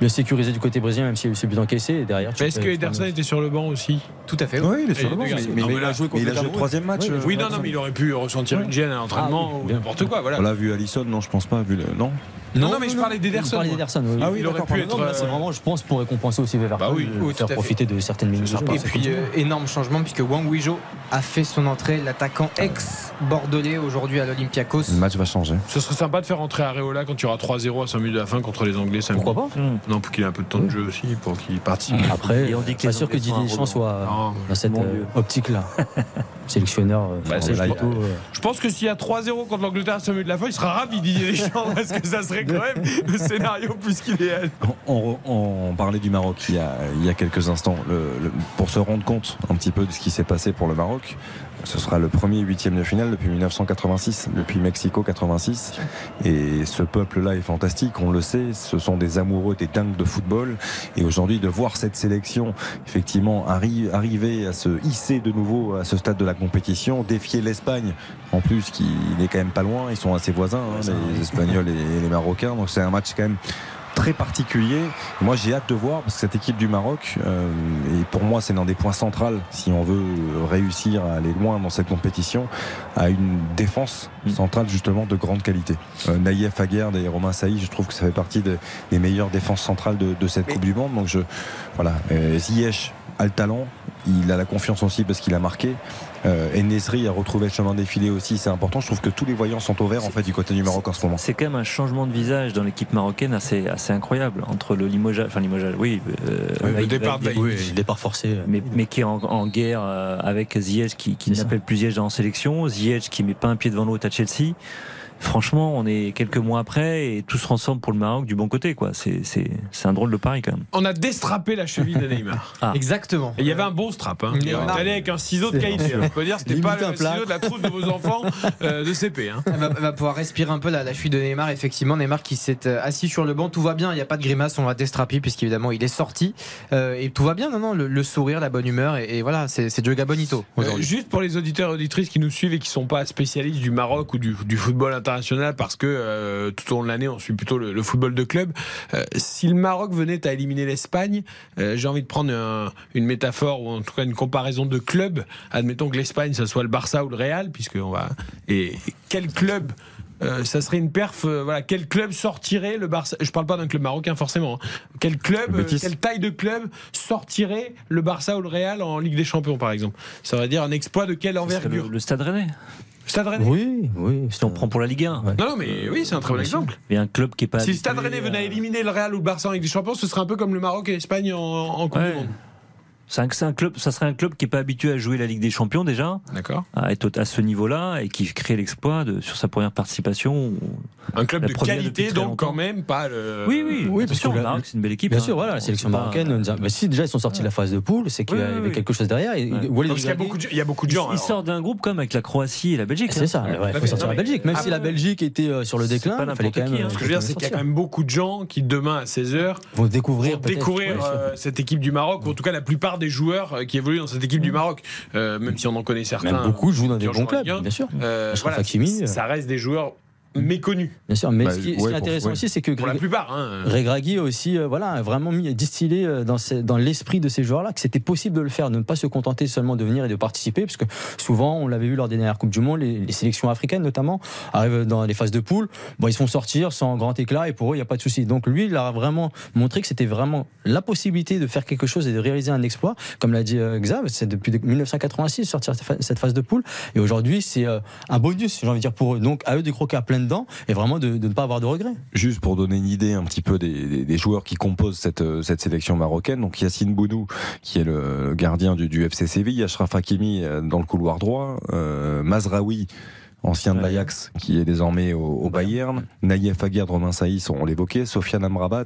Bien sécurisé du côté brésilien, même s'il y a eu ce but encaissé. Et derrière, Mais est-ce que Ederson était sur le banc aussi Tout à fait. Oui, il est sur Et le banc, mais, garçons. mais- Non, mais mais il a joué contre il a le joué le Cameroun. troisième match. Oui, euh, Oui, non, non, mais il aurait pu ressentir une gêne à l'entraînement Ah, oui, ou n'importe quoi. Voilà. On l'a vu Allison, non, je pense pas. Vu le... Non Non, non, mais je parlais d'Ederson. oui. Ah oui, il aurait pu être. là, c'est euh, vraiment, je pense, pour récompenser aussi Weverkusen, Bah oui, de oui, faire fait. profiter de certaines minutes de jeu. Et puis, euh, énorme changement puisque Wang Wijo a fait son entrée, l'attaquant ex-bordelais aujourd'hui à l'Olympiakos. Le match va changer. Ce serait sympa de faire entrer Areola quand tu auras 3-0 à 5 minutes de la fin contre les Anglais. Pourquoi pas Hum. Non, pour qu'il ait un peu de temps de jeu aussi, pour qu'il participe. Après, Et on dit que pas sûr que Didier Deschamps soit dans cette Mon euh, optique-là. Sélectionneur, euh, Bah, euh, Je pense que s'il y a 3-0 contre l'Angleterre à 5 minutes de la fin, il sera ravi Didier Deschamps parce que ça serait quand même le scénario plus qu'idéal. On, on- parlait du Maroc il y a, quelques instants. Pour se rendre compte un petit peu de ce qui s'est passé pour le Maroc, ce sera le premier huitième de finale depuis 1986, depuis Mexico 86. Et ce peuple-là est fantastique, on le sait. Ce sont des amoureux, des dingues de football. Et aujourd'hui, de voir cette sélection effectivement arri- arriver à se hisser de nouveau à ce stade de la compétition, défier l'Espagne, en plus qui n'est quand même pas loin. Ils sont assez voisins, hein, les Espagnols et, et les Marocains. Donc c'est un match quand même très particulier. Moi, j'ai hâte de voir parce que cette équipe du Maroc, euh, et pour moi, c'est l'un des points centraux si on veut réussir à aller loin dans cette compétition, à une défense centrale justement de grande qualité. Euh, Naïef Aguerd et Romain Saïd, je trouve que ça fait partie de- des meilleures défenses centrales de, de cette Coupe du Monde. Donc je, voilà, euh, Ziyech a le talent, il a la confiance aussi parce qu'il a marqué. Euh, Enesri a retrouvé le chemin défilé aussi, c'est important. Je trouve que tous les voyants sont au vert en fait du côté du Maroc en ce moment. C'est quand même un changement de visage dans l'équipe marocaine assez, assez incroyable entre le limogeage, enfin limogeage, oui, euh, Oui, le départ forcé. mais, mais qui est en, en guerre euh, avec Ziyech qui, qui n'appelle plus Ziyech en sélection, Ziyech qui met pas un pied devant l'autre à Chelsea. Franchement, on est quelques mois après et tout se transforme pour le Maroc du bon côté. quoi. C'est c'est- c'est un drôle de pari quand même. On a déstrappé la cheville de Neymar. Ah. Exactement. Et il y avait un bon strap. Hein. Il est allé avec un ciseau de qualité. Je peux dire, c'était pas un le ciseau de la trousse de vos enfants euh, de CP. Hein. Elle va, elle va pouvoir respirer un peu la, la chute de Neymar. Effectivement, Neymar qui s'est euh, assis sur le banc, tout va bien. Il n'y a pas de grimace, on va déstraper puisqu'évidemment il est sorti Euh, et tout va bien. Non, non, le, le sourire, la bonne humeur et, et voilà, c'est c'est Joga Bonito Euh, juste pour les auditeurs et auditrices qui nous suivent et qui sont pas spécialistes du Maroc ou du, du football international parce que euh, tout au long de l'année on suit plutôt le, le football de club. euh, si le Maroc venait à éliminer l'Espagne, euh, j'ai envie de prendre un- une métaphore ou en tout cas une comparaison de club. Admettons que l'Espagne ça soit le Barça ou le Real puisque on va et quel club euh, ça serait une perf. euh, voilà, quel club sortirait le Barça Je parle pas d'un club marocain forcément. hein. Quel club, euh, quelle taille de club sortirait le Barça ou le Real en Ligue des Champions par exemple? Ça veut dire un exploit de quelle envergure? Le, le Stade Rennais, Stade Rennais Oui, oui. si on prend pour la Ligue 1. Ouais. Non, non, mais oui, c'est un très bon exemple. Mais un club qui est pas. Si Stade Rennais venait à à- éliminer le Real ou le Barça en Ligue des Champions, ce serait un peu comme le Maroc et l'Espagne en, en Coupe Ouais. du Monde. C'est un, c'est un club, ça serait un club qui est pas habitué à jouer la Ligue des Champions déjà, D'accord. à être à ce niveau-là et qui crée l'exploit de- sur sa première participation. Un club de qualité, donc quand même pas le. oui, oui, oui, bien parce sûr, que le la- Maroc c'est une belle équipe. Bien hein. sûr, voilà, la sélection pas- marocaine. bah, si déjà ils sont sortis de la phase de poule, c'est qu'il y avait oui, oui. quelque chose derrière. Et Ouais. Walid Parce qu'il y a Regragui- beaucoup de, il y a beaucoup de gens. ils sortent d'un groupe comme avec la Croatie et la Belgique. C'est hein. ça, Ouais, il faut sortir la mais- Belgique, même Ah, si la. Belgique était euh, sur le déclin, il fallait n'importe quand même. qui, hein. Ce que je veux dire, c'est qu'il y a quand même beaucoup de gens qui demain à 16h vont découvrir, euh, cette équipe du Maroc, ou en tout cas la plupart des joueurs euh, qui évoluent dans cette équipe du Maroc, Euh, même si on en connaît certains. Même beaucoup jouent dans des qui en bons clubs, bien sûr. Euh, voilà, euh. ça reste des joueurs méconnus Bien sûr, mais Bah, ce qui, ce qui ouais, est pour- intéressant ouais. aussi, c'est que pour la Greg- plupart. Hein. Regragui a aussi euh, voilà, a vraiment mis, distillé euh, dans, ces- dans l'esprit de ces joueurs-là que c'était possible de le faire, de ne pas se contenter seulement de venir et de participer, parce que souvent, on l'avait vu lors des dernières Coupes du Monde, les, les sélections africaines notamment arrivent dans les phases de poule, bon, ils se font sortir sans grand éclat et pour eux, il n'y a pas de souci. Donc lui, il a vraiment montré que c'était vraiment la possibilité de faire quelque chose et de réaliser un exploit, comme l'a dit euh, Xav, c'est depuis 1986 sortir cette phase de poule, et aujourd'hui, c'est euh, un bonus, j'ai envie de dire, pour eux. Donc à eux de croquer à plein dedans et vraiment de, ne pas avoir de regrets. Juste pour donner une idée un petit peu des, joueurs qui composent cette, euh, sélection marocaine, donc Yacine Bounou, qui est le gardien du, du FC Séville, Ashraf Hakimi euh, dans le couloir droit, euh, Mazraoui, ancien de l'Ajax, qui est désormais au, au Bayern, Naïef Aguerd, Romain Saïs, on l'évoquait, Sofiane Amrabat,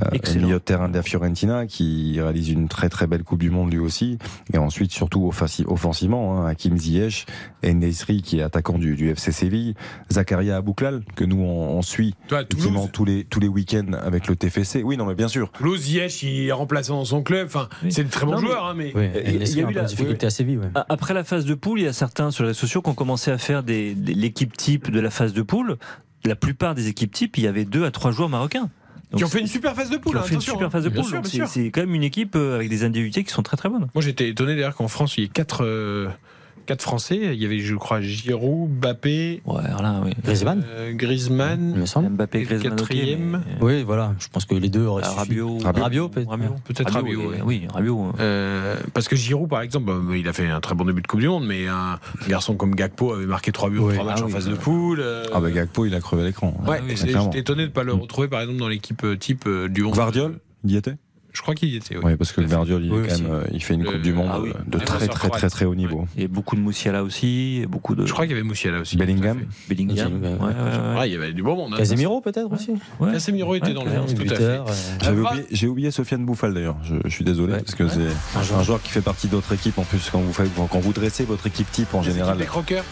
euh, milieu de terrain de la Fiorentina, qui réalise une très très belle Coupe du Monde lui aussi, et ensuite surtout offensi- offensivement, hein, Hakim Ziyech, Nesri qui est attaquant du, du FC Séville, Zakaria Abouklal, que nous on, on suit Toi, tous les tous les week-ends avec le TFC. Oui, non, mais bien sûr. Toulouse, Ziyech, il est remplaçant dans son club. Enfin, Oui. c'est des très bons Non, mais- joueurs, hein, mais. Oui, Il y a- il y a eu la- de difficulté à Séville. ouais. Après la phase de poule, il y a certains sur les réseaux sociaux qui ont commencé à faire des, l'équipe type de la phase de poule. La plupart des équipes types, il y avait deux à trois joueurs marocains. Donc, Qui ont fait une super phase de qui poule. ont hein, fait une super hein. phase de Bien poule. sûr, c'est quand même une équipe euh, avec des individualités qui sont très très bonnes. Moi, j'étais étonné d'ailleurs qu'en France, il y ait quatre, euh, Quatre Français. Il y avait, je crois, Giroud, Mbappé, Ouais, voilà, oui. Griezmann, euh, il Griezmann. me semble. Mbappé, Griezmann, quatrième. mais- Oui, voilà. Je pense que les deux auraient suffi. Rabiot. Rabiot. Rabiot, peut-être. Rabiot. Peut-être Rabiot, oui, Rabiot. Euh, parce que Giroud, par exemple, bah, il a fait un très bon début de Coupe du Monde, mais un garçon comme Gakpo avait marqué trois buts en Oui. trois matchs Ah en phase de poule. euh, Ah bah Gakpo, il a crevé l'écran. Ouais, Ah j'étais étonné de ne pas le Mm. retrouver, par exemple, dans l'équipe euh, type euh, du 11. Guardiol, il y était? Je crois qu'il y était, oui. Parce que il, Oui, quand aussi. même, euh, il fait une Le- Coupe du Monde ah oui. euh, de Le très très très très haut niveau. Il y a beaucoup de Moussiala aussi, et beaucoup de Je crois qu'il y avait Moussiala aussi. Bellingham. Bellingham. Ouais, ouais, ouais. Ah, il y avait du bon monde. hein. Casemiro, peut-être aussi. Ouais. Casemiro était dans le Ouais, 11, tout à fait. Euh, J'avais oublié, j'ai oublié Sofiane Bouffal d'ailleurs. Je, je suis désolé Ouais. parce que c'est un joueur qui fait partie d'autres équipes. En plus, quand vous faites, quand vous dressez votre équipe type en général, Des croqueurs.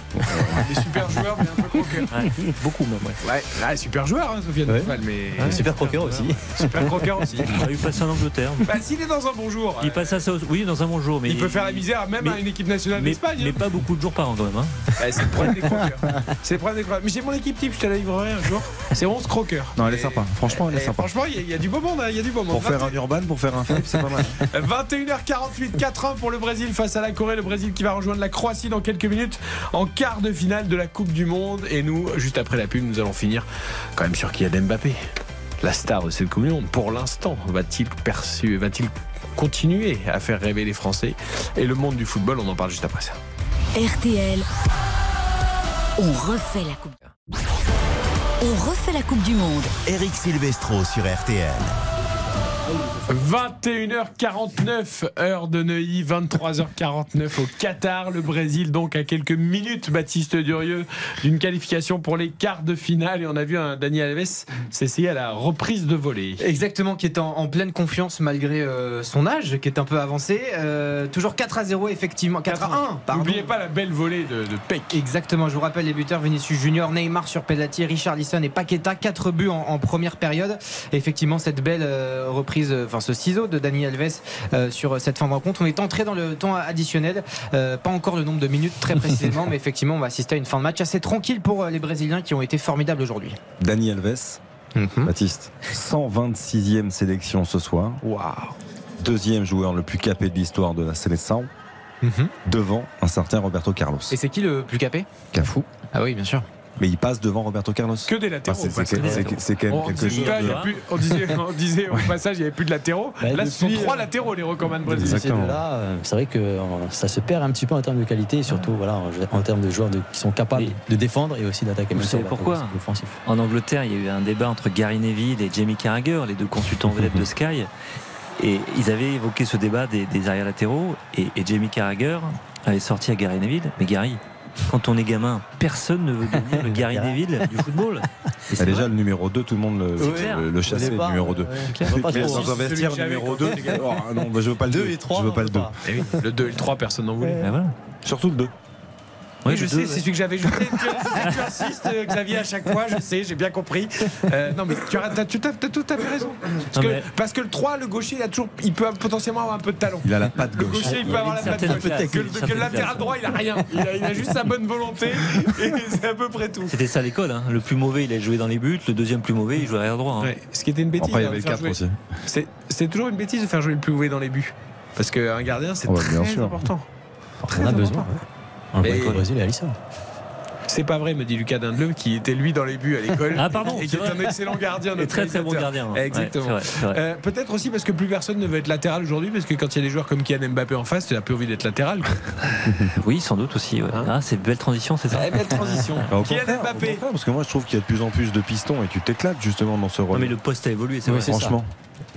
des super joueurs, mais un peu croqueurs. Ouais, beaucoup même, ouais. Ouais, ouais, super joueur, hein, Sofiane. Bouffal, mais. Ouais, super croqueur aussi. Super croqueur aussi. Il a eu passé en Angleterre. Bah, s'il est dans un bon jour, Il euh, passe à ça, oui, dans un bon jour, mais il peut faire la misère même mais- à une équipe nationale d'Espagne. mais hein. pas beaucoup de jours par an quand même. Hein. Ouais, c'est le problème des croqueurs. C'est le problème des croqueurs. Mais j'ai mon équipe type, je te la livrerai un jour. C'est 11 croqueurs. Non, elle est sympa. Franchement, elle est sympa. Franchement, il y, a- il y a du beau monde, hein, il y a du beau monde. pour faire un urban, pour faire un faible, c'est pas mal. 21h48, 4-1 pour le Brésil face à la Corée. Le Brésil qui va rejoindre la Croatie dans quelques minutes en quart de finale de la Coupe du Monde. Et nous, juste après la pub, nous allons finir quand même sur Kylian Mbappé. La star de cette Coupe du Monde, pour l'instant, va-t-il perçu, va-t-il continuer à faire rêver les Français et le monde du football? On en parle juste après ça. RTL, on refait la Coupe. On refait la Coupe du Monde. Eric Silvestro sur RTL. 21h49, heure de Neuilly, 23h49 au Qatar. Le Brésil, donc, à quelques minutes, Baptiste Durieux, d'une qualification pour les quarts de finale. Et on a vu un Daniel Alves s'essayer à la reprise de volée. Exactement, qui est en, en pleine confiance malgré euh, son âge, qui est un peu avancé. Euh, toujours 4 à 0, effectivement. 4 à 1, pardon. N'oubliez pas la belle volée de, de Peck. Exactement, je vous rappelle les buteurs Vinicius Junior, Neymar sur Pelletier, Richarlison et Paqueta, 4 buts en, en première période. Et effectivement, cette belle euh, reprise, enfin ce ciseau de Dani Alves euh, sur cette fin de rencontre. On est entré dans le temps additionnel, Euh, pas encore le nombre de minutes très précisément, mais effectivement, on va assister à une fin de match assez tranquille pour euh, les Brésiliens qui ont été formidables aujourd'hui. Dani Alves, Baptiste, 126e sélection ce soir. Waouh. Deuxième joueur le plus capé de l'histoire de la sélection, devant un certain Roberto Carlos. Et c'est qui le plus capé? Cafou. Ah oui, bien sûr. Mais il passe devant Roberto Carlos. Que des latéraux. c'est- au c'est passage. c'est- c'est quand même On quelque disait, chose. là, plus- on disait, on disait au passage, il n'y avait plus de latéraux. Bah, là, ce sont trois euh, latéraux, les recommandes brésiliens. euh, c'est vrai que euh, ça se perd un petit peu en termes de qualité et surtout voilà, en- termes de joueurs de- qui sont capables Et- de défendre et aussi d'attaquer. Vous savez pourquoi. En Angleterre, il y a eu un débat entre Gary Neville et Jamie Carragher, les deux consultants vedettes de Sky. Et ils avaient évoqué ce débat des, des arrières latéraux. Et, et Jamie Carragher avait sorti à Gary Neville. Mais Gary, quand on est gamin, personne ne veut devenir le Gary Neville du football. Ah, déjà, vrai. le numéro 2, tout le monde le, le, le chassait, le numéro 2. euh, Mais vestiaire que j'avais numéro quand 2. j'étais gamin. Oh, non, bah, je veux pas le 2 Deux et trois, Je veux pas le on 2. va pas. Eh oui, le 2 et le 3, personne n'en voulait. Ben voilà. Surtout le 2. Oui, je le sais, c'est celui que j'avais. Sais, tu, tu insistes, euh, Xavier, à chaque fois, je sais, j'ai bien compris. Euh, non, mais tu as, tout à fait raison. Parce Non, que, mais- parce que le 3, le gaucher, il, a toujours, il peut potentiellement avoir un peu de talent. Il a la patte Le gauche. gaucher, il peut avoir la patte gauche. Que, que le certaine latéral droit, il a rien. Il a, il a juste sa bonne volonté et c'est à peu près tout. C'était ça l'école. Hein. Le plus mauvais, il a joué dans les buts. Le deuxième plus mauvais, il jouait arrière droit. hein. Ouais, ce qui était une bêtise. Après, il y hein, avait le faire 4 jouer- aussi. C'est toujours une bêtise de faire jouer le plus mauvais dans les buts. Parce qu'un gardien, c'est très important. On a besoin. Un Mais- vrai Brésil et Alisson. C'est pas vrai, me dit Lucas Dindeleu, qui était lui dans les buts à l'école. Ah, pardon, Et qui est un excellent gardien. Et notre très très bon gardien. hein. Exactement. Ouais. Euh, Peut-être aussi parce que plus personne ne veut être latéral aujourd'hui, parce que quand il y a des joueurs comme Kylian Mbappé en face, tu n'as plus envie d'être latéral. Oui, sans doute aussi. ouais. Hein ah, c'est une belle transition, c'est ça. Belle transition. Bah, au Mbappé. contraire, parce que moi je trouve qu'il y a de plus en plus de pistons et tu t'éclates justement dans ce Non, rôle. mais le poste a évolué, c'est Oui, vrai. c'est ça.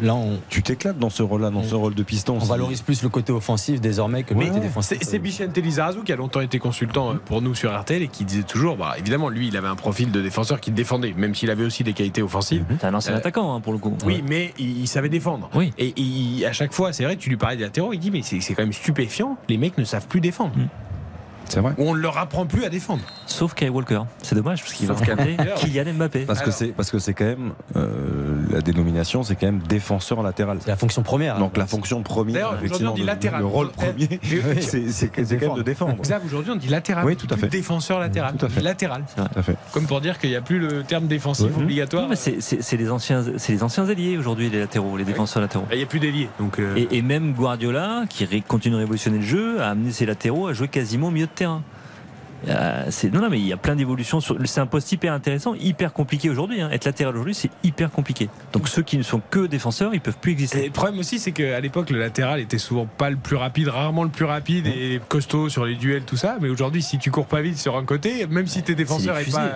Là, on, tu t'éclates dans ce rôle-là, dans ce rôle de piston. on valorise plus le côté offensif désormais que le côté défensif. c'est Bichente Lizarazu qui a longtemps été consultant euh, pour nous sur RTL et qui disait toujours, bah, évidemment, lui, il avait un profil de défenseur qui défendait, même s'il avait aussi des qualités offensives. C'est un ancien Euh, attaquant hein, pour le coup. Oui, mais il, il savait défendre. Oui. Et il- à chaque fois, c'est vrai, tu lui parlais des latéraux, il dit, mais c'est c'est quand même stupéfiant, les mecs ne savent plus défendre. Mm. C'est vrai. On ne leur apprend plus à défendre. Sauf Kyle Walker. C'est dommage parce qu'il va Walker. Kylian Mbappé. Parce que c'est parce que c'est quand même euh, la dénomination, c'est quand même défenseur latéral. C'est la fonction première. Donc la fonction première, aujourd'hui, on dit le- latéral. le rôle premier, eh, c'est c'est que- c'est quand même de défendre. Xav, aujourd'hui, on dit latéral. Oui, tout à fait. Défenseur latéral. Tout à fait. Latéral. Tout à fait. Comme pour dire qu'il n'y a plus le terme défensif obligatoire. Non, mais c'est c'est- c'est les anciens, c'est les anciens alliés aujourd'hui, les latéraux, les défenseurs latéraux. Il n'y a plus d'ailier. Donc, euh, Et, et même Guardiola, qui continue de révolutionner le jeu, a amené ses latéraux à jouer quasiment au milieu de de terrain. Euh, c'est non, non, mais il y a plein d'évolutions. sur- C'est un poste hyper intéressant, hyper compliqué aujourd'hui. hein. Être latéral aujourd'hui, c'est hyper compliqué. Donc ceux qui ne sont que défenseurs, ils peuvent plus Et exister. le problème aussi, c'est qu'à l'époque, le latéral était souvent pas le plus rapide, rarement le plus rapide et costaud sur les duels, tout ça. Mais aujourd'hui, si tu cours pas vite sur un côté, même si tes défenseurs des n'est pas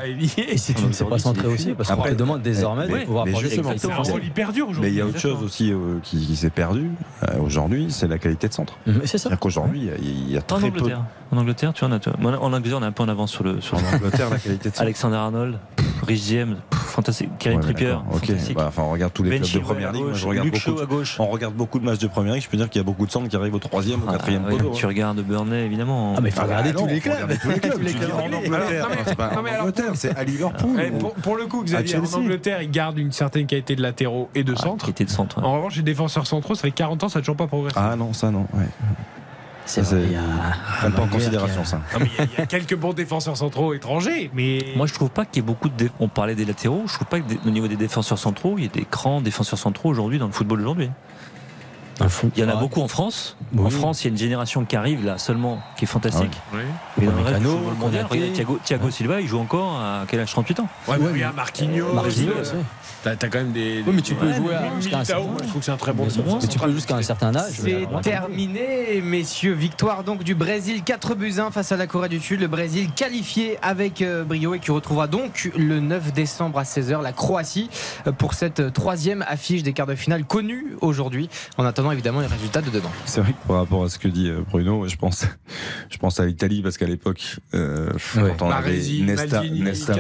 Et si tu ne sais pas centrer aussi, parce qu'on te demande désormais de pouvoir mais justement, c'est un rôle hyper dur Mais il y a autre chose aussi euh, qui, qui s'est perdu euh, aujourd'hui, c'est la qualité de centre. Mais c'est ça. C'est-à-dire qu'aujourd'hui, il y a En très peu. Angleterre, en Angleterre, tu en as. En Angleterre, on est un peu en avance sur le. Sur En Angleterre, la qualité de. Alexander Arnold, Rhys James, fantastique. Kerry Ouais, Trippier, bah, enfin, on regarde tous les Ben clubs de première ligue. Moi, je regarde Luke beaucoup. Shaw à de- gauche. On regarde beaucoup de matchs de première ligue. Je peux dire qu'il y a beaucoup de centres qui arrivent au troisième, au Ah, quatrième oui, poteau. Tu regardes Burnley, évidemment. Ah, mais il faut Ah, bah, regarder non, tous les clubs. tous les clubs. Tu en anglais. Angleterre, c'est à Liverpool. Pour, le coup, Xavier, en. Angleterre, ils gardent une certaine qualité de latéraux et de Ah, centre. de. En revanche, les défenseurs centraux, ça fait 40 ans, ça n'a toujours pas progressé. Ah non, ça non. C'est vrai, Prenne pas en a- considération ça. Il y a- il y, a quelques bons défenseurs centraux étrangers, mais. Moi, je trouve pas qu'il y ait beaucoup de. dé- On parlait des latéraux. Je trouve pas qu'au niveau des défenseurs centraux, il y ait des grands défenseurs centraux aujourd'hui dans le football aujourd'hui. Un fou. Il y en a Ah, beaucoup en France. Oui. En France, il y a une génération qui arrive là seulement, qui est fantastique. Ouais. Mais dans le reste du mondial, Thiago, Silva, il joue encore à quel âge 38 ans? Ouais, mais regarde Marquinhos. Marquinhos, euh. T'as t'as quand même des. Oui, mais tu peux jouer à- Militao, certain moi, je âge. trouve que c'est un très bon Mais tu peux jusqu'à un certain âge. C'est euh, terminé, messieurs. Victoire donc du Brésil 4 buts 1 face à la Corée du Sud. Le Brésil qualifié avec euh, brio et qui retrouvera donc le 9 décembre à 16h la Croatie pour cette troisième affiche des quarts de finale connue aujourd'hui. En attendant évidemment les résultats de dedans. C'est vrai que par rapport à ce que dit euh, Bruno, je pense, je pense à l'Italie parce qu'à l'époque, euh, Ouais. quand on avait Nesta, Maldini, Nesta.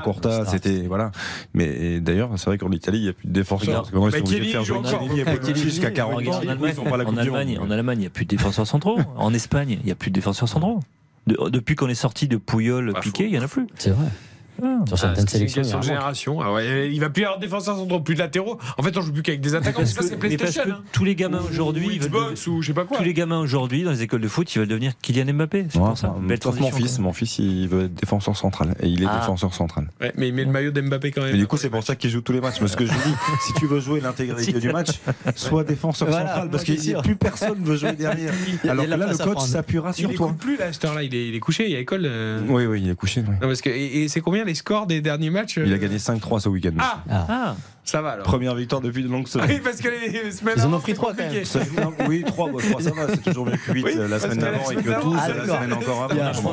Costa Nesta. c'était voilà. Mais d'ailleurs, c'est vrai qu'en Italie, il n'y a plus de défenseurs. Parce que ils sont obligés de faire joue jouer. Chiellini et jusqu'à 40 ans. Regarde, en Allemagne, en il n'y a plus de défenseurs centraux. En Espagne, il n'y a plus de défenseurs centraux. De- depuis qu'on est sorti de Pouyol, Piqué, il n'y en a plus. C'est vrai. Ah. Sur Ah, certaines c'est une sélections. il génération. Ah ouais, il va plus y avoir de défenseurs centraux, plus de latéraux. En fait, on joue plus qu'avec des attaquants. Parce c'est que, mais parce que hein. tous les gamins Ou- aujourd'hui, ou ou je sais pas quoi. tous les gamins aujourd'hui dans les écoles de foot, ils veulent devenir Kylian Mbappé. C'est Ouais, pour ça. enfin, Belle sauf mon fils, mon fils, il veut être défenseur central et il est Ah. défenseur central. Ouais, mais il met le maillot d'Mbappé quand même. Et du coup, c'est pour ça qu'il joue tous les matchs. Parce que je dis, si tu veux jouer l'intégralité du match, sois défenseur Voilà, central, parce sûr. plus personne veut jouer derrière. Alors là, le coach s'appuiera il sur toi. écoute plus là, à cette heure-là. Il est, il est couché, il est à l'école. euh. Oui, oui, il est couché. parce que, et c'est combien les scores des derniers matchs euh Il a gagné 5-3 ce week-end. Ah, Ah, ça va alors. Première victoire depuis de longues Ah semaines. oui, parce que les semaines Ils en ont pris c'est trois, quand compliqué. même. Ça, oui, 3, ça va, c'est toujours mieux que 8 Oui, la semaine d'avant et que d'avant, 12 ah, la semaine encore avant.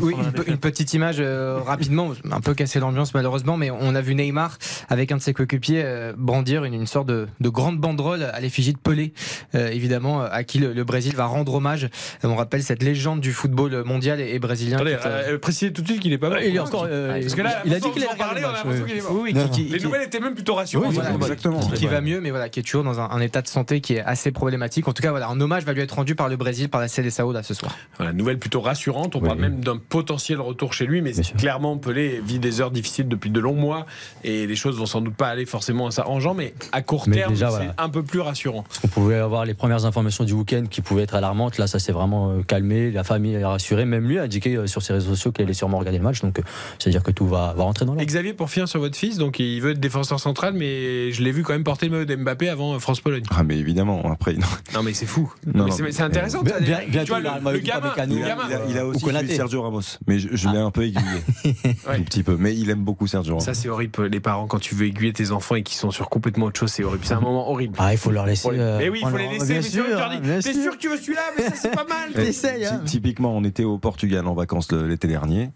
Oui, une, petite image euh, rapidement, un peu casser l'ambiance malheureusement, mais on a vu Neymar avec un de ses coéquipiers euh, brandir une, une sorte de, de grande banderole à l'effigie de Pelé, euh, évidemment, à qui le, le Brésil va rendre hommage. Euh, On rappelle cette légende du football mondial et, et brésilien. Euh, euh, précisez tout de suite qu'il est pas mal. Il est encore. Euh, Parce que là, il a dit qu'il allait regarder on a le match. l'impression ouais. qu'il est mort. oui, oui, Non. qui- qui- Les qui- nouvelles étaient même plutôt rassurantes. Oui, Voilà, exactement. qui, qui va mieux, mais voilà, qui est toujours dans un, un état de santé qui est assez problématique. En tout cas, voilà, un hommage va lui être rendu par le Brésil, par la CDSAO là ce soir. Voilà, nouvelle plutôt rassurante. On Oui. parle même d'un potentiel retour chez lui, mais clairement, Pelé vit des heures difficiles depuis de longs mois et les choses vont sans doute pas aller forcément à s'arrangeant, mais à court Mais terme, c'est voilà. un peu plus rassurant. Parce qu'on pouvait avoir les premières informations du week-end qui pouvaient être alarmantes. Là, ça s'est vraiment euh, calmé. La famille est rassurée. Même lui a indiqué euh, sur ses réseaux sociaux qu'il allait sûrement regarder le match. Donc, euh, c'est-à-dire que tout va, va rentrer dans l'ordre. Xavier, pour finir sur votre fils, donc il veut être défenseur central, mais je l'ai vu quand même porter le maillot d'Mbappé avant euh, France-Pologne. Ah, mais évidemment, après, non. Non, mais c'est fou. Non, c'est- intéressant. Bien- tu vois, bien- tu vois, le, le gamin, le Il a, gamin. il a- il a aussi Sergio Ramos, mais je, je l'ai un peu aiguillé. Ouais. Un petit peu, mais il aime beaucoup Sergio Ramos. Ça, c'est horrible. Les parents, quand tu veux aiguiller tes enfants et qu'ils sont sur complètement autre chose, c'est horrible. C'est un moment horrible. Ah, il faut leur laisser. Euh, mais oui, il faut les laisser. Bien Mais sûr, T'es sûr. que tu veux celui-là Mais ça, c'est pas mal. T'essayes, hein. ty- Typiquement, on était au Portugal en vacances l'été dernier.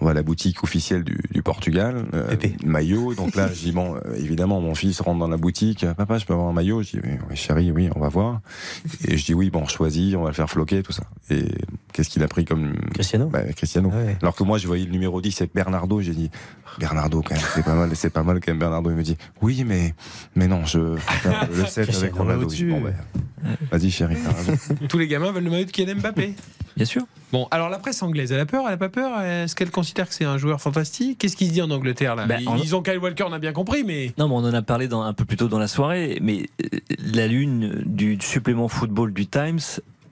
On va à la boutique officielle du, du Portugal, euh, maillot. Donc là, je dis bon, euh, évidemment, mon fils rentre dans la boutique. Papa, je peux avoir un maillot? Je dis oui, oui, chérie, oui, on va voir. Et je dis oui, bon, on choisit, on va le faire floquer, tout ça. Et qu'est-ce qu'il a pris comme Cristiano. bah, Cristiano Ah ouais. Alors que moi, je voyais le numéro 10, c'est Bernardo. J'ai dit Bernardo, quand même, c'est pas mal, c'est pas mal quand même. Bernardo, il me dit oui, mais mais non, je le 7 avec Ronaldo. Bon, ben, vas-y, chérie. Tous les gamins veulent le maillot de Kylian Mbappé. Bien sûr. Bon, alors la presse anglaise, elle a peur, elle a pas peur? Est-ce qu'elle considère que c'est un joueur fantastique? Qu'est-ce qui se dit en Angleterre là? Ben, ils, en- ils ont Kyle Walker, on a bien compris, mais Non, mais on en a parlé dans, un peu plus tôt dans la soirée, mais euh, la lune du supplément football du Times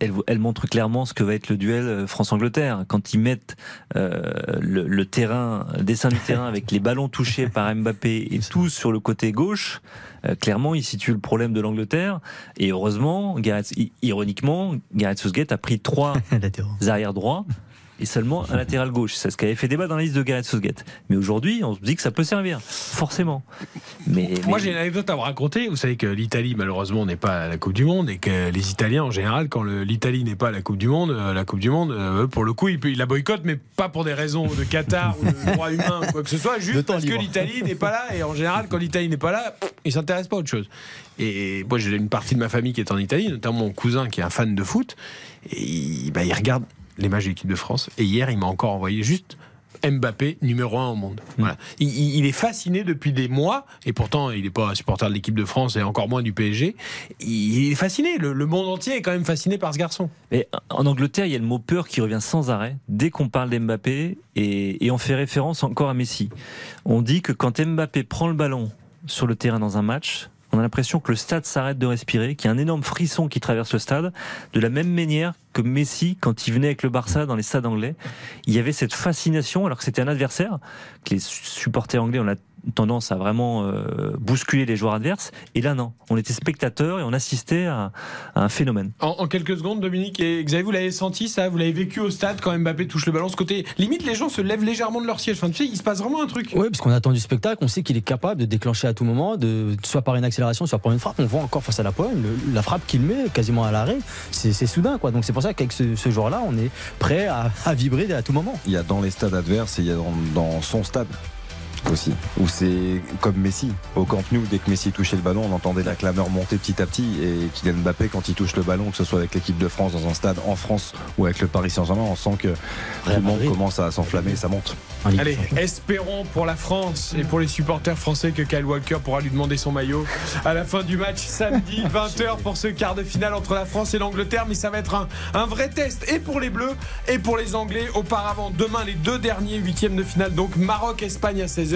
elle, elle montre clairement ce que va être le duel euh, France-Angleterre. Quand ils mettent euh, le, le terrain, le dessin du terrain avec les ballons touchés par Mbappé et tous sur le côté gauche, euh, clairement, il situe le problème de l'Angleterre. Et heureusement, Gareth, ironiquement, Gareth Southgate a pris trois arrières droits et seulement un latéral gauche. C'est ce qui avait fait débat dans la liste de Gareth Southgate. Mais aujourd'hui, on se dit que ça peut servir, forcément. Mais, Moi, mais- j'ai une anecdote à vous raconter. Vous savez que l'Italie, malheureusement, n'est pas à la Coupe du Monde et que les Italiens, en général, quand l'Italie n'est pas à la Coupe du Monde, euh, la Coupe du Monde, euh, pour le coup, ils, la boycottent, mais pas pour des raisons de Qatar ou de droits humains ou quoi que ce soit, juste parce que l'Italie n'est pas là. Et en général, quand l'Italie n'est pas là, ils s'intéressent pas à autre chose. Et moi, j'ai une partie de ma famille qui est en Italie, notamment mon cousin qui est un fan de foot. Et il, bah, il regarde les matchs de l'équipe de France. Et hier, il m'a encore envoyé juste Mbappé, numéro un au monde. Voilà. Il, est fasciné depuis des mois, et pourtant il n'est pas supporter de l'équipe de France et encore moins du PSG. Il est fasciné. Le, le monde entier est quand même fasciné par ce garçon. Mais en Angleterre, il y a le mot peur qui revient sans arrêt dès qu'on parle d'Mbappé et, et on fait référence encore à Messi. On dit que quand Mbappé prend le ballon sur le terrain dans un match, on a l'impression que le stade s'arrête de respirer, qu'il y a un énorme frisson qui traverse le stade, de la même manière que Messi, quand il venait avec le Barça dans les stades anglais, il y avait cette fascination, alors que c'était un adversaire, que les supporters anglais ont la tendance à vraiment euh, bousculer les joueurs adverses, et là non, on était spectateurs et on assistait à, à un phénomène. En, en quelques secondes, Dominique et Xavier, vous l'avez senti ça Vous l'avez vécu au stade quand Mbappé touche le ballon Ce côté, limite, les gens se lèvent légèrement de leur siège. Enfin, tu sais, il se passe vraiment un truc. Oui, parce qu'on attend du spectacle, on sait qu'il est capable de déclencher à tout moment, de, soit par une accélération, soit par une frappe. On voit encore face à la Pologne, le- la frappe qu'il met quasiment à l'arrêt, c'est c'est soudain. quoi. Donc c'est pour ça qu'avec ce, ce joueur-là, on est prêt à, à vibrer à tout moment. Il y a dans les stades adverses et il y a dans, dans son stade aussi, où c'est comme Messi. Au Camp Nou, dès que Messi touchait le ballon, on entendait la clameur monter petit à petit. Et Kylian Mbappé, quand il touche le ballon, que ce soit avec l'équipe de France dans un stade en France ou avec le Paris Saint-Germain, on sent que tout le monde commence à s'enflammer, ça monte. Allez, espérons pour la France et pour les supporters français que Kyle Walker pourra lui demander son maillot à la fin du match samedi 20h pour ce quart de finale entre la France et l'Angleterre. Mais ça va être un, un vrai test et pour les Bleus et pour les Anglais. Auparavant, demain, les deux derniers huitièmes de finale. Donc Maroc-Espagne à 16h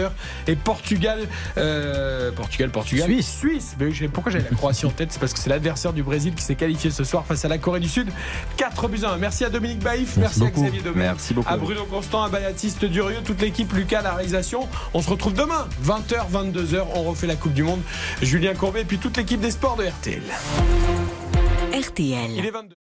et Portugal, euh, Portugal, Portugal, Suisse. Suisse. Mais pourquoi j'avais la Croatie en tête, c'est parce que c'est l'adversaire du Brésil qui s'est qualifié ce soir face à la Corée du Sud. 4 buts à 1. Merci à Dominique Baïf, merci, Merci à beaucoup. Xavier Domer. Merci beaucoup. À Bruno Constant, à Baptiste Durieux, toute l'équipe, Lucas, la réalisation. On se retrouve demain, 20h, 22h. On refait la Coupe du Monde. Julien Courbet et puis toute l'équipe des sports de RTL. RTL. Il est 22.